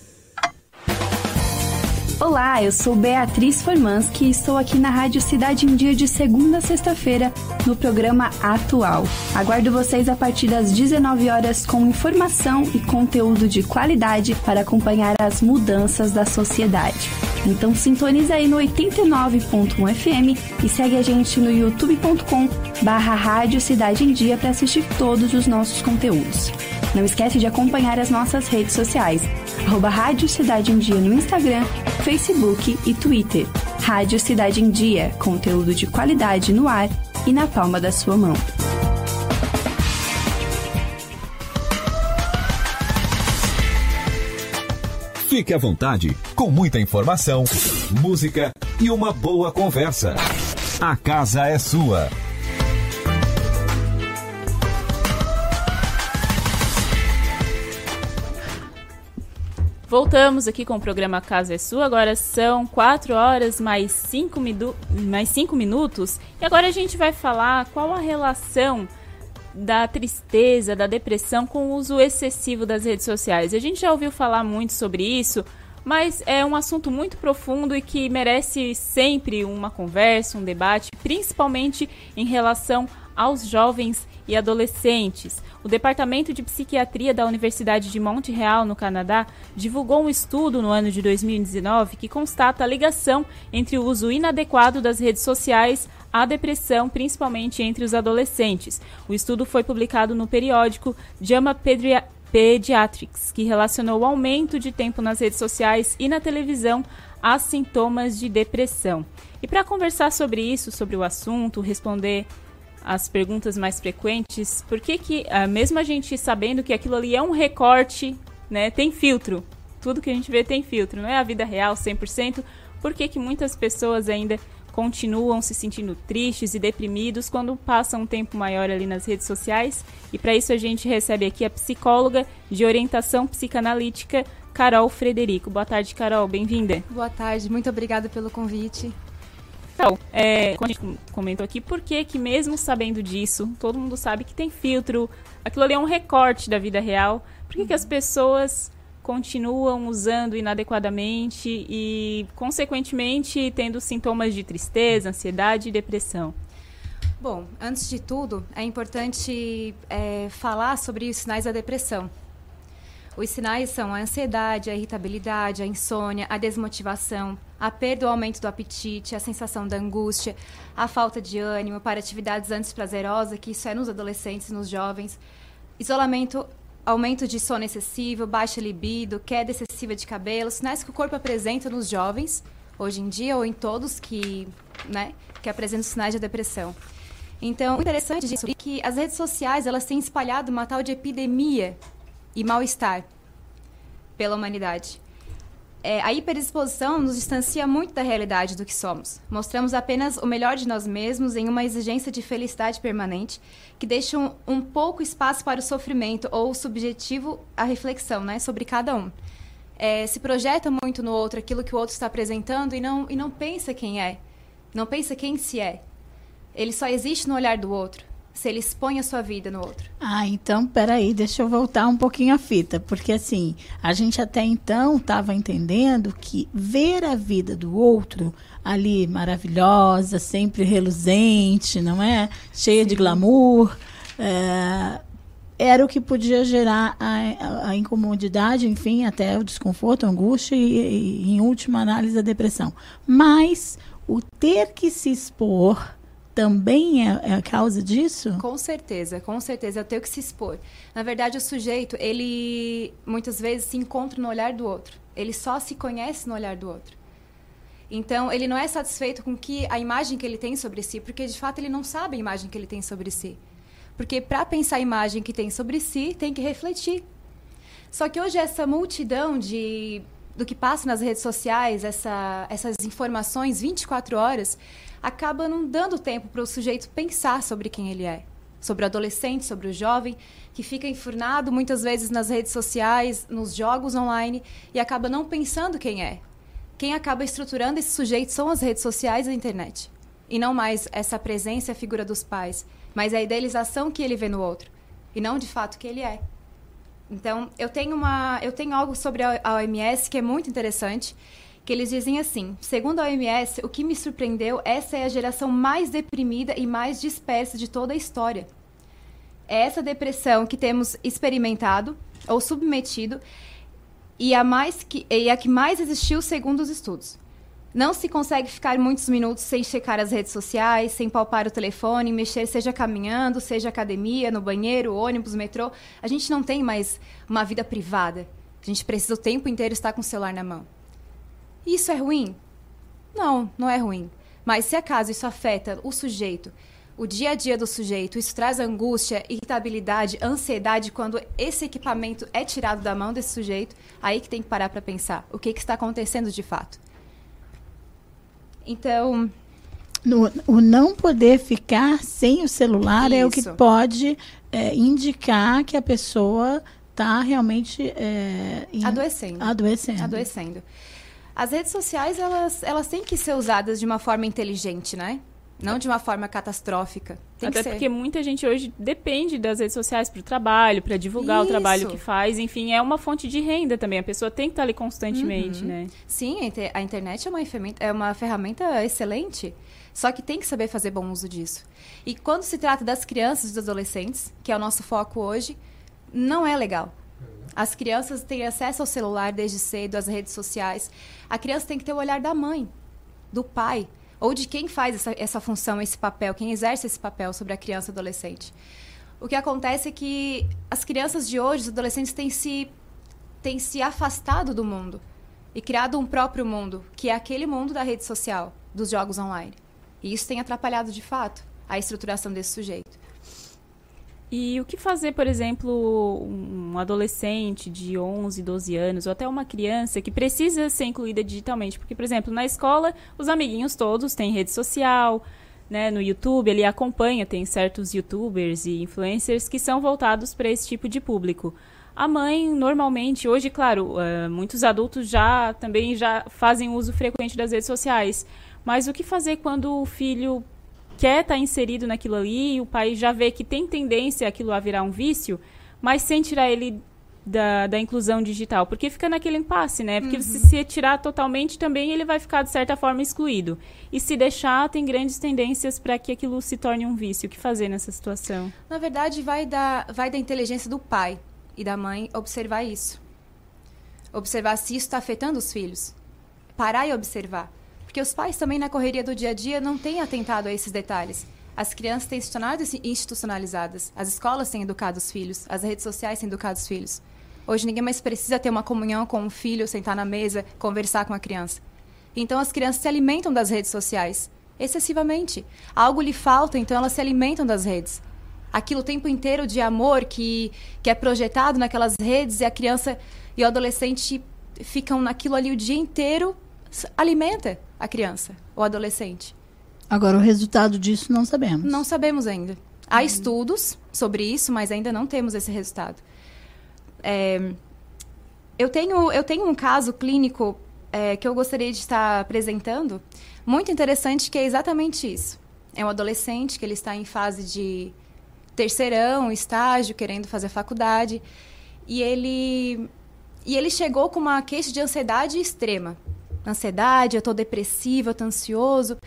Olá, eu sou Beatriz Formanski e estou aqui na Rádio Cidade em Dia de segunda a sexta-feira no programa Atual. Aguardo vocês a partir das 19 horas com informação e conteúdo de qualidade para acompanhar as mudanças da sociedade. Então sintoniza aí no 89.1 FM e segue a gente no youtube.com barra Rádio Cidade em Dia para assistir todos os nossos conteúdos. Não esquece de acompanhar as nossas redes sociais, arroba Rádio Cidade em Dia no Instagram, Facebook e Twitter. Rádio Cidade em Dia, conteúdo de qualidade no ar e na palma da sua mão. Fique à vontade, com muita informação, música e uma boa conversa. A casa é sua. Voltamos aqui com o programa Casa é Sua. Agora são 4 horas mais 5 minu mais cinco minutos. E agora a gente vai falar qual a relação da tristeza, da depressão com o uso excessivo das redes sociais. A gente já ouviu falar muito sobre isso, mas é um assunto muito profundo e que merece sempre uma conversa, um debate, principalmente em relação aos jovens e adolescentes. O Departamento de Psiquiatria da Universidade de Montreal, no Canadá, divulgou um estudo no ano de 2019 que constata a ligação entre o uso inadequado das redes sociais à depressão, principalmente entre os adolescentes. O estudo foi publicado no periódico JAMA Pedria Pediatrics, que relacionou o aumento de tempo nas redes sociais e na televisão a sintomas de depressão. E para conversar sobre isso, sobre o assunto, responder as perguntas mais frequentes, por que que, ah, mesmo a gente sabendo que aquilo ali é um recorte, né, tem filtro, tudo que a gente vê tem filtro, não é a vida real 100%, por que que muitas pessoas ainda continuam se sentindo tristes e deprimidos quando passam um tempo maior ali nas redes sociais? E para isso a gente recebe aqui a psicóloga de orientação psicanalítica, Carol Frederico. Boa tarde, Carol, bem-vinda. Boa tarde, muito obrigada pelo convite. Então, é, como a gente comentou aqui, por que que mesmo sabendo disso, todo mundo sabe que tem filtro, aquilo ali é um recorte da vida real, por que, que as pessoas continuam usando inadequadamente e, consequentemente, tendo sintomas de tristeza, ansiedade e depressão? Bom, antes de tudo, é importante é, falar sobre os sinais da depressão. Os sinais são a ansiedade, a irritabilidade, a insônia, a desmotivação, a perda ou aumento do apetite, a sensação da angústia, a falta de ânimo para atividades antes prazerosas, que isso é nos adolescentes nos jovens, isolamento, aumento de sono excessivo, baixa libido, queda excessiva de cabelo, sinais que o corpo apresenta nos jovens, hoje em dia, ou em todos que, né, que apresentam sinais de depressão. Então, o interessante disso é que as redes sociais elas têm espalhado uma tal de epidemia e mal-estar pela humanidade. É, a hiperexposição nos distancia muito da realidade do que somos. Mostramos apenas o melhor de nós mesmos em uma exigência de felicidade permanente, que deixa um, um pouco espaço para o sofrimento ou o subjetivo, a reflexão né, sobre cada um. É, se projeta muito no outro aquilo que o outro está apresentando e não, e não pensa quem é, não pensa quem se é. Ele só existe no olhar do outro se ele expõe a sua vida no outro. Ah, então, peraí, deixa eu voltar um pouquinho a fita, porque assim, a gente até então estava entendendo que ver a vida do outro ali maravilhosa, sempre reluzente, não é? Cheia Sim. de glamour, é, era o que podia gerar a, a, incomodidade, enfim, até o desconforto, a angústia e, e, em última análise, a depressão. Mas o ter que se expor também é, é, a causa disso? Com certeza, com certeza. Eu tenho que se expor. Na verdade, o sujeito, ele muitas vezes se encontra no olhar do outro. Ele só se conhece no olhar do outro. Então, ele não é satisfeito com que a imagem que ele tem sobre si, porque de fato ele não sabe a imagem que ele tem sobre si. Porque para pensar a imagem que tem sobre si, tem que refletir. Só que hoje essa multidão de do que passa nas redes sociais, essa, essas informações 24 horas, acaba não dando tempo para o sujeito pensar sobre quem ele é. Sobre o adolescente, sobre o jovem, que fica enfurnado muitas vezes nas redes sociais, nos jogos online, e acaba não pensando quem é. Quem acaba estruturando esse sujeito são as redes sociais e a internet. E não mais essa presença e a figura dos pais, mas a idealização que ele vê no outro, e não de fato que ele é. Então, eu tenho, uma, eu tenho algo sobre a OMS que é muito interessante, que eles dizem assim: segundo a OMS, o que me surpreendeu, essa é a geração mais deprimida e mais dispersa de toda a história. É essa depressão que temos experimentado ou submetido e a, mais que, e a que mais existiu segundo os estudos. Não se consegue ficar muitos minutos sem checar as redes sociais, sem palpar o telefone, mexer, seja caminhando, seja academia, no banheiro, ônibus, metrô. A gente não tem mais uma vida privada. A gente precisa o tempo inteiro estar com o celular na mão. Isso é ruim? Não, não é ruim. Mas se acaso isso afeta o sujeito, o dia a dia do sujeito, isso traz angústia, irritabilidade, ansiedade quando esse equipamento é tirado da mão desse sujeito, aí que tem que parar para pensar o que, que está acontecendo de fato. Então, No- o não poder ficar sem o celular é o que Isso. pode é, indicar que a pessoa está realmente é, em- adoecendo. adoecendo. Adoecendo. As redes sociais, elas, elas têm que ser usadas de uma forma inteligente, né? Não de uma forma catastrófica. Tem Até que ser. porque muita gente hoje depende das redes sociais para o trabalho, para divulgar o trabalho Isso. que faz. Enfim, é uma fonte de renda também. A pessoa tem que estar ali constantemente, Uhum. né? Sim, a inter- a internet é uma, é uma ferramenta excelente, só que tem que saber fazer bom uso disso. E quando se trata das crianças e dos adolescentes, que é o nosso foco hoje, não é legal. As crianças têm acesso ao celular desde cedo, às redes sociais. A criança tem que ter o olhar da mãe, do pai, ou de quem faz essa, essa função, esse papel, quem exerce esse papel sobre a criança e adolescente. O que acontece é que as crianças de hoje, os adolescentes, têm se, têm se afastado do mundo e criado um próprio mundo, que é aquele mundo da rede social, dos jogos online. E isso tem atrapalhado, de fato, a estruturação desse sujeito. E o que fazer, por exemplo, um adolescente de 11, 12 anos, ou até uma criança que precisa ser incluída digitalmente? Porque, por exemplo, na escola, os amiguinhos todos têm rede social, né? No YouTube, ele acompanha, tem certos youtubers e influencers que são voltados para esse tipo de público. A mãe, normalmente, hoje, claro, eh, muitos adultos já também já fazem uso frequente das redes sociais. Mas o que fazer quando o filho quer estar inserido naquilo ali e o pai já vê que tem tendência aquilo a virar um vício, mas sem tirar ele da, da inclusão digital? Porque fica naquele impasse, né? Porque Uhum. se, se tirar totalmente, também ele vai ficar, de certa forma, excluído. E se deixar, tem grandes tendências para que aquilo se torne um vício. O que fazer nessa situação? Na verdade, vai da, vai da inteligência do pai e da mãe observar isso. Observar se isso está afetando os filhos. Parar e observar. Porque os pais também, na correria do dia a dia, não têm atentado a esses detalhes. As crianças têm se tornado institucionalizadas. As escolas têm educado os filhos. As redes sociais têm educado os filhos. Hoje ninguém mais precisa ter uma comunhão com o filho, sentar na mesa, conversar com a criança. Então as crianças se alimentam das redes sociais excessivamente. Algo lhe falta, então elas se alimentam das redes. Aquilo o tempo inteiro de amor que, que é projetado naquelas redes e a criança e o adolescente ficam naquilo ali o dia inteiro, alimenta a criança, o adolescente. Agora, o resultado disso não sabemos. Não sabemos ainda. Há estudos sobre isso, mas ainda não temos esse resultado. É, eu, tenho, eu tenho um caso clínico é, que eu gostaria de estar apresentando, muito interessante, que é exatamente isso. É um adolescente que ele está em fase de terceirão, estágio, querendo fazer faculdade, e ele, e ele chegou com uma queixa de ansiedade extrema. Ansiedade, eu estou depressivo, eu estou ansioso.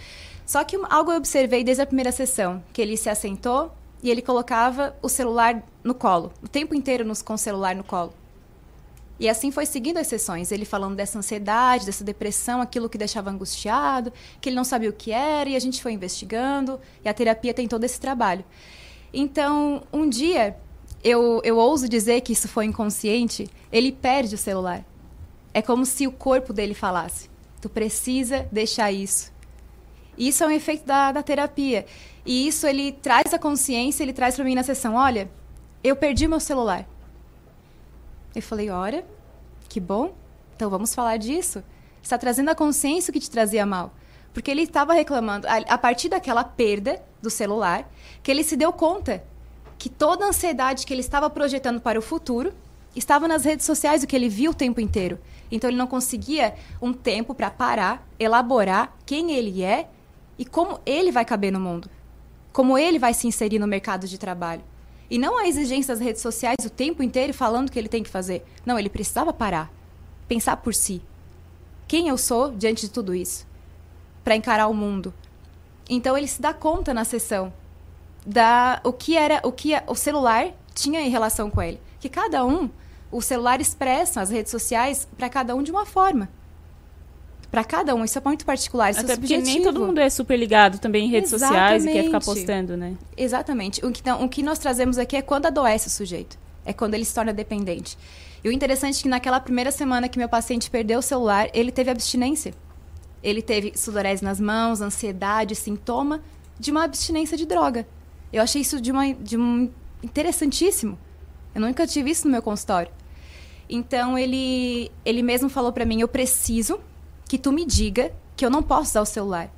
Só que algo eu observei desde a primeira sessão, que ele se assentou e ele colocava o celular no colo, o tempo inteiro nos, com o celular no colo. E assim foi seguindo as sessões, ele falando dessa ansiedade, dessa depressão, aquilo que deixava angustiado, que ele não sabia o que era, e a gente foi investigando, e a terapia tem todo esse trabalho. Então, um dia, eu, eu ouso dizer que isso foi inconsciente, ele perde o celular. É como se o corpo dele falasse: tu precisa deixar isso. Isso é um efeito da, da terapia. E isso ele traz a consciência, ele traz para mim na sessão: olha, eu perdi meu celular. Eu falei: olha, que bom, então vamos falar disso. Está trazendo a consciência o que te trazia mal. Porque ele estava reclamando, a, a partir daquela perda do celular, que ele se deu conta que toda a ansiedade que ele estava projetando para o futuro estava nas redes sociais, o que ele viu o tempo inteiro. Então ele não conseguia um tempo para parar, elaborar quem ele é e como ele vai caber no mundo. Como ele vai se inserir no mercado de trabalho. E não a exigência das redes sociais o tempo inteiro falando o que ele tem que fazer. Não, ele precisava parar. Pensar por si. Quem eu sou diante de tudo isso? Para encarar o mundo. Então ele se dá conta na sessão da o que era o que o celular tinha em relação com ele. Que cada um, o celular expressa as redes sociais para cada um de uma forma. Para cada um, isso é muito particular, isso é Até porque nem todo mundo é super ligado também em redes sociais e quer ficar Exatamente. postando, né? Exatamente. O que, não- o que nós trazemos aqui é quando adoece o sujeito. É quando ele se torna dependente. E o interessante é que naquela primeira semana que meu paciente perdeu o celular, ele teve abstinência. Ele teve sudorese nas mãos, ansiedade, sintoma de uma abstinência de droga. Eu achei isso de, uma, de um interessantíssimo. Eu nunca tive isso no meu consultório. Então ele, ele mesmo falou pra mim: eu preciso que tu me diga que eu não posso usar o celular.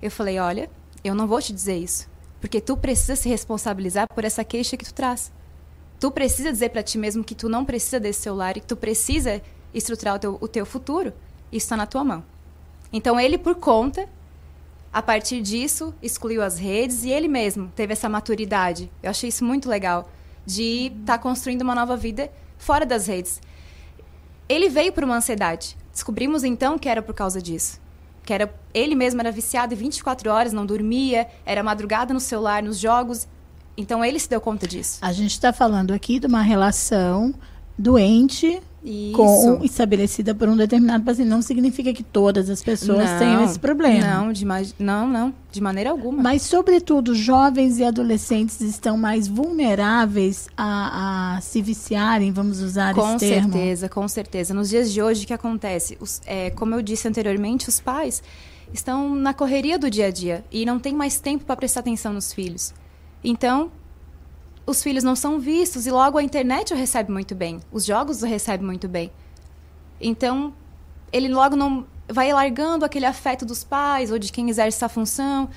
Eu falei: olha, eu não vou te dizer isso, porque tu precisa se responsabilizar por essa queixa que tu traz. Tu precisa dizer pra ti mesmo que tu não precisa desse celular e que tu precisa estruturar o teu, o teu futuro. Isso está na tua mão. Então ele, por conta, a partir disso, excluiu as redes e ele mesmo teve essa maturidade. Eu achei isso muito legal de estar construindo uma nova vida fora das redes. Ele veio por uma ansiedade. Descobrimos então que era por causa disso. Que era ele mesmo era viciado em 24 horas, não dormia, era madrugada no celular, nos jogos. Então ele se deu conta disso. A gente está falando aqui de uma relação doente Isso. com estabelecida por um determinado paciente. Não significa que todas as pessoas Não, tenham esse problema. Não, de, ma- não, não, de maneira alguma. Mas, sobretudo, jovens e adolescentes estão mais vulneráveis a, a se viciarem, vamos usar Com esse termo. certeza, com certeza. Nos dias de hoje, o que acontece? Os- é, como eu disse anteriormente, os pais estão na correria do dia a dia e não tem mais tempo para prestar atenção nos filhos. Então, os filhos não são vistos e logo a internet o recebe muito bem, os jogos o recebem muito bem. Então, ele logo não vai largando aquele afeto dos pais ou de quem exerce essa função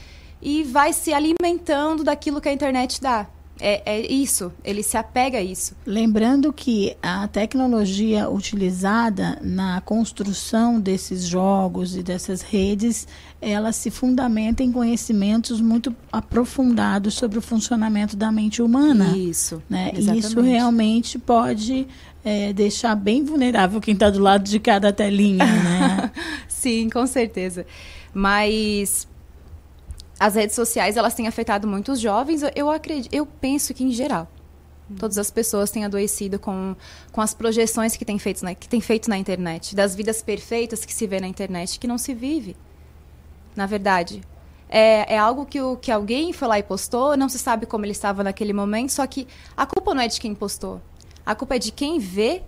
e vai se alimentando daquilo que a internet dá. É, é isso, ele se apega a isso. Lembrando que a tecnologia utilizada na construção desses jogos e dessas redes, ela se fundamenta em conhecimentos muito aprofundados sobre o funcionamento da mente humana. Isso, né? E isso realmente pode é, deixar bem vulnerável quem está do lado de cada telinha, né? <laughs> Sim, com certeza. Mas as redes sociais, elas têm afetado muito os jovens. Eu- acredito, eu penso que em geral, todas as pessoas têm adoecido com, com as projeções que têm feito na, que têm feito na internet, das vidas perfeitas que se vê na internet, que não se vive. Na verdade, é, é algo que, o, que alguém foi lá e postou, não se sabe como ele estava naquele momento, só que a culpa não é de quem postou. A culpa é de quem vê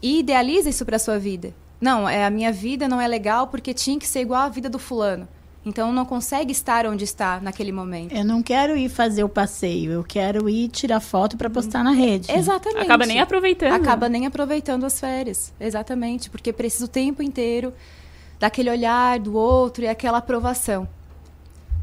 e idealiza isso para sua vida. Não, é a minha vida não é legal porque tinha que ser igual à vida do fulano. Então não consegue estar onde está naquele momento. Eu não quero ir fazer o passeio, eu quero ir tirar foto para postar na rede. Exatamente. Acaba nem aproveitando. Acaba nem aproveitando as férias. Exatamente, porque precisa o tempo inteiro daquele olhar do outro e aquela aprovação.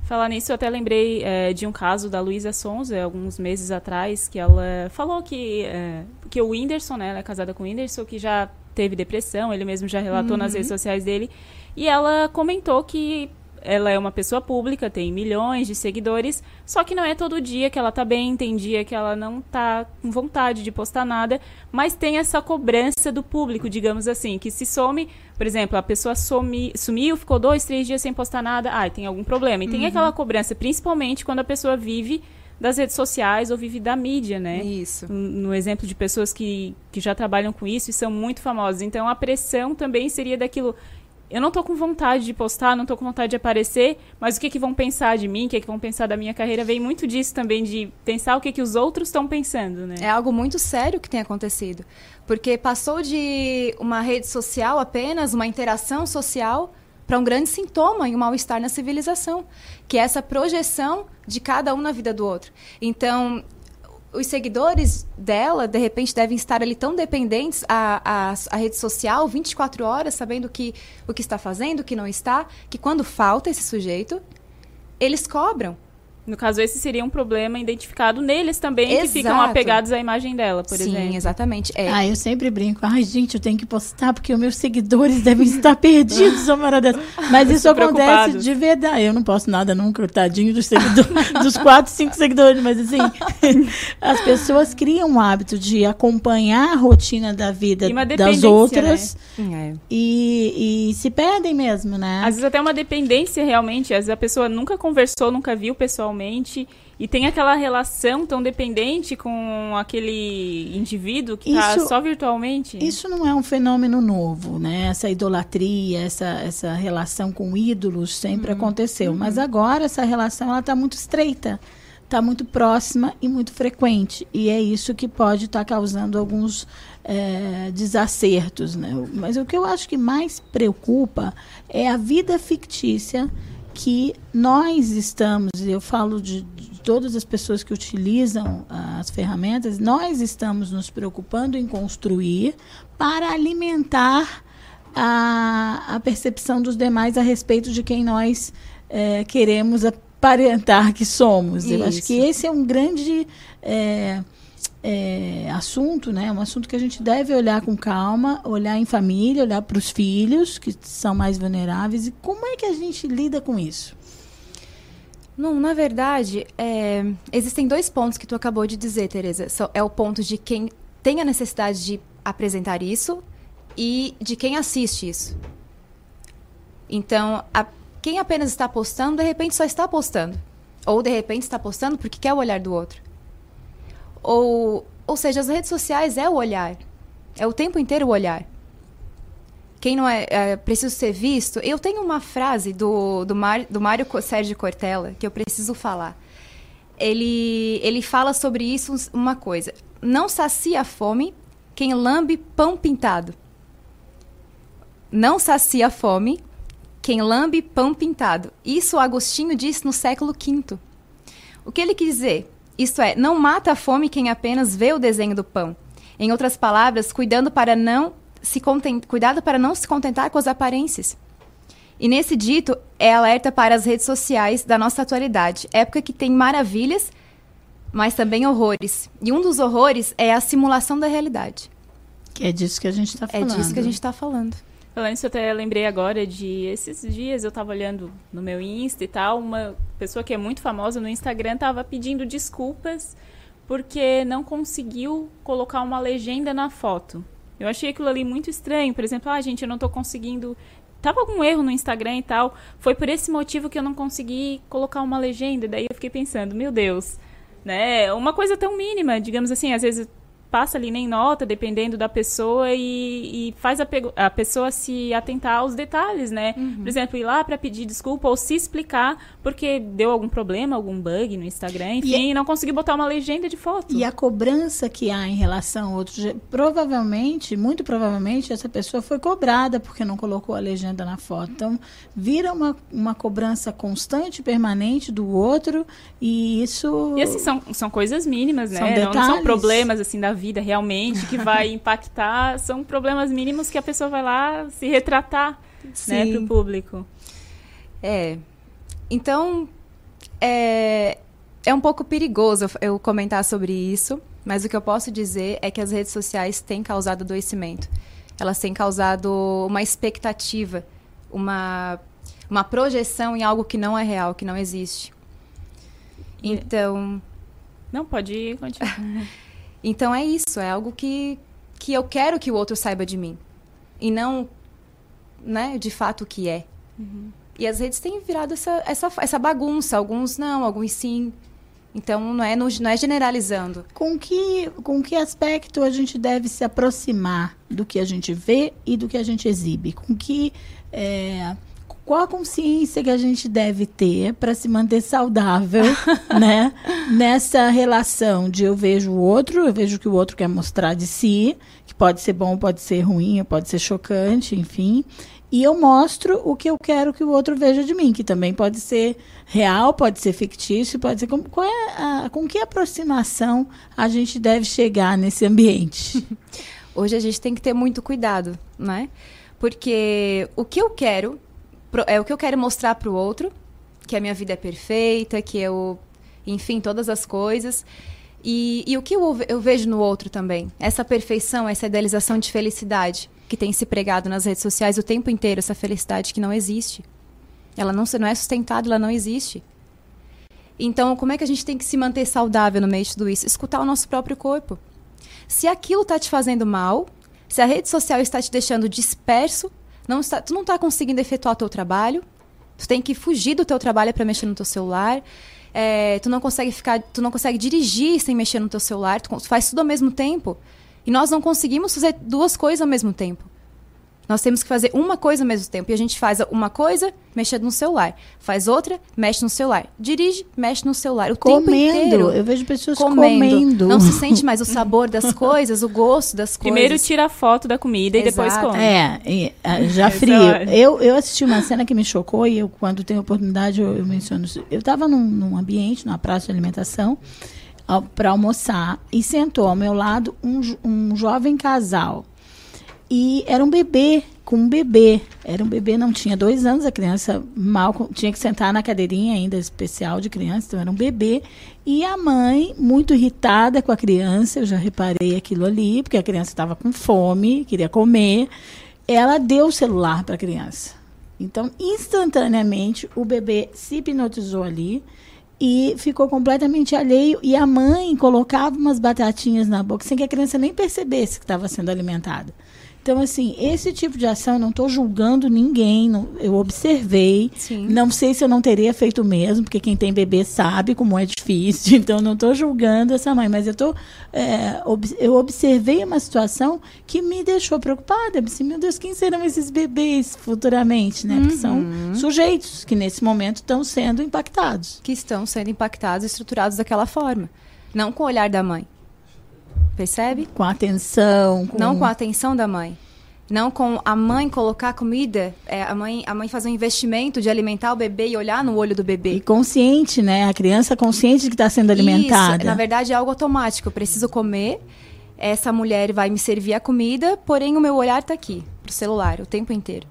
Falar nisso, eu até lembrei é, de um caso da Luísa Sonza, alguns meses atrás, que ela falou que, é, que o Whindersson, né, ela é casada com o Whindersson, que já teve depressão, ele mesmo já relatou nas Uhum. redes sociais dele, e ela comentou que ela é uma pessoa pública, tem milhões de seguidores, só que não é todo dia que ela tá bem, tem dia que ela não tá com vontade de postar nada, mas tem essa cobrança do público, digamos assim, que se some, por exemplo, a pessoa sumi, sumiu, ficou dois, três dias sem postar nada, ai, tem algum problema. E tem Uhum. aquela cobrança, principalmente quando a pessoa vive das redes sociais ou vive da mídia, né? Isso. No exemplo de pessoas que, que já trabalham com isso e são muito famosas. Então a pressão também seria daquilo. Eu não tô com vontade de postar, não tô com vontade de aparecer, mas o que que vão pensar de mim, o que que vão pensar da minha carreira, vem muito disso também, de pensar o que que os outros estão pensando, né? É algo muito sério que tem acontecido. Porque passou de uma rede social apenas, uma interação social, para um grande sintoma e um mal-estar na civilização, que é essa projeção de cada um na vida do outro. Então, os seguidores dela, de repente, devem estar ali tão dependentes à, à, à rede social 24 horas, sabendo que, o que está fazendo, o que não está, que quando falta esse sujeito, eles cobram. No caso, esse seria um problema identificado neles também, que ficam Exato. apegados à imagem dela, por Sim, exemplo. exatamente. É. Ah, eu sempre brinco. Ai, gente, eu tenho que postar porque os meus seguidores devem estar perdidos, uma hora dessa. Mas isso acontece de verdade. Eu não posto nada nunca, tadinho dos seguidores, <laughs> dos quatro, cinco seguidores. Mas assim, <laughs> as pessoas criam um hábito de acompanhar a rotina da vida das dependência, outras É. e, e se perdem mesmo, né? Às vezes até uma dependência realmente, às vezes a pessoa nunca conversou, nunca viu pessoalmente e tem aquela relação tão dependente com aquele indivíduo que está só virtualmente. Isso não é um fenômeno novo, né? Essa idolatria, essa, essa relação com ídolos sempre aconteceu. Mas agora essa relação ela está muito estreita, está muito próxima e muito frequente. E é isso que pode estar causando alguns eh, desacertos. Né? Mas o que eu acho que mais preocupa é a vida fictícia que nós estamos, eu falo de, de todas as pessoas que utilizam as ferramentas, nós estamos nos preocupando em construir para alimentar a, a percepção dos demais a respeito de quem nós eh, queremos aparentar que somos. Eu acho que Isso. esse é um grande eh, eh, assunto, né? Um assunto que a gente deve olhar com calma, olhar em família, olhar para os filhos que são mais vulneráveis e como é que a gente lida com isso? Não, na verdade, é, existem dois pontos que tu acabou de dizer, Tereza. É o ponto de quem tem a necessidade de apresentar isso e de quem assiste isso. Então, a- quem apenas está postando, de repente só está postando. Ou de repente está postando porque quer o olhar do outro. Ou, ou seja, as redes sociais é o olhar. É o tempo inteiro o olhar. Quem não é, é preciso ser visto. Eu tenho uma frase do, do, Mar, do Mário Sérgio Cortella que eu preciso falar. Ele, ele fala sobre isso uma coisa. Não sacia a fome quem lambe pão pintado. Não sacia a fome quem lambe pão pintado. Isso Agostinho disse no século V. O que ele quis dizer? Isto é, não mata a fome quem apenas vê o desenho do pão. Em outras palavras, cuidando para não se conten- cuidado para não se contentar com as aparências. E nesse dito é alerta para as redes sociais da nossa atualidade, época que tem maravilhas, mas também horrores. E um dos horrores é a simulação da realidade. Que é disso que a gente está É falando. disso que a gente está falando. Falando isso, eu até lembrei agora de esses dias eu tava olhando no meu Insta e tal, uma pessoa que é muito famosa no Instagram tava pedindo desculpas porque não conseguiu colocar uma legenda na foto. Eu achei aquilo ali muito estranho. Por exemplo, ah, gente, eu não tô conseguindo. Tava algum erro no Instagram e tal. Foi por esse motivo que eu não consegui colocar uma legenda. Daí eu fiquei pensando, meu Deus, né? Uma coisa tão mínima, digamos assim, às vezes passa ali nem nota, dependendo da pessoa, e, e faz a, a pessoa se atentar aos detalhes, né? Por exemplo, ir lá para pedir desculpa ou se explicar porque deu algum problema, algum bug no Instagram, enfim, e não conseguiu botar uma legenda de foto. E a cobrança que há em relação a outros, provavelmente, muito provavelmente, essa pessoa foi cobrada porque não colocou a legenda na foto. Então, vira uma, uma cobrança constante, permanente do outro, e isso. E assim, são, são coisas mínimas, né? São não, não são problemas assim da vida realmente que vai <laughs> impactar, são problemas mínimos que a pessoa vai lá se retratar, né, Sim. pro público. É. Então, é, é um pouco perigoso eu- eu comentar sobre isso, mas o que eu posso dizer é que as redes sociais têm causado adoecimento. Elas têm causado uma expectativa, uma, uma projeção em algo que não é real, que não existe. Então. Não, pode continuar. <laughs> então é isso, é algo que, que eu quero que o outro saiba de mim. E não, né, de fato o que é. E as redes têm virado essa, essa, essa bagunça. Alguns não, alguns sim. Então não é, no- não é generalizando. Com que, com que aspecto a gente deve se aproximar do que a gente vê e do que a gente exibe? Com que. é, qual a consciência que a gente deve ter para se manter saudável, <laughs> né? Nessa relação de eu vejo o outro, eu vejo o que o outro quer mostrar de si, que pode ser bom, pode ser ruim, pode ser chocante, enfim. E eu mostro o que eu quero que o outro veja de mim, que também pode ser real, pode ser fictício, pode ser. Com, qual é a- com que aproximação a gente deve chegar nesse ambiente? <laughs> Hoje a gente tem que ter muito cuidado, né? Porque o que eu quero é o que eu quero mostrar para o outro, que a minha vida é perfeita, que eu, enfim, todas as coisas. E, e o que eu, eu vejo no outro também? Essa perfeição, essa idealização de felicidade que tem se pregado nas redes sociais o tempo inteiro, essa felicidade que não existe. Ela não, não é sustentada, ela não existe. Então, como é que a gente tem que se manter saudável no meio de tudo isso? Escutar o nosso próprio corpo. Se aquilo está te fazendo mal, se a rede social está te deixando disperso, não está, tu não está conseguindo efetuar o teu trabalho, tu tem que fugir do teu trabalho para mexer no teu celular. é, tu não consegue ficar, tu não consegue dirigir sem mexer no teu celular, tu faz tudo ao mesmo tempo. E nós não conseguimos fazer duas coisas ao mesmo tempo. Nós temos que fazer uma coisa ao mesmo tempo. E a gente faz uma coisa, mexe no celular. Faz outra, mexe no celular. Dirige, mexe no celular. O comendo. tempo inteiro. Eu vejo pessoas comendo. comendo. Não se sente mais o sabor das <laughs> coisas, o gosto das Primeiro coisas. tira a foto da comida Exato. e depois come. É, ah, já frio. Eu, eu assisti uma cena que me chocou e eu, quando tenho oportunidade, eu, eu menciono isso. Eu estava num, num ambiente, numa praça de alimentação, para almoçar e sentou ao meu lado um, um jovem casal. E era um bebê, com um bebê. Era um bebê, não tinha dois anos, a criança mal tinha que sentar na cadeirinha ainda especial de criança, então era um bebê. E a mãe, muito irritada com a criança, eu já reparei aquilo ali, porque a criança estava com fome, queria comer. Ela deu o celular para a criança. Então, instantaneamente, o bebê se hipnotizou ali e ficou completamente alheio. E a mãe colocava umas batatinhas na boca sem que a criança nem percebesse que estava sendo alimentada. Então, assim, esse tipo de ação, eu não estou julgando ninguém, não, eu observei. Sim. Não sei se eu não teria feito mesmo, porque quem tem bebê sabe como é difícil. <laughs> Então, não estou julgando essa mãe, mas eu, tô, é, ob, eu observei uma situação que me deixou preocupada. Eu disse, meu Deus, quem serão esses bebês futuramente? Né? Porque são Uhum. sujeitos que, nesse momento, estão sendo impactados. Que estão sendo impactados e estruturados daquela forma. Não com o olhar da mãe. Percebe? Com a atenção. Com... Não com a atenção da mãe. Não com a mãe colocar comida, é, a, mãe, a mãe fazer um investimento de alimentar o bebê e olhar no olho do bebê. E consciente, né? A criança consciente de que está sendo alimentada. Isso, na verdade é algo automático. Eu preciso comer, essa mulher vai me servir a comida, porém o meu olhar está aqui, pro celular, o tempo inteiro.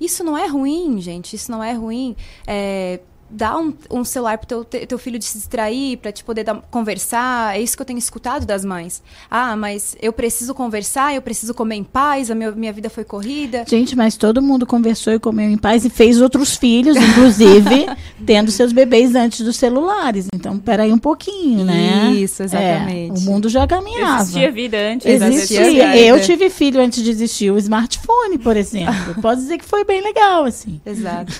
Isso não é ruim, gente. Isso não é ruim. É, dá um, um celular pro teu, te- teu filho de se distrair, para te poder dar- conversar. É isso que eu tenho escutado das mães. Ah, mas eu preciso conversar, eu preciso comer em paz, a meu- minha vida foi corrida. Gente, mas todo mundo conversou e comeu em paz e fez outros filhos, inclusive, <laughs> tendo seus bebês antes dos celulares. Então, peraí um pouquinho, né? Isso, exatamente. É, o mundo já caminhava. Existia vida antes Existia. Eu tive filho antes de existir o smartphone, por exemplo. <laughs> Pode dizer que foi bem legal, assim. Exato.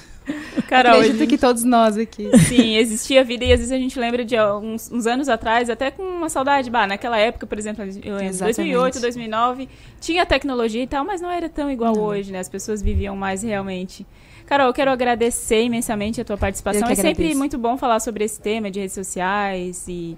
Carol, Acredito que todos nós aqui. Sim, existia vida e às vezes a gente lembra de uns, uns anos atrás, até com uma saudade. Bah, naquela época, por exemplo, Exatamente. 2008, 2009, tinha tecnologia e tal, mas não era tão igual hoje, né? As pessoas viviam mais realmente. Carol, eu quero agradecer imensamente a tua participação. É sempre muito bom falar sobre esse tema de redes sociais e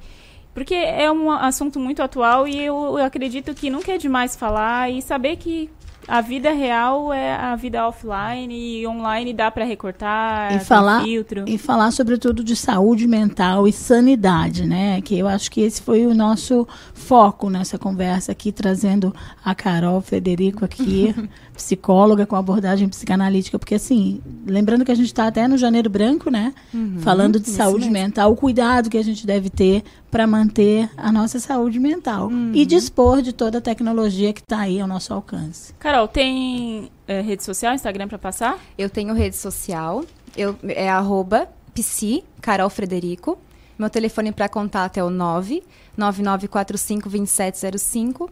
porque é um assunto muito atual e eu, eu acredito que nunca é demais falar e saber que a vida real é a vida offline e online dá para recortar, e falar filtro. e falar sobretudo de saúde mental e sanidade, né? Que eu acho que esse foi o nosso foco nessa conversa aqui, trazendo a Carol Frederico aqui, <laughs> psicóloga com abordagem psicanalítica, porque assim, lembrando que a gente está até no Janeiro Branco, né? Uhum, Falando de saúde mesmo. mental, o cuidado que a gente deve ter para manter a nossa saúde mental Uhum. e dispor de toda a tecnologia que está aí ao nosso alcance. Carol, tem é, rede social, Instagram para passar? Eu tenho rede social, eu, é arroba psi, Carol Frederico. Meu telefone para contato é o 9 9945 2705.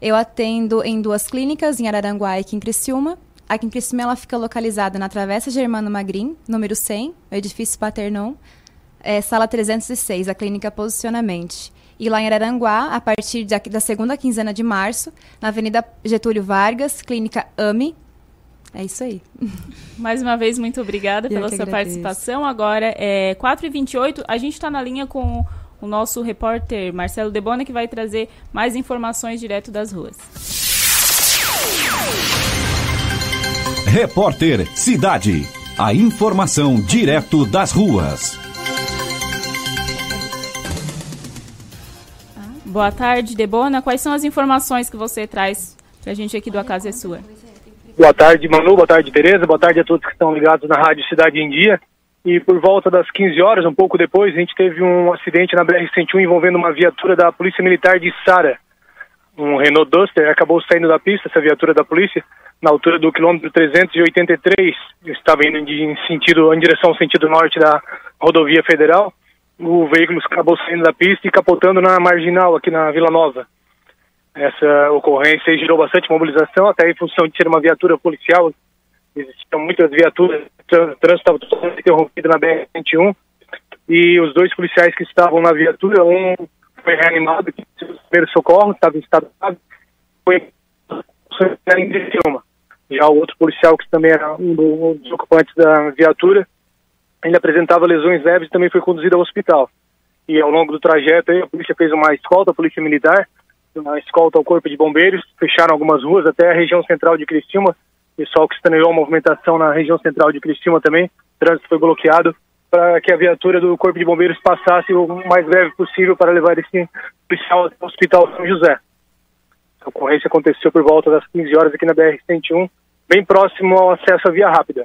Eu atendo em duas clínicas, em Araranguá e aqui em Criciúma. Aqui em Criciúma ela fica localizada na Travessa Germano Magrin, número 100, no edifício Paternon, é, sala 306, a clínica Posicionamente. E lá em Araranguá, a partir da, da segunda quinzena de março, na Avenida Getúlio Vargas, clínica AMI. É isso aí. <laughs> Mais uma vez, muito obrigada Eu pela sua agradeço. participação. Agora é 4h28, a gente está na linha com o nosso repórter Marcelo Debona, que vai trazer mais informações direto das ruas. Repórter Cidade. A informação direto das ruas. Boa tarde, Debona. Quais são as informações que você traz pra gente aqui do A Casa é Sua? Boa tarde, Manu. Boa tarde, Tereza. Boa tarde a todos que estão ligados na Rádio Cidade em Dia. E por volta das 15 horas, um pouco depois, a gente teve um acidente na BR-101 envolvendo uma viatura da Polícia Militar de Sara. Um Renault Duster acabou saindo da pista, essa viatura da polícia, na altura do quilômetro 383. Eu estava indo em, sentido, em direção ao sentido norte da rodovia federal. O veículo acabou saindo da pista e capotando na marginal aqui na Vila Nova. Essa ocorrência gerou bastante mobilização, até em função de ser uma viatura policial. Existiam muitas viaturas, o trânsito estava interrompido na BR-101. e os dois policiais que estavam na viatura, um foi reanimado, que teve o primeiro socorro, estava em estado grave, foi em Criciúma. Já o outro policial, que também era um dos ocupantes da viatura, ele apresentava lesões leves e também foi conduzido ao hospital. E ao longo do trajeto, a polícia fez uma escolta, a polícia militar, uma escolta ao corpo de bombeiros, fecharam algumas ruas até a região central de Criciúma, pessoal que estranhou a movimentação na região central de Criciúma também, o trânsito foi bloqueado para que a viatura do corpo de bombeiros passasse o mais breve possível para levar esse policial ao hospital São José. A ocorrência aconteceu por volta das 15 horas aqui na BR-101, bem próximo ao acesso à via rápida.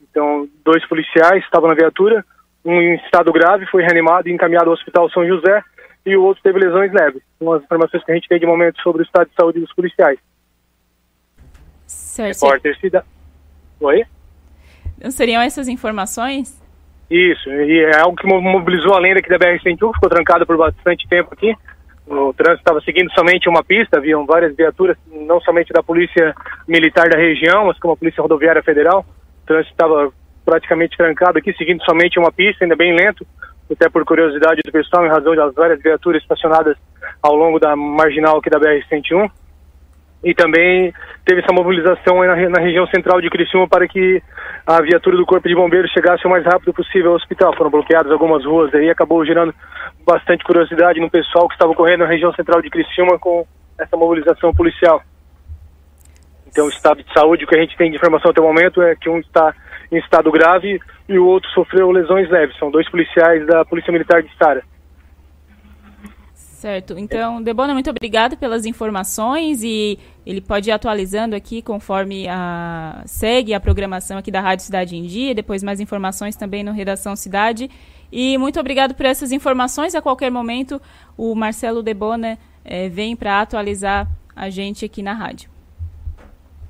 Então, dois policiais estavam na viatura, um em estado grave foi reanimado e encaminhado ao Hospital São José e o outro teve lesões leves. São as informações que a gente tem de momento sobre o estado de saúde dos policiais. Certo. Repórter. Oi? Não seriam essas informações? Isso, e é algo que mo- mobilizou a lenda aqui da BR-101, ficou trancada por bastante tempo aqui. O trânsito estava seguindo somente uma pista, haviam várias viaturas, não somente da Polícia Militar da região, mas como a Polícia Rodoviária Federal. O trânsito estava praticamente trancado aqui, seguindo somente uma pista, ainda bem lento, até por curiosidade do pessoal, em razão das várias viaturas estacionadas ao longo da marginal aqui da BR-101 e também teve essa mobilização na, na região central de Criciúma para que a viatura do Corpo de Bombeiros chegasse o mais rápido possível ao hospital. Foram bloqueadas algumas ruas aí, acabou gerando bastante curiosidade no pessoal que estava correndo na região central de Criciúma com essa mobilização policial. Então, o estado de saúde que a gente tem de informação até o momento é que um está em estado grave e o outro sofreu lesões leves. São dois policiais da Polícia Militar de Sara. Certo. Então, Debona, muito obrigado pelas informações e ele pode ir atualizando aqui conforme a segue a programação aqui da Rádio Cidade em Dia, depois mais informações também no Redação Cidade. E muito obrigado por essas informações. A qualquer momento, o Marcelo Debona eh, vem para atualizar a gente aqui na rádio.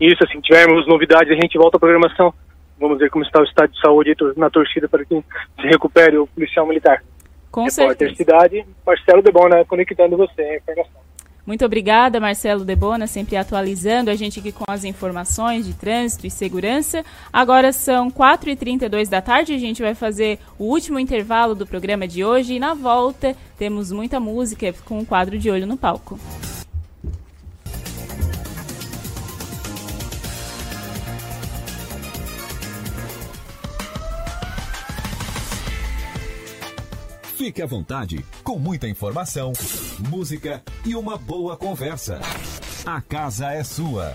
Isso, assim, tivermos novidades, a gente volta à programação. Vamos ver como está o estado de saúde na torcida para que se recupere o policial militar. Com Repórter certeza. Cidade, Marcelo Debona, conectando você a informação. Muito obrigada, Marcelo Debona, sempre atualizando a gente aqui com as informações de trânsito e segurança. Agora são 4h32 da tarde, a gente vai fazer o último intervalo do programa de hoje e na volta temos muita música com o quadro de olho no palco. Fique à vontade, com muita informação, música e uma boa conversa. A casa é sua.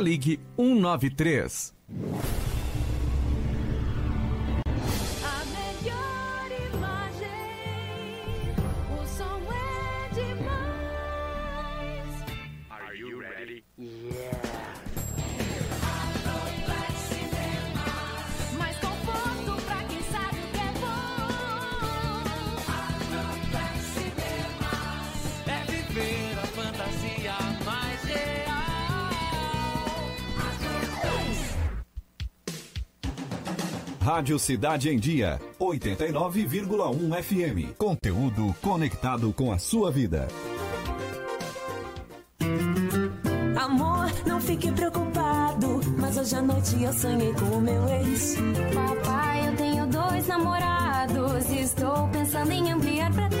ligue 193. Rádio Cidade em Dia, 89,1 FM. Conteúdo conectado com a sua vida. Amor, não fique preocupado. Mas hoje à noite eu sonhei com o meu ex. Papai, eu tenho dois namorados e estou pensando em ampliar pra três.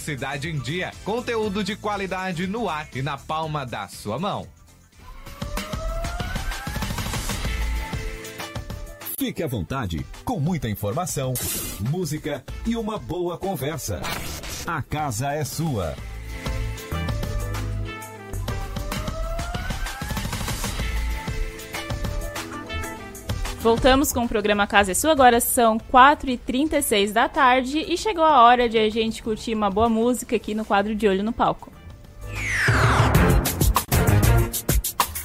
Cidade em Dia, conteúdo de qualidade no ar e na palma da sua mão. Fique à vontade, com muita informação, música e uma boa conversa. A casa é sua. Voltamos com o programa Casa é Sua. Agora são 4h36 da tarde e chegou a hora de a gente curtir uma boa música aqui no quadro De Olho no Palco.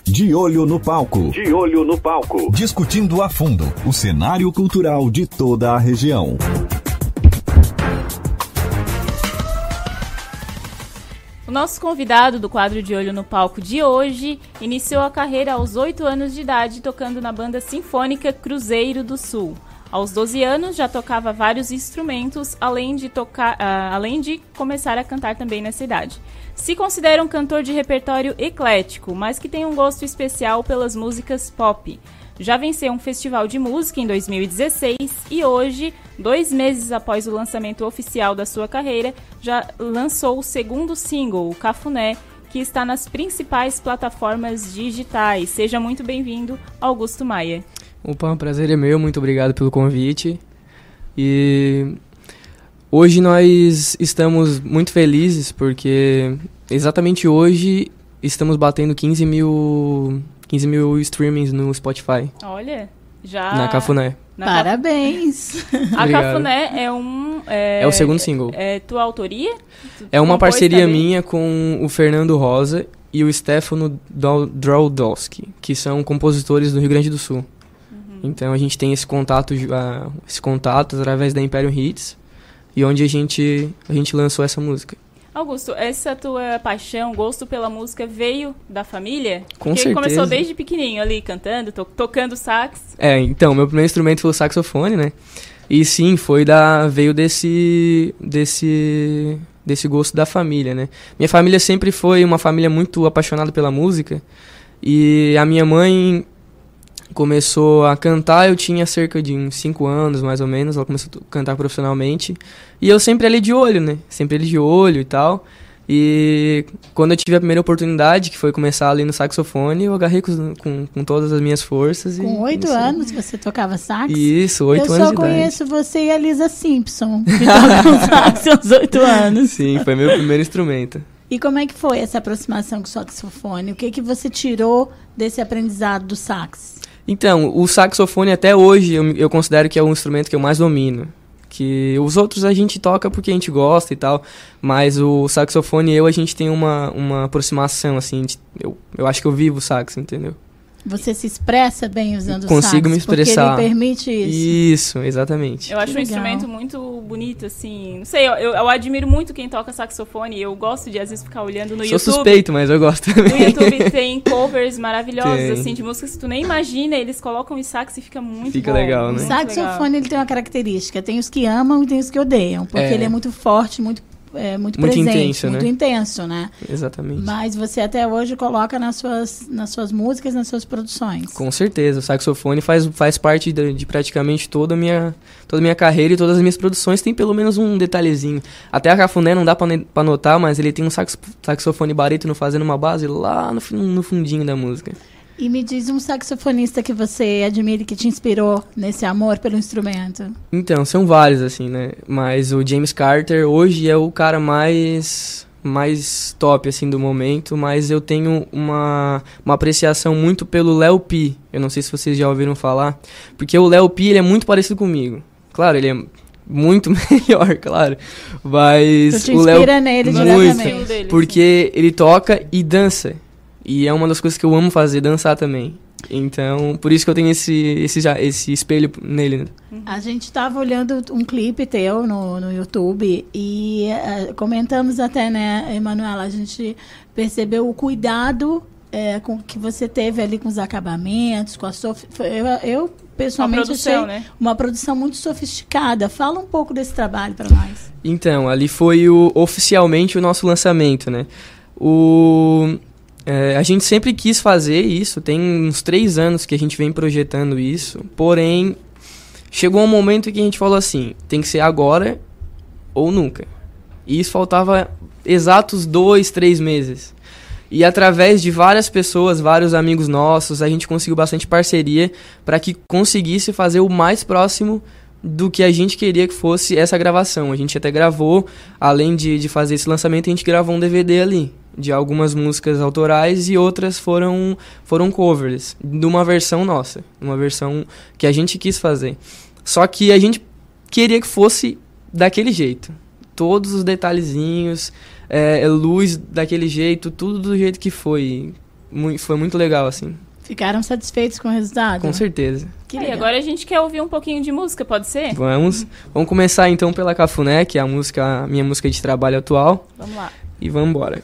De olho no palco. De olho no palco. Discutindo a fundo o cenário cultural de toda a região. O nosso convidado do quadro De Olho no Palco de hoje iniciou a carreira aos 8 anos de idade tocando na banda sinfônica Cruzeiro do Sul. Aos 12 anos já tocava vários instrumentos, além de, tocar, ah, além de começar a cantar também nessa idade. Se considera um cantor de repertório eclético, mas que tem um gosto especial pelas músicas pop. Já venceu um festival de música em 2016 e hoje, dois meses após o lançamento oficial da sua carreira, já lançou o segundo single, o Cafuné, que está nas principais plataformas digitais. Seja muito bem-vindo, Augusto Maia. Opa, o prazer é meu, muito obrigado pelo convite. E hoje nós estamos muito felizes porque exatamente hoje estamos batendo 15 mil, 15 mil streamings no Spotify. Olha, já. Na Cafuné. Na Parabéns! A. Cafuné é um. É, É o segundo single. É tua autoria? Tu É uma parceria também? minha com o Fernando Rosa e o Stefano Droldowski, que são compositores do Rio Grande do Sul. Então a gente tem esse contato, ah, esse contato através da Imperium Hits e onde a gente a gente lançou essa música. Augusto, essa tua paixão, gosto pela música veio da família? Com Porque certeza. começou desde pequenininho ali, cantando, to- tocando sax. É, então, meu primeiro instrumento foi o saxofone, né? E sim, foi da veio desse desse desse gosto da família, né? Minha família sempre foi uma família muito apaixonada pela música. E a minha mãe começou a cantar, eu tinha cerca de uns 5 anos, mais ou menos, ela começou a cantar profissionalmente. E eu sempre ali de olho, né? Sempre ali de olho e tal. E quando eu tive a primeira oportunidade, que foi começar ali no saxofone, eu agarrei com, com, com todas as minhas forças. Com oito anos você tocava sax? Isso, oito Eu anos só de idade. conheço você e a Lisa Simpson, que tocam <laughs> sax aos oito anos. Sim, foi meu primeiro instrumento. E como é que foi essa aproximação com o saxofone? O que, que você tirou desse aprendizado do sax? Então, o saxofone até hoje eu, eu considero que é o instrumento que eu mais domino. Que os outros a gente toca porque a gente gosta e tal, mas o saxofone e eu a gente tem uma, uma aproximação, assim, de- eu, eu acho que eu vivo o sax, entendeu? Você se expressa bem usando o Consigo sax? me expressar. Porque ele permite isso. Isso, exatamente. Eu acho um legal. instrumento muito bonito, assim. Não sei, eu, eu, eu admiro muito quem toca saxofone. Eu gosto de, às vezes, ficar olhando no Sou YouTube. suspeito, mas eu gosto também. No YouTube tem <laughs> covers maravilhosos, Tem. assim, de músicas que tu nem imagina. Eles colocam o sax e fica muito Fica bom, legal, né? O saxofone ele tem uma característica, tem os que amam e tem os que odeiam, porque É. ele é muito forte, muito é, muito, Muito presente, intenso, muito né? intenso, né? Exatamente. Mas você até hoje coloca nas suas, nas suas músicas, nas suas produções. Com certeza, o saxofone faz, faz parte de, de praticamente toda a minha toda a minha carreira e todas as minhas produções tem pelo menos um detalhezinho. Até a Cafuné não dá pra, pra notar, mas ele tem um sax, saxofone barítono fazendo uma base lá no, no fundinho da música. E me diz um saxofonista que você admira e que te inspirou nesse amor pelo instrumento. Então, são vários, assim, né? Mas o James Carter hoje é o cara mais mais top, assim, do momento. Mas eu tenho uma, uma apreciação muito pelo Léo Pi. Eu não sei se vocês já ouviram falar. Porque o Léo Pi, ele é muito parecido comigo. Claro, ele é muito <laughs> melhor, claro. Mas Tu te o Léo... inspira nele muito, diretamente. Porque ele toca e dança. E é uma das coisas que eu amo fazer, dançar também. Então, por isso que eu tenho esse, esse, já- esse espelho nele. né? A gente estava olhando um clipe teu no, no YouTube e eh, comentamos até, né, Emanuela? A gente percebeu o cuidado eh, com que você teve ali com os acabamentos, com a sof... eu, eu pessoalmente Uma produção, achei né? uma produção muito sofisticada. Fala um pouco desse trabalho para nós. Então, ali foi o, oficialmente o nosso lançamento, né? O, é, a gente sempre quis fazer isso, tem uns três anos que a gente vem projetando isso, porém, chegou um momento que a gente falou assim, tem que ser agora ou nunca. E isso faltava exatos dois, três meses. E através de várias pessoas, vários amigos nossos, a gente conseguiu bastante parceria para que conseguisse fazer o mais próximo do que a gente queria que fosse essa gravação. A gente até gravou, além de, de fazer esse lançamento, a gente gravou um DVD ali, de algumas músicas autorais e outras foram, foram covers, de uma versão nossa, uma versão que a gente quis fazer. Só que a gente queria que fosse daquele jeito. Todos os detalhezinhos, é, luz daquele jeito, tudo do jeito que foi. Foi muito legal, assim. Ficaram satisfeitos com o resultado? Com certeza. Que e agora a gente quer ouvir um pouquinho de música, pode ser? Vamos. Vamos começar então pela Cafuné, que é a música, a minha música de trabalho atual. Vamos lá. E vamos embora.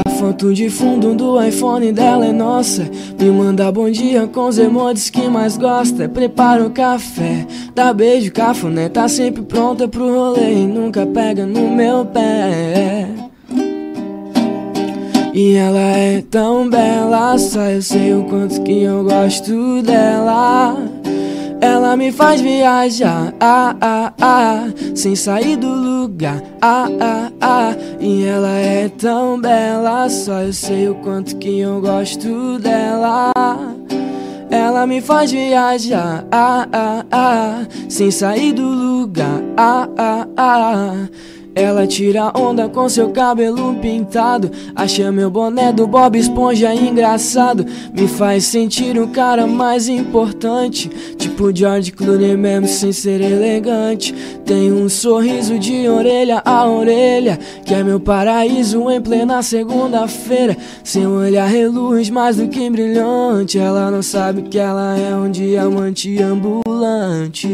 Foto de fundo do iPhone dela é nossa. Me manda bom dia com os emojis que mais gosta. Prepara o café, dá beijo, cafuné. Tá sempre pronta pro rolê e nunca pega no meu pé. E ela é tão bela, só eu sei o quanto que eu gosto dela. Ela me faz viajar, ah, ah, ah, sem sair do lugar, ah, ah, ah. E ela é tão bela, só eu sei o quanto que eu gosto dela. Ela me faz viajar, ah, ah, ah, sem sair do lugar, ah, ah, ah. Ela tira onda com seu cabelo pintado. Acha meu boné do Bob Esponja engraçado. Me faz sentir o cara mais importante. Tipo George Clooney mesmo sem ser elegante. Tem um sorriso de orelha a orelha. Que é meu paraíso em plena segunda-feira. Seu olhar reluz mais do que brilhante. Ela não sabe que ela é um diamante ambulante.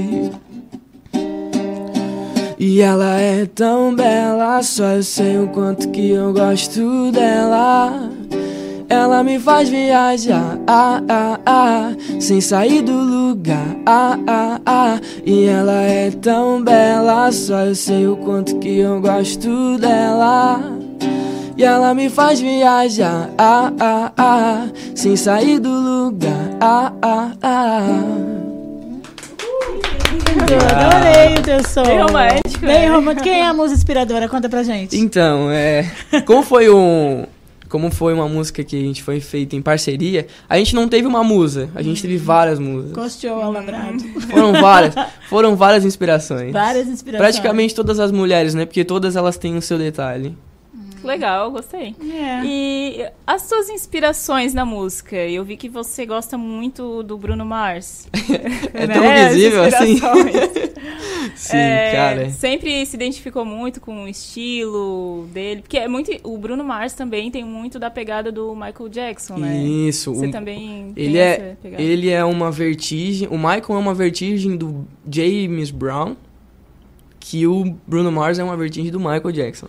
E ela é tão bela, só eu sei o quanto que eu gosto dela. Ela me faz viajar, ah, ah, ah, sem sair do lugar, ah, ah, ah. E ela é tão bela, só eu sei o quanto que eu gosto dela. E ela me faz viajar, ah, ah, ah, sem sair do lugar, ah, ah, ah. Eu adorei o teu som. Bem romântico, Bem né? romântico. Quem é a musa inspiradora? Conta pra gente. Então, é, como foi um, como foi uma música que a gente foi feita em parceria, a gente não teve uma musa, a gente teve várias musas. Costeou ao labrado. Foram várias, <laughs> foram várias inspirações. Várias inspirações. Praticamente todas as mulheres, né? Porque todas elas têm o seu detalhe. Legal, gostei. É. E as suas inspirações na música? Eu vi que você gosta muito do Bruno Mars. <laughs> É <laughs> Né? tão As visível assim? inspirações. <laughs> Sim, É, cara. Sempre se identificou muito com o estilo dele. Porque é muito. O Bruno Mars também tem muito da pegada do Michael Jackson, né? Isso. Você o- também tem ele essa é, pegada. ele é uma vertigem. O Michael é uma vertigem do James Brown, que o Bruno Mars é uma vertente do Michael Jackson.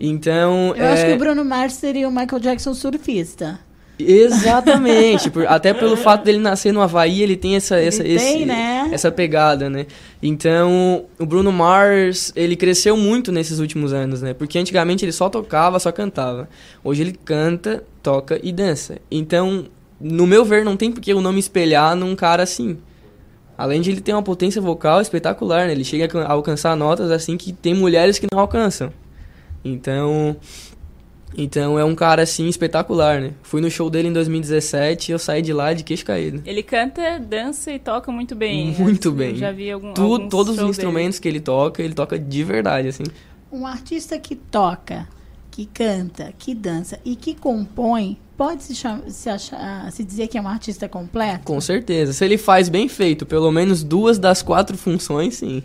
Então, Eu acho é- que o Bruno Mars seria o Michael Jackson surfista. Exatamente, por- <laughs> até pelo fato dele nascer no Havaí, ele tem essa essa Ele tem, esse- né? essa pegada, né? Então, o Bruno Mars, ele cresceu muito nesses últimos anos, né? Porque antigamente ele só tocava, só cantava. Hoje ele canta, toca e dança. Então, no meu ver, não tem por que eu não me espelhar num cara assim. Além de ele ter uma potência vocal espetacular, né? Ele chega a alcançar notas assim que tem mulheres que não alcançam. Então, então é um cara assim espetacular, né? Fui no show dele em 2017 e eu saí de lá de queixo caído. Ele canta, dança e toca muito bem. Muito Eu bem. Já vi algum, Tu- alguns todos os instrumentos que ele toca, ele toca de verdade, assim. Um artista que toca, que canta, que dança e que compõe, pode se, se, achar- se dizer que é um artista completo? Com certeza. Se ele faz bem feito, pelo menos duas das quatro funções, sim.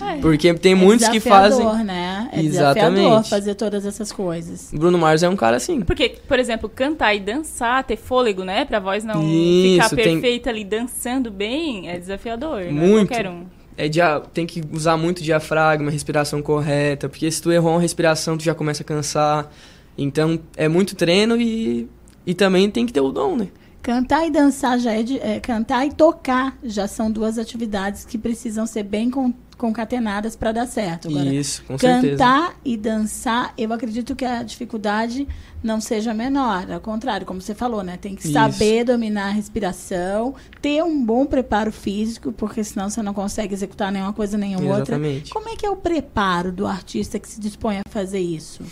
É. Porque tem É muitos que fazem. desafiador, né? É desafiador Exatamente. fazer todas essas coisas. Bruno Mars é um cara assim. Porque, por exemplo, cantar e dançar, ter fôlego, né? Pra voz não Isso, ficar tem- perfeita ali dançando bem, é desafiador. Não é Muito. qualquer um. É dia... Tem que usar muito diafragma, respiração correta, porque se tu errar uma respiração, tu já começa a cansar. Então, é muito treino e, e também tem que ter o dom, né? Cantar e dançar já é, de, é, cantar e tocar já são duas atividades que precisam ser bem con- concatenadas para dar certo. Agora, Isso, com certeza. cantar e dançar, eu acredito que a dificuldade não seja menor. Ao contrário, como você falou, né? Tem que Isso. saber dominar a respiração, ter um bom preparo físico, porque senão você não consegue executar nenhuma coisa nenhuma outra. Exatamente. Como é que é o preparo do artista que se dispõe a fazer isso?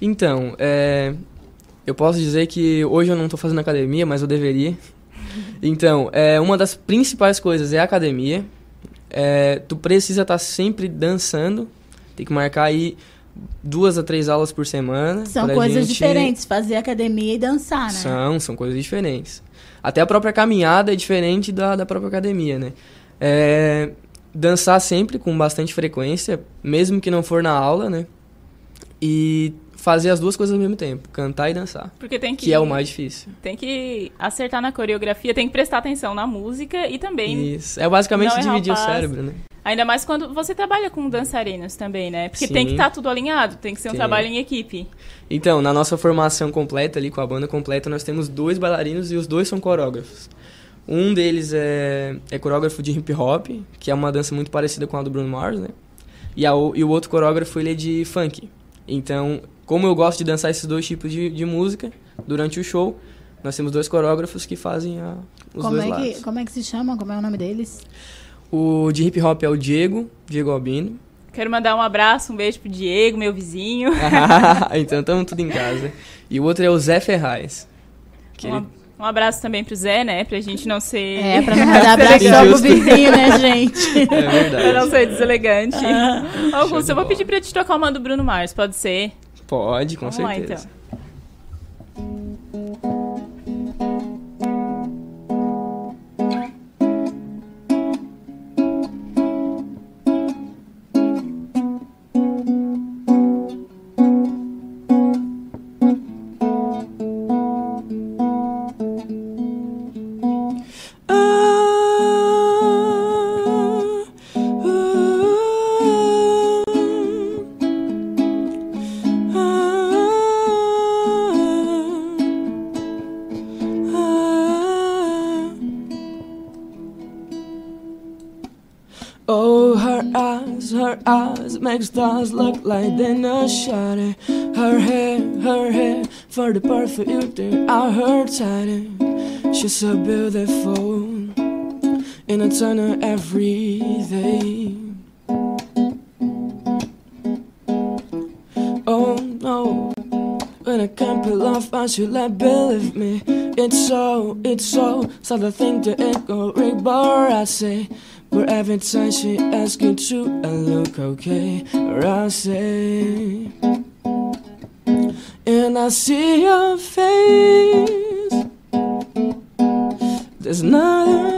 Então, é, eu posso dizer que hoje eu não estou fazendo academia, mas eu deveria. Então, é, uma das principais coisas é a academia. É, tu precisa estar sempre dançando. Tem que marcar aí duas a três aulas por semana. São coisas gente- diferentes, fazer academia e dançar, né? São, são coisas diferentes. Até a própria caminhada é diferente da, da própria academia, né? É, dançar sempre com bastante frequência, mesmo que não for na aula, né? E fazer as duas coisas ao mesmo tempo, cantar e dançar. Porque tem que- Que é o mais difícil. Tem que acertar na coreografia, tem que prestar atenção na música e também. Isso. É basicamente dividir o cérebro, né? Ainda mais quando você trabalha com dançarinos também, né? Porque Sim. tem que estar tudo alinhado, tem que ser um Tem. trabalho em equipe. Então, na nossa formação completa ali, com a banda completa, nós temos dois bailarinos e os dois são coreógrafos. Um deles é, é coreógrafo de hip hop, que é uma dança muito parecida com a do Bruno Mars, né? E, a o- e o outro coreógrafo, ele é de funk. Então, como eu gosto de dançar esses dois tipos de, de música durante o show, nós temos dois coreógrafos que fazem a- os Como dois é, lados. que, como é que se chama? Como é o nome deles? O de hip hop é o Diego, Diego Albino. <laughs> Quero mandar um abraço, um beijo pro Diego, meu vizinho. <laughs> então, estamos tudo em casa. E o outro é o Zé Ferraz. Que Um, ele- um abraço também pro Zé, né? Pra gente não ser. É, pra não <laughs> mandar abraço só pro vizinho, né, gente? É verdade. pra não ser deselegante. Ah. Augusto, eu vou pedir pra te tocar uma do Bruno Mars, pode ser? Pode, com Vamos lá, certeza. então. Eyes stars look like they're not shining. Her hair, her hair, for the perfect beauty, I heard tighter. Eh? She's so beautiful, in a tunnel every day. Oh no, when I can't be loved, I should let believe me. It's so, it's so, so the thing to it go I say. But every time she asks you to, I look okay, or I say, and I see your face. There's not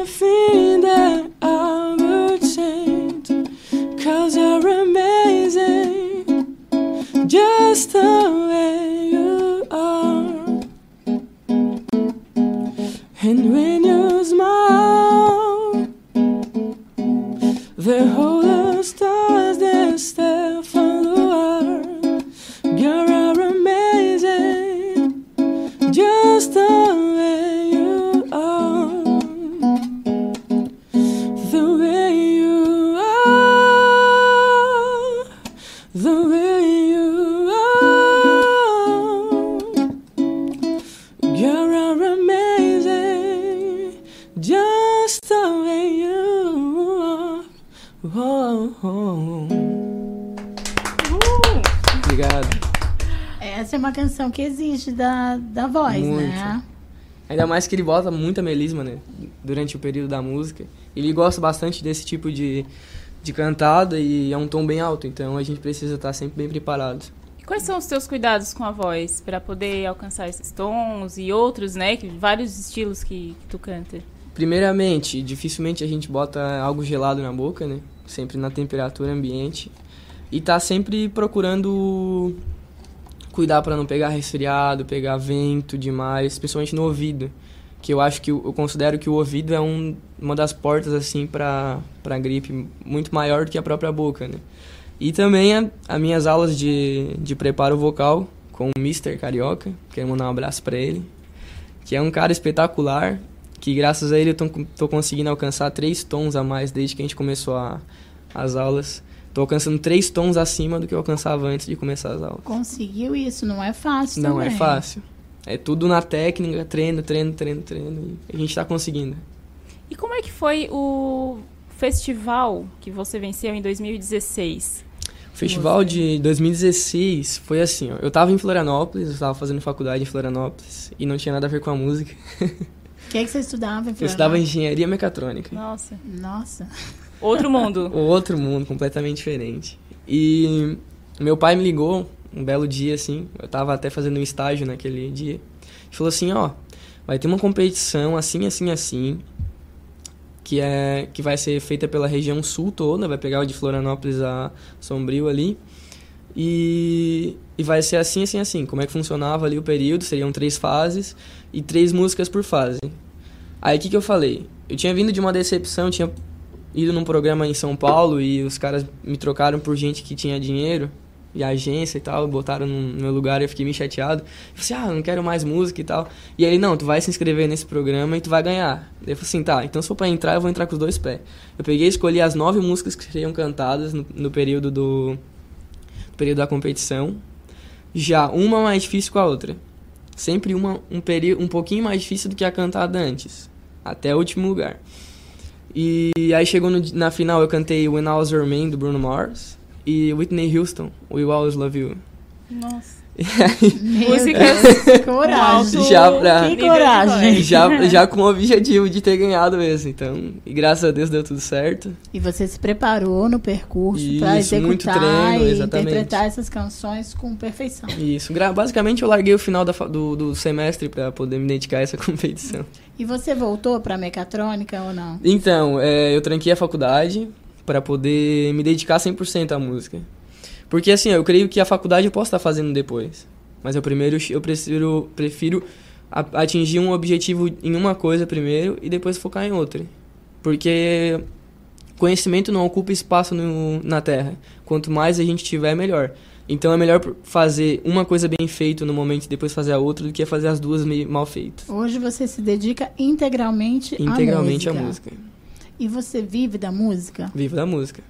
exige da, da voz, Muito. né? Ainda mais que ele bota muita melisma, né? Durante o período da música. Ele gosta bastante desse tipo de, de cantada e é um tom bem alto, então a gente precisa estar sempre bem preparado. E quais são os teus cuidados com a voz para poder alcançar esses tons e outros, né? Que, vários estilos que, que tu canta. Primeiramente, dificilmente a gente bota algo gelado na boca, né? Sempre na temperatura ambiente. E tá sempre procurando cuidar para não pegar resfriado, pegar vento demais, principalmente no ouvido. Que eu acho que eu considero que o ouvido é um, uma das portas assim para para gripe muito maior do que a própria boca, né? E também as minhas aulas de, de preparo vocal com o Mr. Carioca, quero mandar um abraço para ele, que é um cara espetacular, que graças a ele eu tô, tô conseguindo alcançar três tons a mais desde que a gente começou a, as aulas. Tô alcançando três tons acima do que eu alcançava antes de começar as aulas. Conseguiu isso, não é fácil Não é também. fácil. É tudo na técnica, treino, treino, treino, treino. E a gente tá conseguindo. E como é que foi o festival que você venceu em 2016? O festival de 2016 foi assim, ó. Eu tava em Florianópolis, eu tava fazendo faculdade em Florianópolis e não tinha nada a ver com a música. O que, é que você estudava? em Eu estudava Florianópolis? engenharia mecatrônica. Nossa. Nossa. Outro mundo. <laughs> Outro mundo, completamente diferente. E meu pai me ligou um belo dia, assim, eu tava até fazendo um estágio naquele dia. Ele falou assim, ó, vai ter uma competição assim, assim, assim, que é que vai ser feita pela região sul toda, vai pegar o de Florianópolis a Sombrio ali. E, e vai ser assim, assim, assim. Como é que funcionava ali o período? Seriam três fases e três músicas por fase. Aí o que, que eu falei? Eu tinha vindo de uma decepção, tinha ido num programa em São Paulo e os caras me trocaram por gente que tinha dinheiro e agência e tal, botaram no meu lugar e eu fiquei meio chateado. Eu falei assim, ah, não quero mais música e tal. E aí, não, tu vai se inscrever nesse programa e tu vai ganhar. Eu falei assim, tá, então se for pra entrar, eu vou entrar com os dois pés. Eu peguei e escolhi as nove músicas que seriam cantadas no, no período do no período da competição. Já uma mais difícil com a outra. Sempre uma um, um pouquinho mais difícil do que a cantada antes. Até o último lugar. E aí chegou no- na final, eu cantei When I Was Your Man, do Bruno Mars. E Whitney Houston, We Will Always Love You. Nossa. <laughs> Aí- Músicas coragem. já pra, Que coragem. Já, já com o objetivo de ter ganhado mesmo. Então, e graças a Deus deu tudo certo. E você se preparou no percurso para executar treino, e exatamente. interpretar essas canções com perfeição. Isso. Basicamente, eu larguei o final da do, do semestre pra poder me dedicar a essa <laughs> competição. E você voltou para mecatrônica ou não? Então, é, eu tranquei a faculdade para poder me dedicar 100% à música. Porque assim, eu creio que a faculdade eu posso estar fazendo depois. Mas eu primeiro eu prefiro, prefiro atingir um objetivo em uma coisa primeiro e depois focar em outra. Porque conhecimento não ocupa espaço no, na Terra. Quanto mais a gente tiver, melhor. Então é melhor fazer uma coisa bem feita no momento e depois fazer a outra do que fazer as duas meio mal feitas. Hoje você se dedica integralmente, Integralmente à à música. música. E você vive da música? Vivo da música.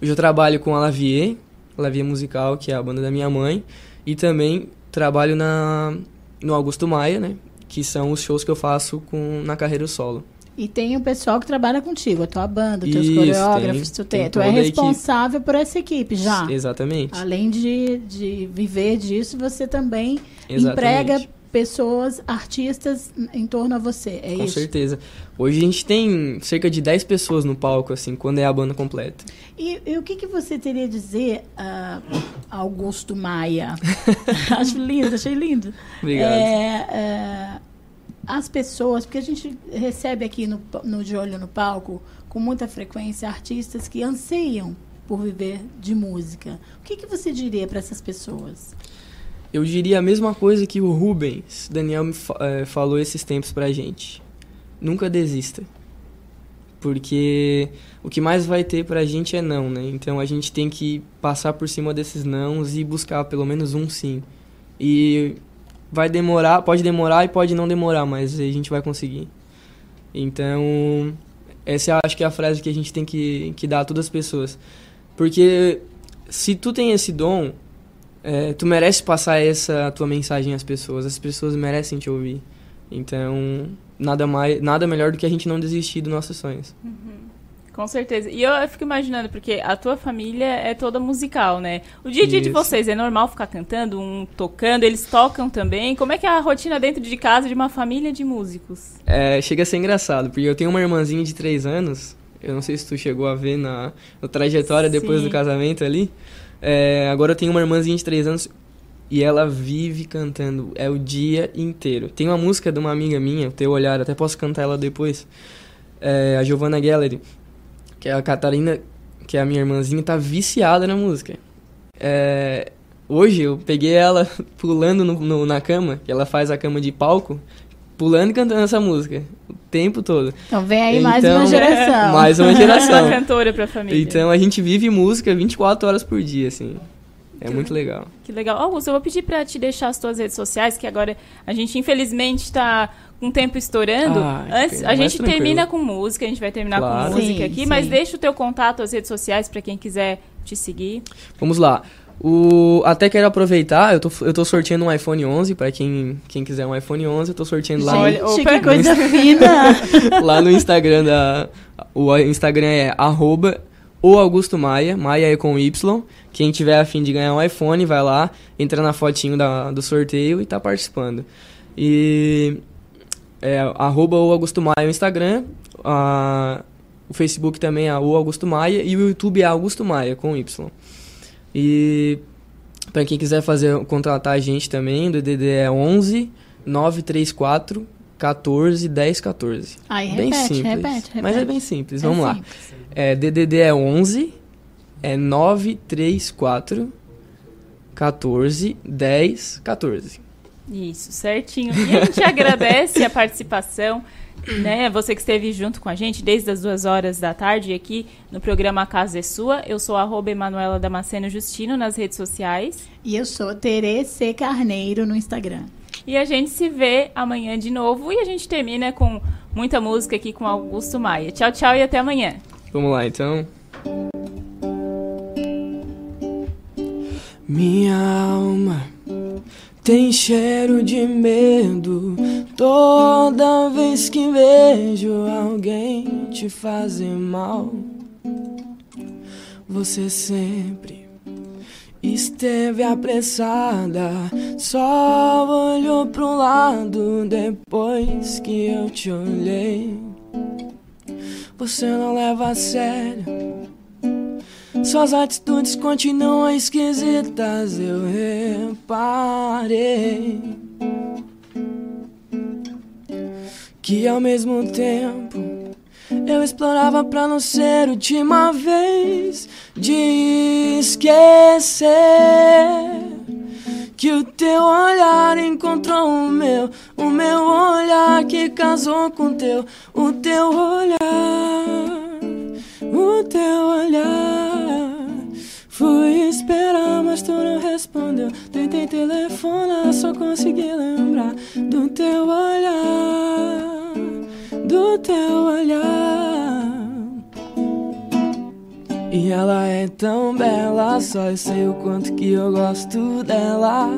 Hoje eu trabalho com a Lavier, Lavier Musical, que é a banda da minha mãe, e também trabalho na no Augusto Maia, né? Que são os shows que eu faço com na carreira solo. E tem o pessoal que trabalha contigo, a tua banda, os teus Isso, coreógrafos, tem- tu, tem, tem tu é responsável por essa equipe já. Exatamente. Além de, de viver disso, você também Exatamente. emprega pessoas, artistas em torno a você. É com isso? certeza. Hoje a gente tem cerca de 10 pessoas no palco, assim, quando é a banda completa. E, e o que, que você teria a dizer a Augusto Maia? <laughs> <laughs> Acho lindo, achei lindo. Obrigado. É, é, as pessoas, porque a gente recebe aqui no, no De Olho no Palco, com muita frequência, artistas que anseiam por viver de música. O que, que você diria para essas pessoas? Eu diria a mesma coisa que o Rubens, Daniel, me fa- eh, falou esses tempos pra gente. Nunca desista. Porque o que mais vai ter pra gente é não, né? Então a gente tem que passar por cima desses nãos e buscar pelo menos um sim. E vai demorar, pode demorar e pode não demorar, mas a gente vai conseguir. Então, essa acho que é a frase que a gente tem que, que dar a todas as pessoas. Porque se tu tem esse dom, é, tu merece passar essa tua mensagem às pessoas. As pessoas merecem te ouvir. Então, nada mais, nada melhor do que a gente não desistir dos nossos sonhos. Com certeza. E eu fico imaginando, porque a tua família é toda musical, né? O dia a dia de vocês é normal ficar cantando, um tocando, eles tocam também. Como é que é a rotina dentro de casa de uma família de músicos? É, chega a ser engraçado, porque eu tenho uma irmãzinha de 3 anos. Eu não sei se tu chegou a ver na, na trajetória depois Sim. do casamento ali. É, agora eu tenho uma irmãzinha de 3 anos e ela vive cantando. É o dia inteiro. Tem uma música de uma amiga minha, o Teu Olhar, até posso cantar ela depois. É, a Giovanna Gallery, que é a Catarina, que é a minha irmãzinha, tá viciada na música. É, hoje eu peguei ela <laughs> pulando no- no- na cama, que ela faz a cama de palco, pulando e cantando essa música o tempo todo. Então vem aí mais Então, uma geração. <laughs> Mais uma geração. <laughs> Uma cantora pra família. Então a gente vive música 24 horas por dia, assim. É muito legal. Que legal. Augusto, eu vou pedir pra te deixar as tuas redes sociais, que agora a gente infelizmente tá com o tempo estourando. Ah, Antes, a gente tranquilo. termina com música, a gente vai terminar Claro. com música Sim, aqui, sim. mas deixa o teu contato, as redes sociais pra quem quiser te seguir. Vamos lá. O, até quero aproveitar, eu tô, eu tô sorteando um iPhone 11, pra quem, quem quiser um iPhone 11, eu tô sorteando lá, Olha, no, que coisa fina. <laughs> lá no Instagram da... O Instagram é arroba o Augusto Maia, Maia é com Y. Quem tiver afim de ganhar um iPhone, vai lá, entra na fotinho da, do sorteio e tá participando. E... É, arroba o Augusto Maia o Instagram, a- o Facebook também é o Augusto Maia e o YouTube é Augusto Maia com Y. E para quem quiser fazer contratar a gente também, o DDD é 11 934 14 10 14. Aí bem repete, simples. repete, Mas é repete. bem simples, É vamos lá. É, DDD é 11 é 934 14 10 14. Isso, certinho. E a gente <laughs> agradece a participação, né? Você que esteve junto com a gente desde as duas horas da tarde aqui no programa A Casa é Sua. Eu sou arroba Emanuela Damasceno Justino nas redes sociais. E eu sou Terece Carneiro no Instagram. E a gente se vê amanhã de novo e a gente termina com muita música aqui com Augusto Maia. Tchau, tchau e até amanhã. Vamos lá então. Minha alma tem cheiro de medo toda vez que vejo alguém te fazer mal. Você sempre esteve apressada, só olhou pro lado depois que eu te olhei. Você não leva a sério. Suas atitudes continuam esquisitas, eu reparei. Que ao mesmo tempo eu explorava pra não ser última vez de esquecer que o teu olhar encontrou o meu, o meu olhar que casou com o teu, o teu olhar, o teu olhar. Fui esperar, mas tu não respondeu. Tentei telefonar, só consegui lembrar do teu olhar, do teu olhar. E ela é tão bela, só eu sei o quanto que eu gosto dela.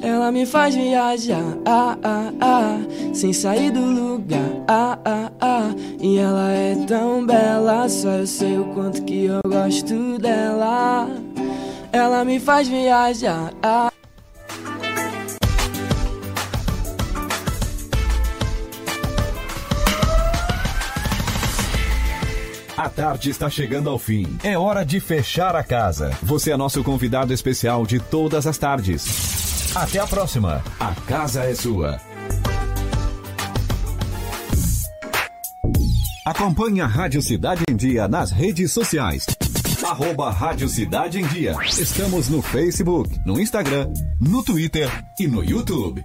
Ela me faz viajar, ah, ah, ah, sem sair do lugar, ah, ah, ah. E ela é tão bela, só eu sei o quanto que eu gosto dela. Ela me faz viajar, ah. Tarde está chegando ao fim. É hora de fechar a casa. Você é nosso convidado especial de todas as tardes. Até a próxima. A casa é sua. Acompanhe a Rádio Cidade em Dia nas redes sociais. Arroba Rádio Cidade em Dia. Estamos no Facebook, no Instagram, no Twitter e no YouTube.